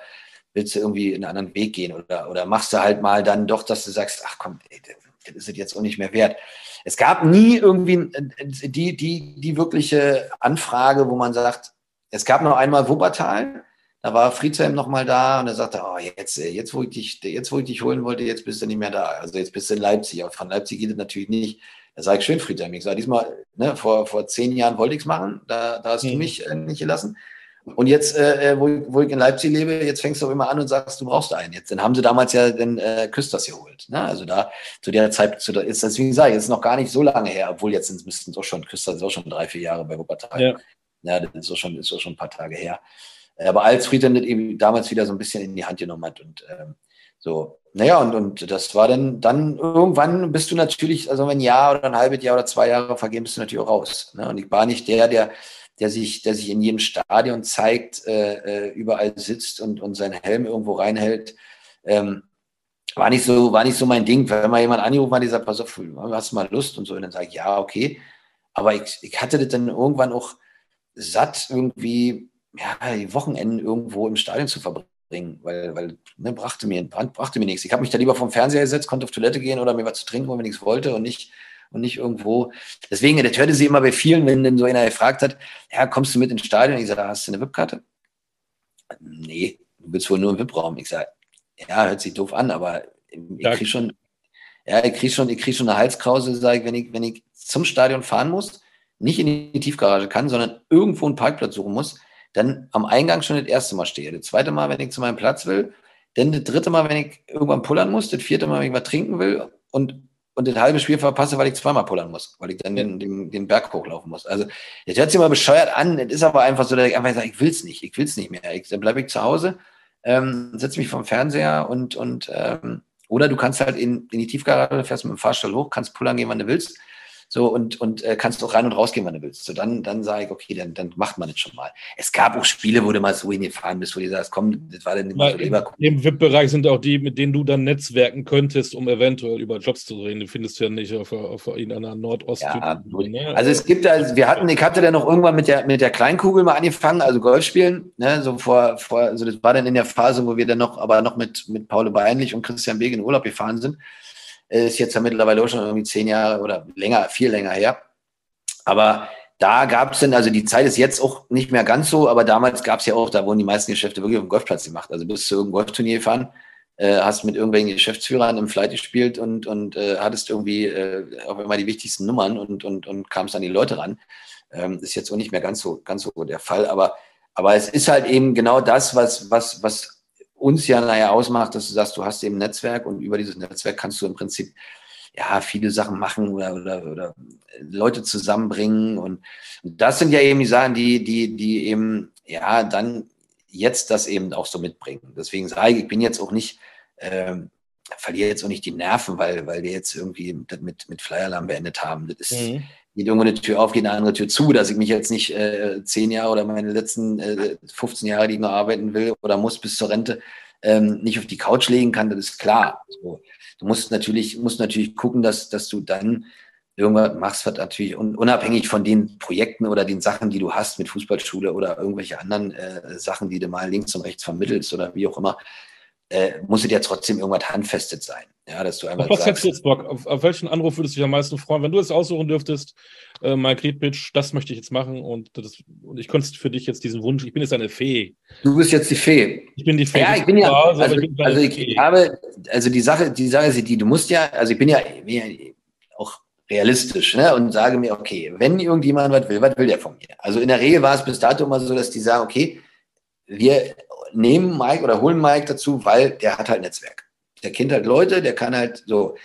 S2: willst du irgendwie einen anderen Weg gehen oder, oder machst du halt mal dann doch, dass du sagst, ach komm, ey, das ist es jetzt auch nicht mehr wert. Es gab nie irgendwie die, die, die wirkliche Anfrage, wo man sagt, es gab noch einmal Wuppertal, da war Friedhelm nochmal da und er sagte, oh, jetzt, jetzt, wo ich dich, jetzt, wo ich dich holen wollte, jetzt bist du nicht mehr da. Also jetzt bist du in Leipzig. Aber von Leipzig geht es natürlich nicht. Da sage ich schön, Friedhelm. Ich sage diesmal, ne, vor, vor zehn Jahren wollte ich es machen, da, da hast mhm. du mich äh, nicht gelassen. Und jetzt, äh, äh, wo, wo, ich in Leipzig lebe, jetzt fängst du auch immer an und sagst, du brauchst einen. Jetzt, dann haben sie damals ja den äh, Küsters geholt. Ne? Also da zu der Zeit, zu der, ist das, wie gesagt, jetzt noch gar nicht so lange her, obwohl jetzt sind, müssten es auch schon, Küsters ist auch schon drei, vier Jahre bei Wuppertal. Ja. ja, das ist auch schon, ist auch schon ein paar Tage her. Aber als Friedhelm das eben damals wieder so ein bisschen in die Hand genommen hat und ähm, so, naja, und, und das war dann, dann irgendwann bist du natürlich, also wenn ein Jahr oder ein halbes Jahr oder zwei Jahre vergehen, bist du natürlich auch raus. Ne? Und ich war nicht der, der der sich, der sich in jedem Stadion zeigt, äh, äh, überall sitzt und, und seinen Helm irgendwo reinhält. Ähm, war nicht so, war nicht so mein Ding. Wenn mal jemand angerufen hat, die sagt, pass auf, hast du mal Lust und so, und dann sage ich, ja, okay. Aber ich, ich hatte das dann irgendwann auch satt, irgendwie, ja, die Wochenenden irgendwo im Stadion zu verbringen, weil, weil ne, brachte, mir, brachte mir nichts. Ich habe mich da lieber vom Fernseher gesetzt, konnte auf Toilette gehen oder mir was zu trinken, wenn ich nichts wollte und nicht und nicht irgendwo. Deswegen, das hörte sie immer bei vielen, wenn dann so einer gefragt hat, ja, kommst du mit ins Stadion? Ich sage, hast du eine VIP-Karte? Nee, du bist wohl nur im VIP-Raum. Ich sage, ja, hört sich doof an, aber ich kriege schon, ja, ich kriege schon, ich krieg schon eine Halskrause, sage ich, wenn ich, wenn ich zum Stadion fahren muss, nicht in die Tiefgarage kann, sondern irgendwo einen Parkplatz suchen muss, dann am Eingang schon das erste Mal stehe. Das zweite Mal, wenn ich zu meinem Platz will, dann das dritte Mal, wenn ich irgendwann pullern muss, das vierte Mal, wenn ich was trinken will und und das halbe Spiel verpasse, weil ich zweimal pullern muss, weil ich dann den, den, den Berg hochlaufen muss. Also, das hört sich mal bescheuert an. Es ist aber einfach so, dass ich einfach sage, ich will es nicht, ich will es nicht mehr. Ich, dann bleibe ich zu Hause, ähm, setze mich vom Fernseher und, und ähm, oder du kannst halt in, in die Tiefgarage, fährst mit dem Fahrstuhl hoch, kannst pullern gehen, wann du willst. So, und, und äh, kannst auch rein und rausgehen, wann du willst. So, dann, dann sage ich, okay, dann, dann macht man das schon mal. Es gab auch Spiele, wo du mal so hingefahren bist, wo du sagst, komm, das war dann immer so
S1: lieber. Im VIP-Bereich sind auch die, mit denen du dann netzwerken könntest, um eventuell über Jobs zu reden. Die findest du ja nicht auf, auf irgendeiner Nordost.
S2: Ja, ne? Also es gibt, also wir hatten, ich hatte dann noch irgendwann mit der, mit der Kleinkugel mal angefangen, also Golf spielen, ne, so vor, vor, also das war dann in der Phase, wo wir dann noch, aber noch mit, mit Paul Beinlich und Christian Beek in Urlaub gefahren sind. Ist jetzt ja mittlerweile auch schon irgendwie zehn Jahre oder länger, viel länger her. Aber da gab es dann, also die Zeit ist jetzt auch nicht mehr ganz so, aber damals gab es ja auch, da wurden die meisten Geschäfte wirklich auf dem Golfplatz gemacht. Also bist du irgendein Golfturnier gefahren, äh, hast mit irgendwelchen Geschäftsführern im Flight gespielt und, und äh, hattest irgendwie äh, auch immer die wichtigsten Nummern und, und, und kamst an die Leute ran. Ähm, ist jetzt auch nicht mehr ganz so, ganz so der Fall, aber, aber es ist halt eben genau das, was, was, was uns ja nachher ausmacht, dass du sagst, du hast eben Netzwerk und über dieses Netzwerk kannst du im Prinzip ja, viele Sachen machen oder, oder, oder Leute zusammenbringen. Und, das sind ja eben die Sachen, die, die, die eben, ja, dann jetzt das eben auch so mitbringen. Deswegen sage ich, ich bin jetzt auch nicht, äh, verliere jetzt auch nicht die Nerven, weil, weil wir jetzt irgendwie das mit, mit Flyer-Alarm beendet haben. Das ist, mhm. Geht irgendwo eine Tür auf, geht eine andere Tür zu, dass ich mich jetzt nicht äh, zehn Jahre oder meine letzten äh, 15 Jahre, die ich noch arbeiten will oder muss bis zur Rente, ähm, nicht auf die Couch legen kann, das ist klar. So. Du musst natürlich, musst natürlich gucken, dass, dass du dann irgendwas machst, was natürlich unabhängig von den Projekten oder den Sachen, die du hast mit Fußballschule oder irgendwelche anderen äh, Sachen, die du mal links und rechts vermittelst oder wie auch immer, äh, muss es ja trotzdem irgendwas handfestet sein. Ja, dass du einfach
S1: auf was sagst, hättest du jetzt Bock? Auf, auf, welchen Anruf würdest du dich am meisten freuen? Wenn du es aussuchen dürftest, äh, Mike Riedbitsch, das möchte ich jetzt machen und, das, und ich konnte für dich jetzt diesen Wunsch, ich bin jetzt eine Fee.
S2: Du bist jetzt die Fee.
S1: Ich bin die Fee.
S2: Ja, ich bin ja, also, also, ich, bin also ich habe, also die Sache, die Sache ist die, du musst ja, also ich bin ja, bin ja auch realistisch ne? und sage mir, okay, wenn irgendjemand was will, was will der von mir? Also in der Regel war es bis dato immer so, dass die sagen, okay, wir nehmen Mike oder holen Mike dazu, weil der hat halt Netzwerk. Der kennt halt Leute, der kann halt so.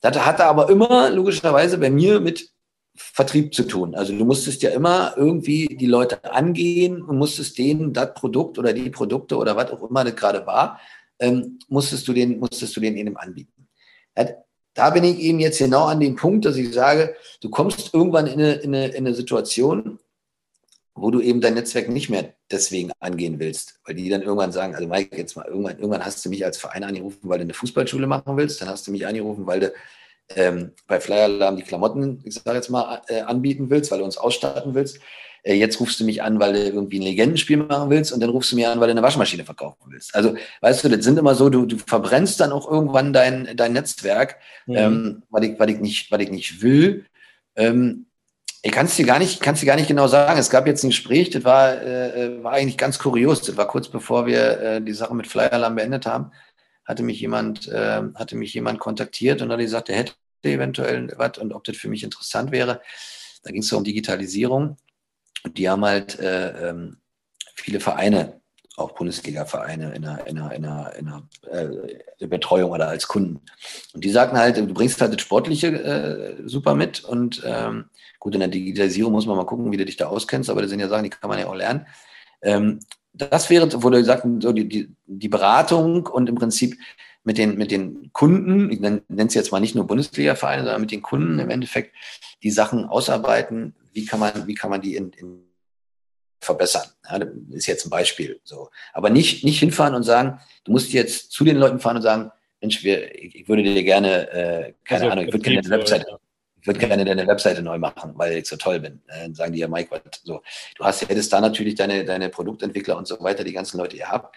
S2: Das hatte aber immer logischerweise bei mir mit Vertrieb zu tun. Also du musstest ja immer irgendwie die Leute angehen und musstest denen das Produkt oder die Produkte oder was auch immer das gerade war, ähm, musstest du den, musstest du denen eben anbieten. Da bin ich eben jetzt genau an dem Punkt, dass ich sage, du kommst irgendwann in eine, in eine, in eine Situation, wo du eben dein Netzwerk nicht mehr deswegen angehen willst, weil die dann irgendwann sagen, also Mike, jetzt mal irgendwann, irgendwann hast du mich als Verein angerufen, weil du eine Fußballschule machen willst, dann hast du mich angerufen, weil du ähm, bei Flyer Alarm die Klamotten, ich sage jetzt mal, äh, anbieten willst, weil du uns ausstatten willst. Äh, jetzt rufst du mich an, weil du irgendwie ein Legendenspiel machen willst und dann rufst du mir an, weil du eine Waschmaschine verkaufen willst. Also, weißt du, das sind immer so, du, du verbrennst dann auch irgendwann dein, dein Netzwerk, mhm. ähm, weil, ich, weil, ich nicht, weil ich nicht will. Ähm, ich kann es dir gar nicht, kann's dir gar nicht genau sagen. Es gab jetzt ein Gespräch, das war, äh, war eigentlich ganz kurios. Das war kurz bevor wir äh, die Sache mit Flyer Alarm beendet haben. Hatte mich jemand, äh, hatte mich jemand kontaktiert und hat gesagt, er hätte eventuell was und ob das für mich interessant wäre. Da ging es so um Digitalisierung. Und die haben halt äh, ähm, viele Vereine, auch Bundesliga-Vereine in einer, in einer, in einer, in einer äh, Betreuung oder als Kunden. Und die sagten halt, du bringst halt das Sportliche äh, super mit und ähm, Gut, in der Digitalisierung muss man mal gucken, wie du dich da auskennst, aber das sind ja Sachen, die kann man ja auch lernen. Ähm, das wäre, wo du sagst, so die, die, die Beratung und im Prinzip mit den, mit den Kunden, ich nenne es jetzt mal nicht nur Bundesliga-Vereine, sondern mit den Kunden im Endeffekt die Sachen ausarbeiten, wie kann man, wie kann man die in, in verbessern. Ja, das ist jetzt ein Beispiel. So. Aber nicht, nicht hinfahren und sagen, du musst jetzt zu den Leuten fahren und sagen, Mensch, wir, ich würde dir gerne, äh, keine also, Ahnung, ich würde gerne eine Webseite, ich würde gerne deine Webseite neu machen, weil ich so toll bin. Äh, dann sagen die ja, Mike, was, so. Du hast, hättest da natürlich deine, deine Produktentwickler und so weiter, die ganzen Leute, die ihr habt,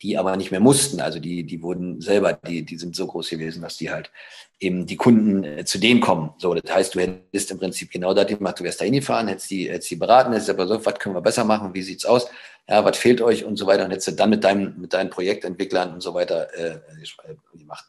S2: die aber nicht mehr mussten. Also die, die wurden selber, die, die sind so groß gewesen, dass die halt eben die Kunden äh, zu denen kommen. So, das heißt, du hättest im Prinzip genau das gemacht, du wärst da hingefahren, hättest die, hättest die beraten, hättest aber so, was können wir besser machen, wie sieht's aus, ja, was fehlt euch und so weiter und hättest du dann mit deinem, mit deinen Projektentwicklern und so weiter äh, äh gemacht.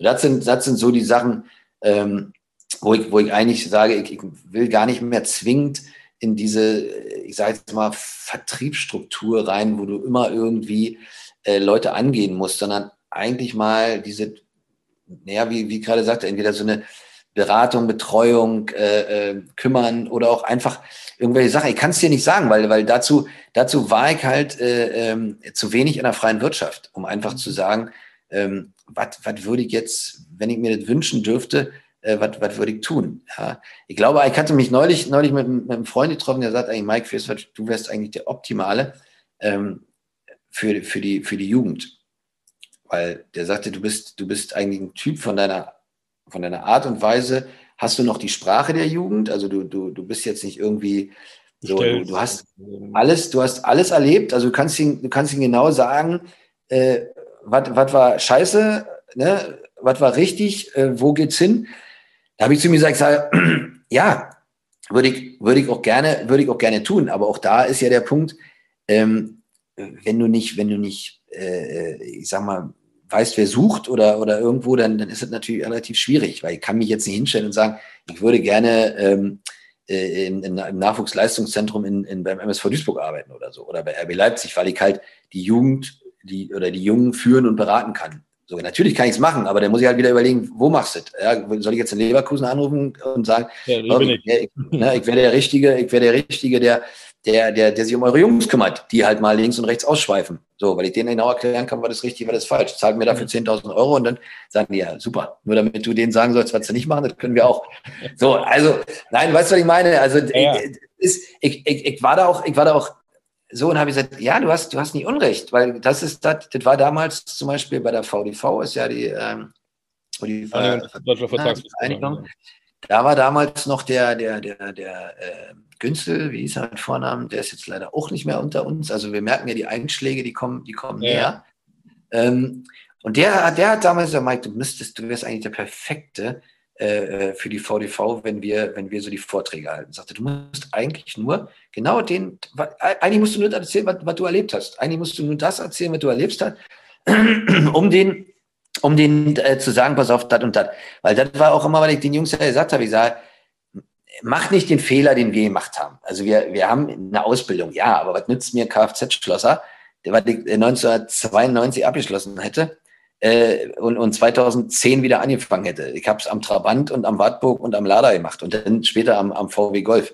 S2: Das sind, das sind so die Sachen, ähm, wo ich, wo ich eigentlich sage, ich, ich will gar nicht mehr zwingend in diese, ich sage jetzt mal, Vertriebsstruktur rein, wo du immer irgendwie äh, Leute angehen musst, sondern eigentlich mal diese, naja, wie, wie gerade sagte, entweder so eine Beratung, Betreuung, äh, äh, kümmern oder auch einfach irgendwelche Sachen. Ich kann es dir nicht sagen, weil, weil dazu, dazu war ich halt äh, äh, zu wenig in der freien Wirtschaft, um einfach zu sagen, ähm, was würde ich jetzt, wenn ich mir das wünschen dürfte, äh, was, würde ich tun? Ja. Ich glaube, ich hatte mich neulich, neulich mit, mit einem Freund getroffen, der sagt eigentlich, Mike, du wärst eigentlich der Optimale ähm, für, für, die, für die Jugend. Weil der sagte, du bist, du bist eigentlich ein Typ von deiner, von deiner Art und Weise, hast du noch die Sprache der Jugend? Also du, du, du bist jetzt nicht irgendwie so, du, du, hast alles, du hast alles erlebt, also du kannst ihn, du kannst ihn genau sagen, äh, was war scheiße, ne? was war richtig, äh, wo geht's hin? Da habe ich zu ihm gesagt, sage, ja, würde ich, würde ich auch gerne, würde ich auch gerne tun. Aber auch da ist ja der Punkt, ähm, wenn du nicht, wenn du nicht, äh, ich sag mal, weißt, wer sucht oder, oder irgendwo, dann, dann ist es natürlich relativ schwierig, weil ich kann mich jetzt nicht hinstellen und sagen, ich würde gerne ähm, äh, in, in, im Nachwuchsleistungszentrum in, in, beim MSV Duisburg arbeiten oder so oder bei RB Leipzig, weil ich halt die Jugend die, oder die Jungen führen und beraten kann. So, natürlich kann ich es machen, aber dann muss ich halt wieder überlegen, wo machst du es? Ja, soll ich jetzt in Leverkusen anrufen und sagen, ja, oh, ich, ich, ne, ich wäre der Richtige, ich wäre der Richtige, der, der, der, der sich um eure Jungs kümmert, die halt mal links und rechts ausschweifen. So, weil ich denen genau erklären kann, was ist richtig, was ist falsch. Zahlt mir dafür 10.000 mhm. Euro und dann sagen die, ja, super. Nur damit du denen sagen sollst, was sie nicht machen, das können wir auch. So, also, nein, weißt du, was ich meine? Also, ja. ich, ich, ich war da auch, ich war da auch so, und habe ich gesagt, ja, du hast, du hast nicht Unrecht, weil das ist, das, das war damals zum Beispiel bei der VDV, ist ja die, ähm, die äh, Vereinigung. Da war damals noch der, der, der, der äh, Günzel, wie hieß er mit Vornamen, der ist jetzt leider auch nicht mehr unter uns. Also wir merken ja, die Einschläge, die kommen, die kommen ja. näher. Ähm, und der, der hat damals gesagt, Mike, du müsstest, du wärst eigentlich der perfekte äh, äh für die VDV, wenn wir, wenn wir so die Vorträge halten. Sagte, du musst eigentlich nur genau den, eigentlich musst du nur erzählen, was, was du erlebt hast. Eigentlich musst du nur das erzählen, was du erlebst hast, um den, um den äh, zu sagen, pass auf, das und das. Weil das war auch immer, weil ich den Jungs ja gesagt habe, ich sage, macht nicht den Fehler, den wir gemacht haben. Also wir, wir haben eine Ausbildung, ja, aber was nützt mir Kfz-Schlosser, der 1992 abgeschlossen hätte äh, und, und 2010 wieder angefangen hätte. Ich habe es am Trabant und am Wartburg und am Lada gemacht und dann später am, am VW Golf.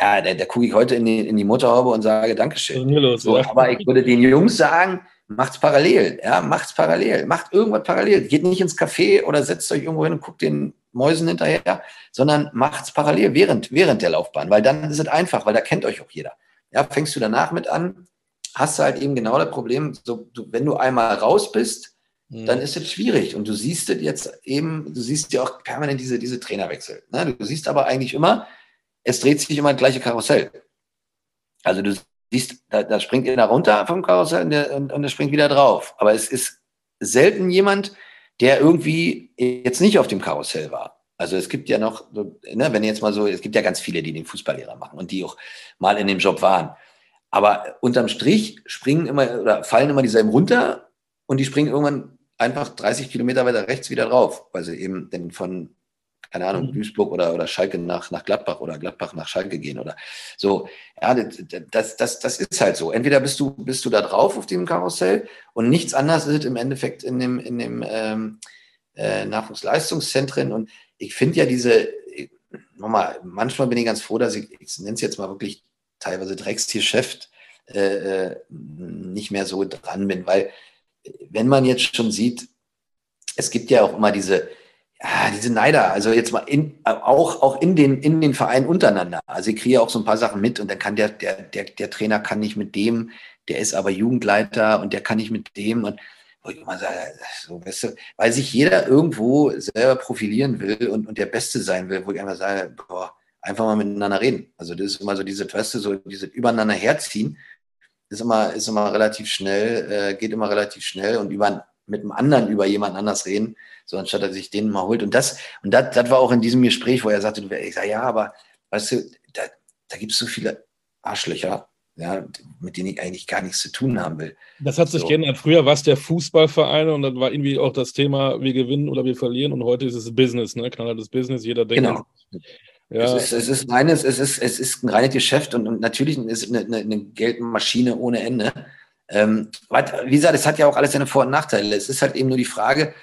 S2: Ja, da, da gucke ich heute in die, in die Motorhaube und sage Dankeschön. Los, so, ja. Aber ich würde den Jungs sagen, macht's parallel, ja, macht's parallel, macht irgendwas parallel. Geht nicht ins Café oder setzt euch irgendwo hin und guckt den Mäusen hinterher, sondern macht's parallel während, während der Laufbahn, weil dann ist es einfach, weil da kennt euch auch jeder. Ja, fängst du danach mit an, hast du halt eben genau das Problem, so, du, wenn du einmal raus bist, mhm. dann ist es schwierig. Und du siehst es jetzt eben, du siehst ja auch permanent diese, diese Trainerwechsel. Ne? Du siehst aber eigentlich immer, es dreht sich immer das gleiche Karussell. Also du siehst, da, da springt einer runter vom Karussell und, der, und, und der springt wieder drauf. Aber es ist selten jemand, der irgendwie jetzt nicht auf dem Karussell war. Also es gibt ja noch, ne, wenn jetzt mal so, es gibt ja ganz viele, die den Fußballlehrer machen und die auch mal in dem Job waren. Aber unterm Strich springen immer oder fallen immer dieselben runter und die springen irgendwann einfach 30 Kilometer weiter rechts wieder drauf, weil sie eben denn von keine Ahnung, mhm. Duisburg oder, oder Schalke nach, nach Gladbach oder Gladbach nach Schalke gehen oder so. Ja, das, das, das ist halt so. Entweder bist du, bist du da drauf auf dem Karussell und nichts anderes ist im Endeffekt in dem, in dem ähm, äh, Nachwuchsleistungszentren. Und ich finde ja diese, nochmal, manchmal bin ich ganz froh, dass ich, ich nenne es jetzt mal wirklich teilweise Dreckstierchef, äh, äh, nicht mehr so dran bin, weil wenn man jetzt schon sieht, es gibt ja auch immer diese, ja, diese Neider, also jetzt mal in, auch, auch in den, in den Vereinen untereinander. Also ich kriege auch so ein paar Sachen mit und dann kann der, der, der, der Trainer kann nicht mit dem, der ist aber Jugendleiter und der kann nicht mit dem und wo ich immer sage, so, weißt du, weil sich jeder irgendwo selber profilieren will und, und der Beste sein will, wo ich einfach sage, boah, einfach mal miteinander reden. Also das ist immer so diese, du, so diese übereinander herziehen, ist immer, ist immer relativ schnell, äh, geht immer relativ schnell und über, mit einem anderen über jemand anders reden, so anstatt dass sich den mal holt. Und das, und das, das war auch in diesem Gespräch, wo er sagte, ich sage, ja, aber weißt du, da, da gibt es so viele Arschlöcher, ja, mit denen ich eigentlich gar nichts zu tun haben will.
S1: Das hat sich so. geändert. Früher war es der Fußballverein und dann war irgendwie auch das Thema, wir gewinnen oder wir verlieren und heute ist es Business, ne? Knallhartes Business, jeder denkt. Genau.
S2: Ja. Es, ist, es, ist reines, es, ist, es ist ein reines Geschäft und, und natürlich ist es eine, eine, eine Geldmaschine ohne Ende. Ähm, wie gesagt, es hat ja auch alles seine Vor- und Nachteile. Es ist halt eben nur die Frage,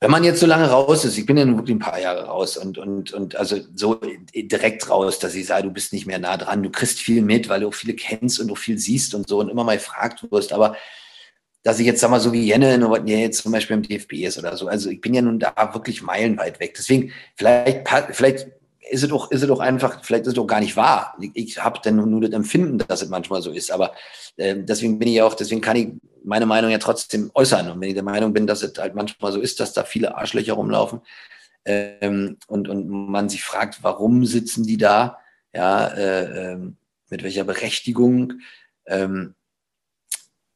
S2: wenn man jetzt so lange raus ist, ich bin ja nun wirklich ein paar Jahre raus und, und, und also so direkt raus, dass ich sage, du bist nicht mehr nah dran, du kriegst viel mit, weil du auch viele kennst und auch viel siehst und so und immer mal gefragt wirst, aber dass ich jetzt, sag mal, so wie Jenne, was jetzt zum Beispiel im DFB ist oder so, also ich bin ja nun da wirklich meilenweit weg. Deswegen, vielleicht, vielleicht ist es doch, ist es doch einfach, vielleicht ist es doch gar nicht wahr. Ich, habe dann nur das Empfinden, dass es manchmal so ist. Aber äh, deswegen bin ich auch, deswegen kann ich meine Meinung ja trotzdem äußern. Und wenn ich der Meinung bin, dass es halt manchmal so ist, dass da viele Arschlöcher rumlaufen ähm, und, und man sich fragt, warum sitzen die da? Ja, äh, äh, mit welcher Berechtigung? Ähm,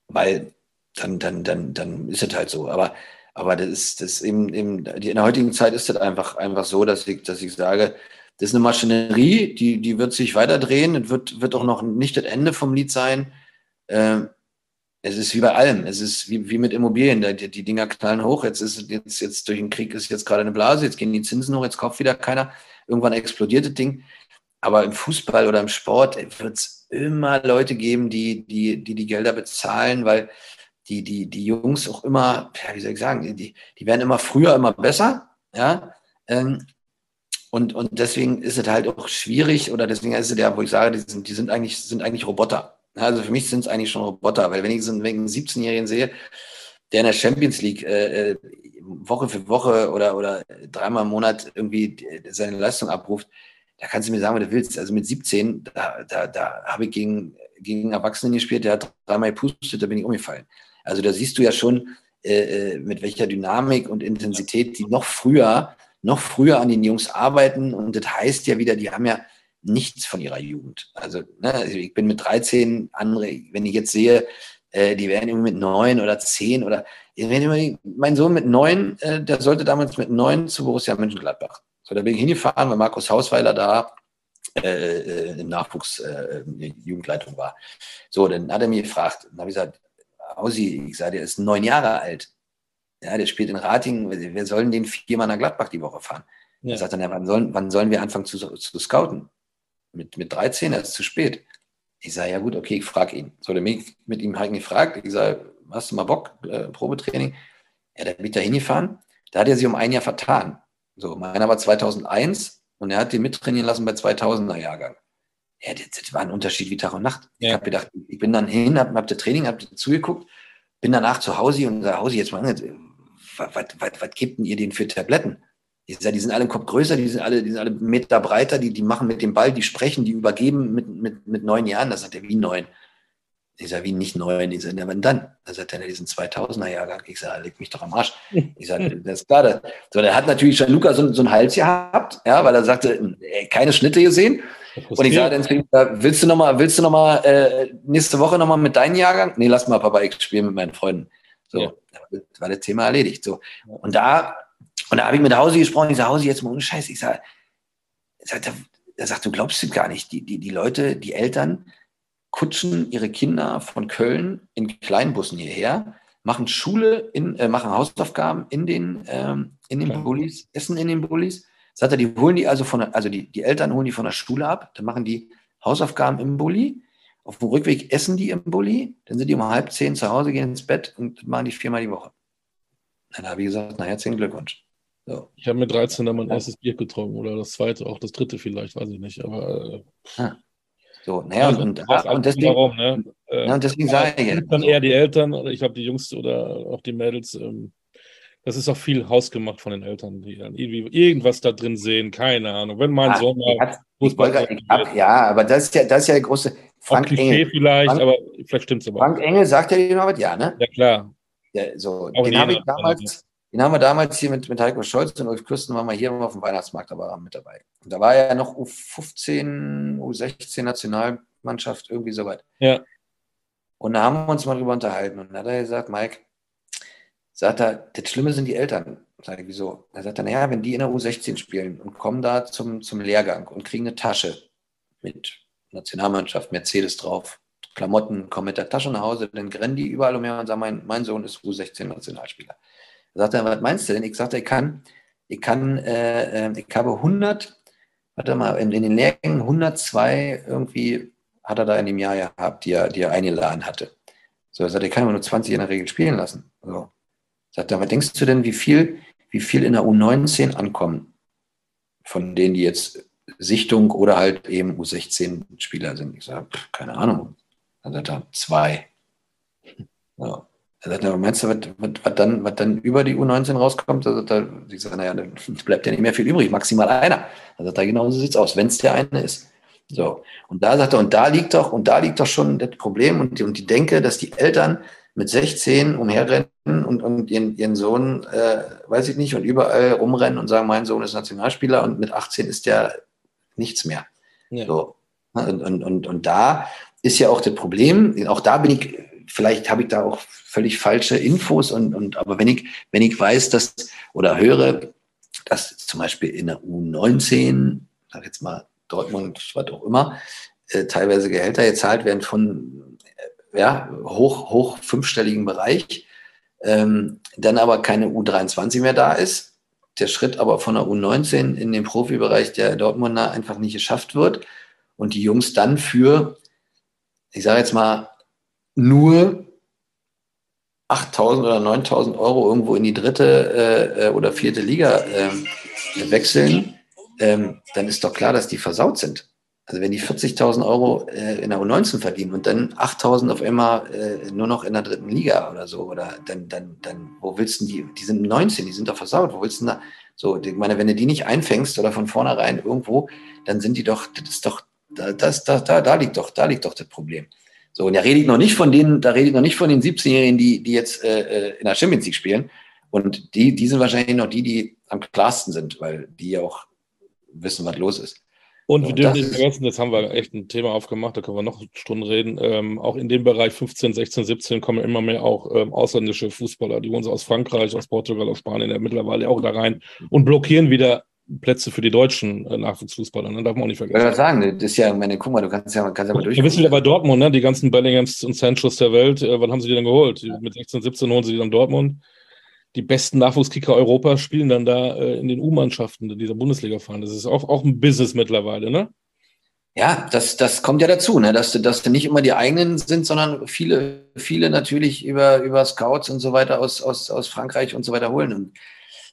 S2: weil dann, dann, dann, dann ist es halt so. Aber, aber das ist, das eben, eben, in der heutigen Zeit ist das einfach, einfach so, dass ich, dass ich sage, das ist eine Maschinerie, die, die wird sich weiterdrehen. Es wird, wird auch noch nicht das Ende vom Lied sein. Ähm, es ist wie bei allem. Es ist wie, wie mit Immobilien. Die, die Dinger knallen hoch. Jetzt ist jetzt, jetzt durch den Krieg ist jetzt gerade eine Blase. Jetzt gehen die Zinsen hoch. Jetzt kauft wieder keiner. Irgendwann explodiert das Ding. Aber im Fußball oder im Sport wird es immer Leute geben, die, die, die die Gelder bezahlen, weil die, die, die Jungs auch immer, ja, wie soll ich sagen, die, die werden immer früher immer besser. Ja, ähm, und, und deswegen ist es halt auch schwierig oder deswegen ist es ja, wo ich sage, die sind, die sind eigentlich, sind eigentlich Roboter. Also für mich sind es eigentlich schon Roboter, weil wenn ich so einen, einen 17-Jährigen sehe, der in der Champions League äh, äh, Woche für Woche oder, oder dreimal im Monat irgendwie seine Leistung abruft, da kannst du mir sagen, was du willst. Also mit 17, da, da, da habe ich gegen, gegen Erwachsenen gespielt, der hat dreimal gepustet, da bin ich umgefallen. Also da siehst du ja schon, äh, äh mit welcher Dynamik und Intensität die noch früher noch früher an den Jungs arbeiten. Und das heißt ja wieder, die haben ja nichts von ihrer Jugend. Also, ne, also ich bin mit 13, andere, wenn ich jetzt sehe, äh, die werden irgendwie mit neun oder zehn oder mein Sohn mit neun, äh, der sollte damals mit neun zu Borussia Mönchengladbach. So, da bin ich hingefahren, weil Markus Hausweiler da äh, äh im Nachwuchs äh, Jugendleitung war. So, dann hat er mich gefragt, dann habe ich gesagt, Ausi, ich sage, der ist neun Jahre alt. Ja, der spielt in Ratingen. Wir sollen den viermal nach Gladbach die Woche fahren. Ja. Er sagt dann, ja, wann, sollen, wann sollen wir anfangen zu, zu scouten? Mit, mit 13, das ist zu spät. Ich sage, ja gut, okay, ich frage ihn. So, der mich mit ihm halt gefragt. Ich sage, hast du mal Bock, äh, Probetraining? Ja, der bin da hingefahren. Da hat er sich um ein Jahr vertan. So, meiner war 2001 und er hat den mittrainieren lassen bei 2000er Jahrgang. Ja, das, das war ein Unterschied wie Tag und Nacht. Ja. Ich habe gedacht, ich bin dann hin, habe hab das Training, habe zugeguckt, bin danach zu Hause und sage, Hause, jetzt mal, was, gibt denn ihr den für Tabletten? Ich sage, die sind alle einen Kopf größer, die sind alle, die sind alle Meter breiter, die, die machen mit dem Ball, die sprechen, die übergeben mit, mit, mit neun Jahren. Das sagt er, wie neun? Ich sage, wie nicht neun? Ich sage, ja, wann dann? Da sagt er, ja, diesen 2000er Jahrgang. Ich sage, leg mich doch am Arsch. Ich sage, das ist klar. Das. So, der hat natürlich schon Luca so, so einen Hals gehabt, ja, weil er sagte, ey, keine Schnitte gesehen. Und ich sage dann, willst du nochmal, willst du noch mal äh, nächste Woche nochmal mit deinem Jahrgang? Nee, lass mal, Papa, ich spiele mit meinen Freunden. So, ja. das war das Thema erledigt. So. Und da, und da habe ich mit Hausi gesprochen. Ich sage, Hausi, jetzt mal ohne Scheiß. Ich sage, sag, er sagt, du glaubst es gar nicht. Die, die, die Leute, die Eltern, kutschen ihre Kinder von Köln in Kleinbussen hierher, machen Schule, in, äh, machen Hausaufgaben in den, ähm, in den Bullis, essen in den Bullis. Sagt er, die holen die also von, also die, die Eltern holen die von der Schule ab, dann machen die Hausaufgaben im Bulli. Auf dem Rückweg essen die im Bulli, dann sind die um halb zehn zu Hause, gehen ins Bett und machen die viermal die Woche. Dann habe ich gesagt, na herzlichen Glückwunsch.
S1: So. Ich habe mit 13 dann mein erstes Bier getrunken oder das zweite, auch das dritte vielleicht, weiß ich nicht. Aber äh,
S2: ah. So, naja, also, und, und, und, deswegen, warum, ne?
S1: äh, und deswegen sage ich jetzt. Dann eher die Eltern, oder ich glaube, die Jungs oder auch die Mädels, ähm, das ist auch viel hausgemacht von den Eltern, die dann irgendwie irgendwas da drin sehen, keine Ahnung. Wenn mein ah, Sohn mal
S2: Fußball hab, Ja, aber das ist ja, das ist ja der große
S1: Frank Engel. vielleicht, Frank, aber vielleicht stimmt es aber.
S2: Frank Engel sagt ja noch was, ja, ne?
S1: Ja, klar.
S2: Ja, so, auch den habe ich damals, den haben wir damals hier mit, mit Heiko Scholz und Ulf Kürsten waren wir hier auf dem Weihnachtsmarkt, da war er mit dabei. Und da war ja noch U15, U16 Nationalmannschaft, irgendwie soweit.
S1: Ja.
S2: Und da haben wir uns mal drüber unterhalten. Und dann hat er gesagt, Mike, sagt er, das Schlimme sind die Eltern. Sag ich, wieso? Er sagt dann, naja, wenn die in der U16 spielen und kommen da zum, zum Lehrgang und kriegen eine Tasche mit Nationalmannschaft, Mercedes drauf, Klamotten, kommen mit der Tasche nach Hause, dann rennen die überall umher und sagen, mein, mein Sohn ist U16-Nationalspieler. Da sagt er, was meinst du denn? Ich sagte, ich kann, ich kann, äh, äh ich habe 100, warte mal, in, in, den Lehrgängen 102 irgendwie hat er da in dem Jahr gehabt, die er, die er eingeladen hatte. So, er sagt, ich kann aber nur 20 in der Regel spielen lassen. So. Sagt er, was denkst du denn, wie viel, wie viel in der U19 ankommen? Von denen, die jetzt Sichtung oder halt eben U16-Spieler sind. Ich sage, keine Ahnung. Dann sagt er, zwei. Ja. Er sagt, ja, meinst du, was, was, was, dann, was dann über die U19 rauskommt? Da sagt er, ich sage, naja, dann bleibt ja nicht mehr viel übrig, maximal einer. Er sagt, da genau so sieht es aus, wenn es der eine ist. So. Und da sagt er, und da liegt doch, und da liegt doch schon das Problem und die, und die Denke, dass die Eltern mit 16 umherrennen und, und ihren, ihren Sohn, äh, weiß ich nicht, und überall rumrennen und sagen, mein Sohn ist Nationalspieler und mit 18 ist der nichts mehr. Ja. So. Und, und, und, und da ist ja auch das Problem, auch da bin ich vielleicht habe ich da auch völlig falsche Infos und, und aber wenn ich, wenn ich weiß, dass oder höre, dass zum Beispiel in der U19, sag jetzt mal Dortmund, was auch immer, äh, teilweise Gehälter gezahlt werden von äh, ja, hoch, hoch fünfstelligen Bereich, ähm, dann aber keine U23 mehr da ist, der Schritt aber von der U19 in den Profibereich der Dortmunder einfach nicht geschafft wird und die Jungs dann für, ich sage jetzt mal, nur 8.000 oder 9.000 Euro irgendwo in die dritte äh, oder vierte Liga äh, wechseln, ähm, dann ist doch klar, dass die versaut sind. Also wenn die 40.000 Euro äh, in der U19 verdienen und dann 8.000 auf einmal äh, nur noch in der dritten Liga oder so, oder dann, dann, dann, wo willst du die, die sind 19, die sind doch versaut, wo willst du da, so, ich meine, wenn du die nicht einfängst oder von vornherein irgendwo, dann sind die doch, das ist doch, das, das, da, da liegt doch, da liegt doch das Problem. So, und da rede ich noch nicht von denen, da rede ich noch nicht von den 17-Jährigen, die, die jetzt äh, äh, in der Champions League spielen. Und die, die sind wahrscheinlich noch die, die am klarsten sind, weil die ja auch wissen, was los ist.
S1: Und wir dürfen nicht vergessen, jetzt haben wir echt ein Thema aufgemacht, da können wir noch Stunden reden. Ähm, auch in dem Bereich 15, 16, 17 kommen immer mehr auch ähm, ausländische Fußballer, die wohnen aus Frankreich, aus Portugal, aus Spanien ja mittlerweile auch da rein und blockieren wieder Plätze für die deutschen äh, Nachwuchsfußballer, ne? darf man auch nicht vergessen. Ich
S2: würde sagen, das ist ja, meine, guck mal, du kannst ja, kannst ja mal durch.
S1: Wir wissen ja bei Dortmund, ne? die ganzen Bellinghams und Sanchos der Welt, äh, wann haben sie die denn geholt? Mit 16, 17 holen sie die dann Dortmund. Die besten Nachwuchskicker Europas spielen dann da äh, in den U-Mannschaften dieser Bundesliga fahren. Das ist auch, auch ein Business mittlerweile, ne?
S2: Ja, das, das kommt ja dazu, ne? dass, dass nicht immer die eigenen sind, sondern viele, viele natürlich über, über Scouts und so weiter aus, aus, aus Frankreich und so weiter holen. Und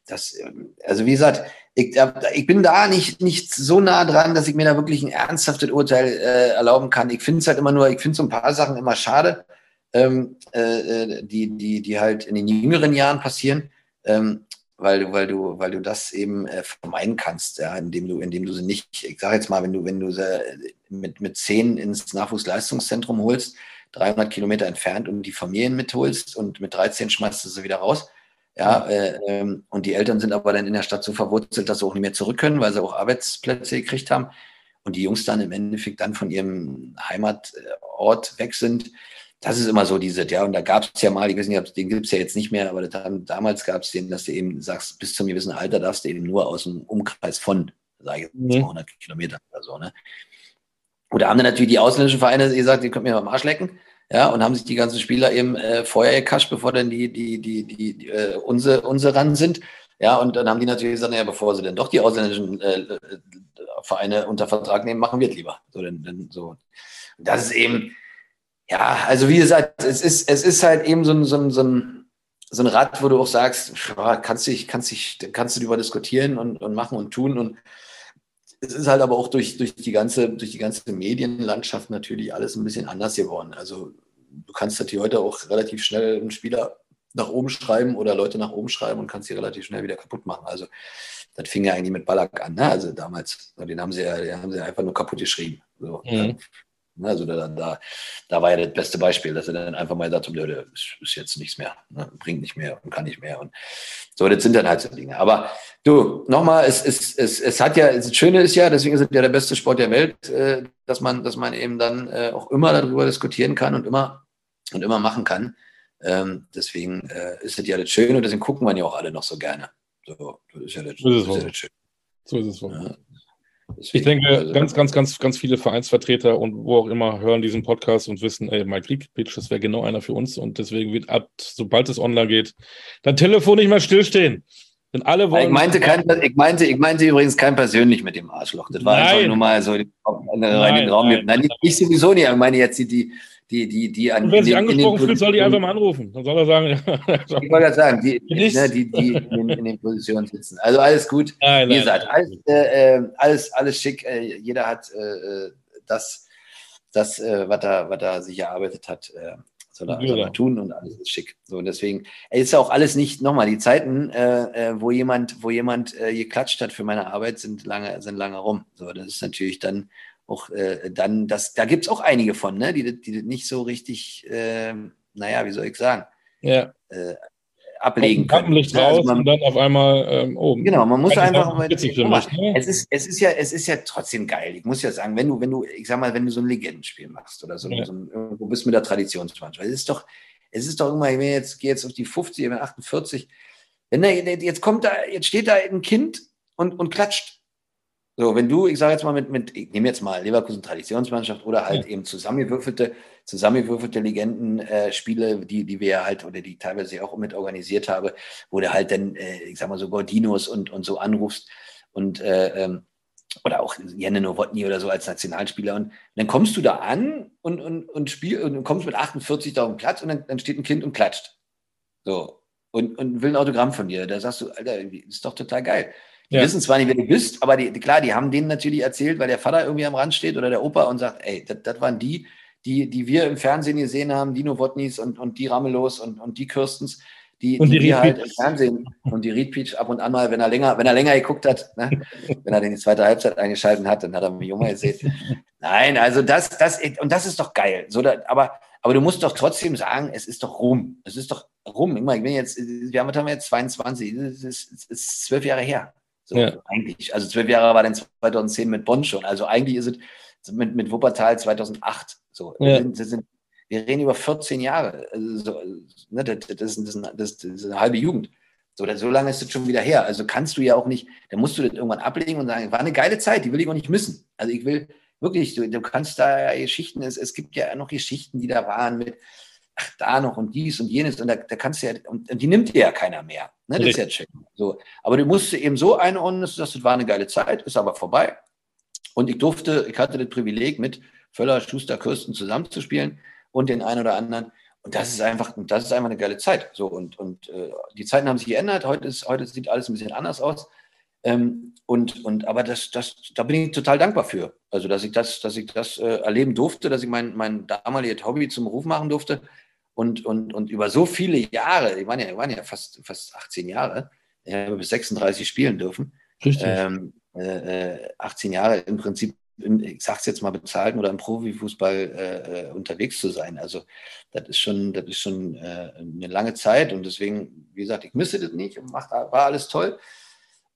S2: das, also wie gesagt, ich, ich bin da nicht, nicht so nah dran, dass ich mir da wirklich ein ernsthaftes Urteil äh, erlauben kann. Ich finde es halt immer nur, ich finde so ein paar Sachen immer schade, ähm, äh, die, die, die halt in den jüngeren Jahren passieren. Ähm, weil du, weil du, weil du das eben äh, vermeiden kannst, ja, indem du, indem du sie nicht, ich sage jetzt mal, wenn du, wenn du sie mit, mit zehn ins Nachwuchsleistungszentrum holst, 300 Kilometer entfernt und die Familien mitholst und mit 13 schmeißt du sie wieder raus. Ja, äh, ähm, und die Eltern sind aber dann in der Stadt so verwurzelt, dass sie auch nicht mehr zurück können, weil sie auch Arbeitsplätze gekriegt haben. Und die Jungs dann im Endeffekt dann von ihrem Heimatort weg sind das ist immer so diese, ja, und da gab es ja mal, ich weiß nicht, den gibt es ja jetzt nicht mehr, aber dann, damals gab es den, dass du eben sagst, bis zum gewissen Alter darfst du eben nur aus dem Umkreis von, sage ich mhm. 200 Kilometern oder so, ne? Oder haben dann natürlich die ausländischen Vereine gesagt, die können mir mal am Arsch lecken, ja, und haben sich die ganzen Spieler eben äh, vorher gekascht, bevor dann die, die, die, die, die äh, unsere, unsere ran sind, ja, und dann haben die natürlich gesagt, naja, bevor sie denn doch die ausländischen äh, äh Vereine unter Vertrag nehmen, machen wir es lieber. So, denn, denn, so. das ist eben, ja, also wie gesagt, es ist, es ist halt eben so ein, so ein, so ein, so ein Rad, wo du auch sagst, kannst du, kannst, dich, kannst du darüber diskutieren und, und machen und tun. Und es ist halt aber auch durch, durch, die ganze, durch die ganze Medienlandschaft natürlich alles ein bisschen anders geworden. Also du kannst natürlich heute auch relativ schnell einen Spieler nach oben schreiben oder Leute nach oben schreiben und kannst sie relativ schnell wieder kaputt machen. Also das fing ja eigentlich mit Ballack an, ne? Also damals, den haben sie ja, den haben sie einfach nur kaputt geschrieben. So. Mhm. Ne, also da, da, da war ja das beste Beispiel, dass er dann einfach mal sagt, der ist jetzt nichts mehr, ne? bringt nicht mehr und kann nicht mehr. Und so, das sind dann halt so Dinge. Aber du, nochmal, es, es, es, es hat ja, das Schöne ist ja, deswegen ist es ja der beste Sport der Welt, äh, dass man, dass man eben dann äh, auch immer darüber diskutieren kann und immer und immer machen kann. Ähm, deswegen äh, ist es ja das Schöne und deswegen gucken wir ja auch alle noch so gerne. So, das ist ja das, das, ist ja das Schöne. So ist es wohl. Ja.
S1: Deswegen, ich denke, also, ganz, ganz, ganz, ganz viele Vereinsvertreter und wo auch immer hören diesen Podcast und wissen, ey, Mike Kriegpitch, das wäre genau einer für uns. Und deswegen wird ab, sobald es online geht, dein Telefon nicht mehr stillstehen. Denn alle wollen.
S2: Ich meinte, kein, ich, meinte, ich meinte übrigens kein persönlich mit dem Arschloch. Das war Nein. einfach nur mal so in den Raum. Nein, nein, nicht sowieso nicht. Ich meine jetzt die, die, die, die, die
S1: an. Und wenn sie angesprochen fühlt, soll die einfach mal anrufen. Dann soll er sagen.
S2: ich wollte sagen, die, ne, die, die in, in, den Positionen sitzen. Also alles gut. Nein, Wie gesagt, alles, äh, äh, alles, alles schick. Äh, jeder hat äh, äh das, das äh, was, er, was er sich erarbeitet hat. Soll er, soll er tun und alles ist schick. So, und deswegen ist ja auch alles nicht, nochmal, die Zeiten, wo jemand, wo jemand geklatscht hat für meine Arbeit, sind lange, sind lange rum. So, das ist natürlich dann auch äh, dann, das, da gibt es auch einige von, ne? die, die nicht so richtig, äh, naja, wie soll ich sagen,
S1: ja.
S2: äh, ablegen können.
S1: Licht raus also man, und dann auf einmal ähm, oben.
S2: Genau, man muss einfach mal, mich, ne? es ist es ist ja es ist ja trotzdem geil. Ich muss ja sagen, wenn du wenn du ich sag mal, wenn du so ein Legendenspiel machst oder so, ja. so ein, irgendwo bist mit der Traditionsmannschaft, es ist doch es ist doch immer, wenn jetzt gehe jetzt auf die 50, wenn 48, wenn da, jetzt kommt da jetzt steht da ein Kind und und klatscht so, wenn du, ich sage jetzt mal mit, mit ich nehme jetzt mal Leverkusen Traditionsmannschaft oder halt ja. eben zusammengewürfelte, zusammengewürfelte Legendenspiele, äh, die, die wir halt oder die teilweise auch mit organisiert habe, wo du halt dann, äh, ich sag mal so Gordinos und, und so anrufst und äh, ähm, oder auch Janne Nowotny oder so als Nationalspieler. Und dann kommst du da an und, und, und, spiel, und kommst mit 48 da auf den Platz und dann, dann steht ein Kind und klatscht. So. Und, und will ein Autogramm von dir. Da sagst du, Alter, ist doch total geil. Die ja. wissen zwar nicht, wer du bist, aber die, klar, die haben denen natürlich erzählt, weil der Vater irgendwie am Rand steht oder der Opa und sagt, ey, das waren die, die, die wir im Fernsehen gesehen haben, Dino Wotnis und, und die Ramelos und, und die Kirstens, die,
S1: und die,
S2: die
S1: wir
S2: halt im Fernsehen und die Reed ab und an mal, wenn er länger, wenn er länger geguckt hat, ne? wenn er den die zweite Halbzeit eingeschaltet hat, dann hat er mich Junge gesehen. Nein, also das, das, und das ist doch geil. So, da, aber, aber du musst doch trotzdem sagen, es ist doch rum. Es ist doch rum. Ich meine, ich bin jetzt, wir haben, haben wir jetzt 22, es ist, es ist zwölf Jahre her. So, ja. eigentlich. Also zwölf Jahre war dann 2010 mit Bonn schon. Also eigentlich ist es mit, mit Wuppertal 2008. So, ja. wir, sind, sind, wir, reden über 14 Jahre. Also, so, ne, das, das, ist, das, das, ist eine halbe Jugend. So, so lange ist es schon wieder her. Also kannst du ja auch nicht, dann musst du das irgendwann ablegen und sagen, war eine geile Zeit, die will ich auch nicht missen. Also ich will wirklich, du, du kannst da Geschichten, es, es gibt ja noch Geschichten, die da waren mit, ach, da noch und dies und jenes und da, da kannst du ja, und, und die nimmt dir ja keiner mehr. Ne? Das ist ja check. So. Aber du musst eben so einordnen, dass das war eine geile Zeit, ist aber vorbei. Und ich durfte, ich hatte das Privileg, mit Völler, Schuster, Kirsten zusammenzuspielen und den einen oder anderen. Und das ist einfach, das ist einfach eine geile Zeit. So, und, und äh, die Zeiten haben sich geändert. Heute, ist, heute sieht alles ein bisschen anders aus. Ähm, und, und, aber das, das, da bin ich total dankbar für. Also, dass ich das, dass ich das äh, erleben durfte, dass ich mein, mein damaliges Hobby zum Beruf machen durfte. Und, und, und über so viele Jahre, ich waren ja, waren ja fast, fast 18 Jahre, ich habe bis 36 spielen dürfen. Richtig. Ähm, äh, 18 Jahre im Prinzip, ich sag's jetzt mal, bezahlten oder im Profifußball äh, äh, unterwegs zu sein. Also das ist schon, das ist schon äh, eine lange Zeit und deswegen, wie gesagt, ich misse das nicht und macht, war alles toll.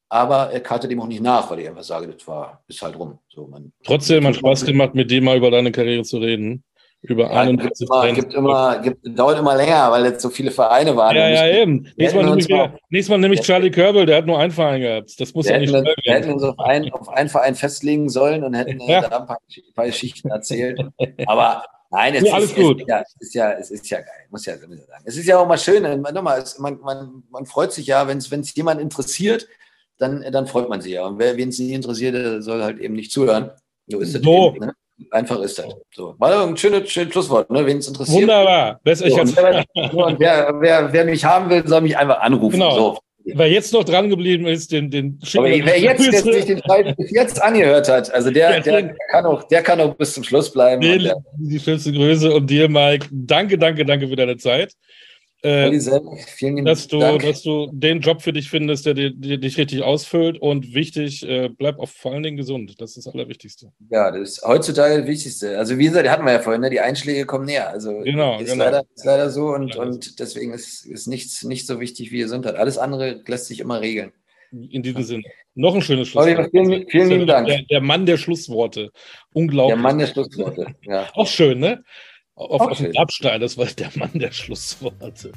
S2: Aber er kannte dem auch nicht nach, weil ich einfach sage, das war, ist halt rum. So,
S1: man, Trotzdem hat Spaß gemacht, mit dem mal über deine Karriere zu reden. Über ja,
S2: 41 gibt immer, gibt immer, gibt, dauert immer länger, weil jetzt so viele Vereine waren.
S1: Ja, ja, eben. Nächstes Mal, nämlich, mal, nächstes Mal nämlich Charlie Körbel, der hat nur einen Verein gehabt. Das muss ja nicht
S2: Wir hätten uns auf einen, auf einen Verein festlegen sollen und hätten ja. da ein paar, ein paar Geschichten erzählt. Aber Nein, es, ja, ist, es, ist, ja, es, ist, ja, es ist ja geil, muss ja sagen. Es ist ja auch mal schön, nochmal, man, man, man freut sich ja, wenn es jemand interessiert, dann, dann freut man sich ja. Und wer es nicht interessiert, soll halt eben nicht zuhören. So ist so. Eben, ne? Einfach ist das. So. War ein schönes, schönes Schlusswort, ne? wen es interessiert.
S1: Wunderbar. So,
S2: und wer, wer, wer, wer, mich haben will, soll mich einfach anrufen. Genau. So.
S1: Wer jetzt noch dran geblieben ist, den, den
S2: Aber wer jetzt, der sich den Fall bis jetzt angehört hat, also der, der, der, kann auch, der kann auch bis zum Schluss bleiben.
S1: Den, die schönste Grüße und dir, Mike. Danke, danke, danke für deine Zeit. Äh, vielen dass, du, Dank. dass du den Job für dich findest, der, dich richtig ausfüllt und wichtig, äh, bleib auch vor allen Dingen gesund. Das ist das Allerwichtigste.
S2: Ja, das ist heutzutage das Wichtigste. Also wie gesagt, hatten wir ja vorhin, ne? die Einschläge kommen näher. Also genau, ist, genau. Leider, ist leider so und, ja, und deswegen ist, ist nichts nicht so wichtig wie Gesundheit. Alles andere lässt sich immer regeln.
S1: In diesem Sinne. Noch ein schönes Schlusswort.
S2: Vielen, vielen lieben Dank.
S1: Der, der, Mann der Schlussworte. Unglaublich.
S2: Der Mann der Schlussworte,
S1: ja. Auch schön, ne? Auf, auf den Abstein, das war der Mann der Schlussworte.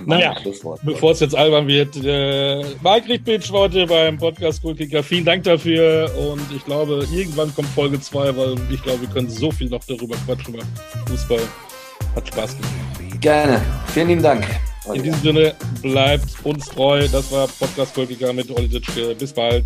S1: Mann naja, der Schlussworte. bevor es jetzt albern wird, äh, Marc Richtbitsch heute beim Podcast Goalkicker. Vielen Dank dafür und ich glaube, irgendwann kommt Folge 2, weil ich glaube, wir können so viel noch darüber quatschen beim Fußball. Hat Spaß gemacht.
S2: Gerne. Vielen lieben Dank.
S1: In diesem Sinne, bleibt uns treu. Das war Podcast Goalkicker mit Olli Ditschke. Bis bald.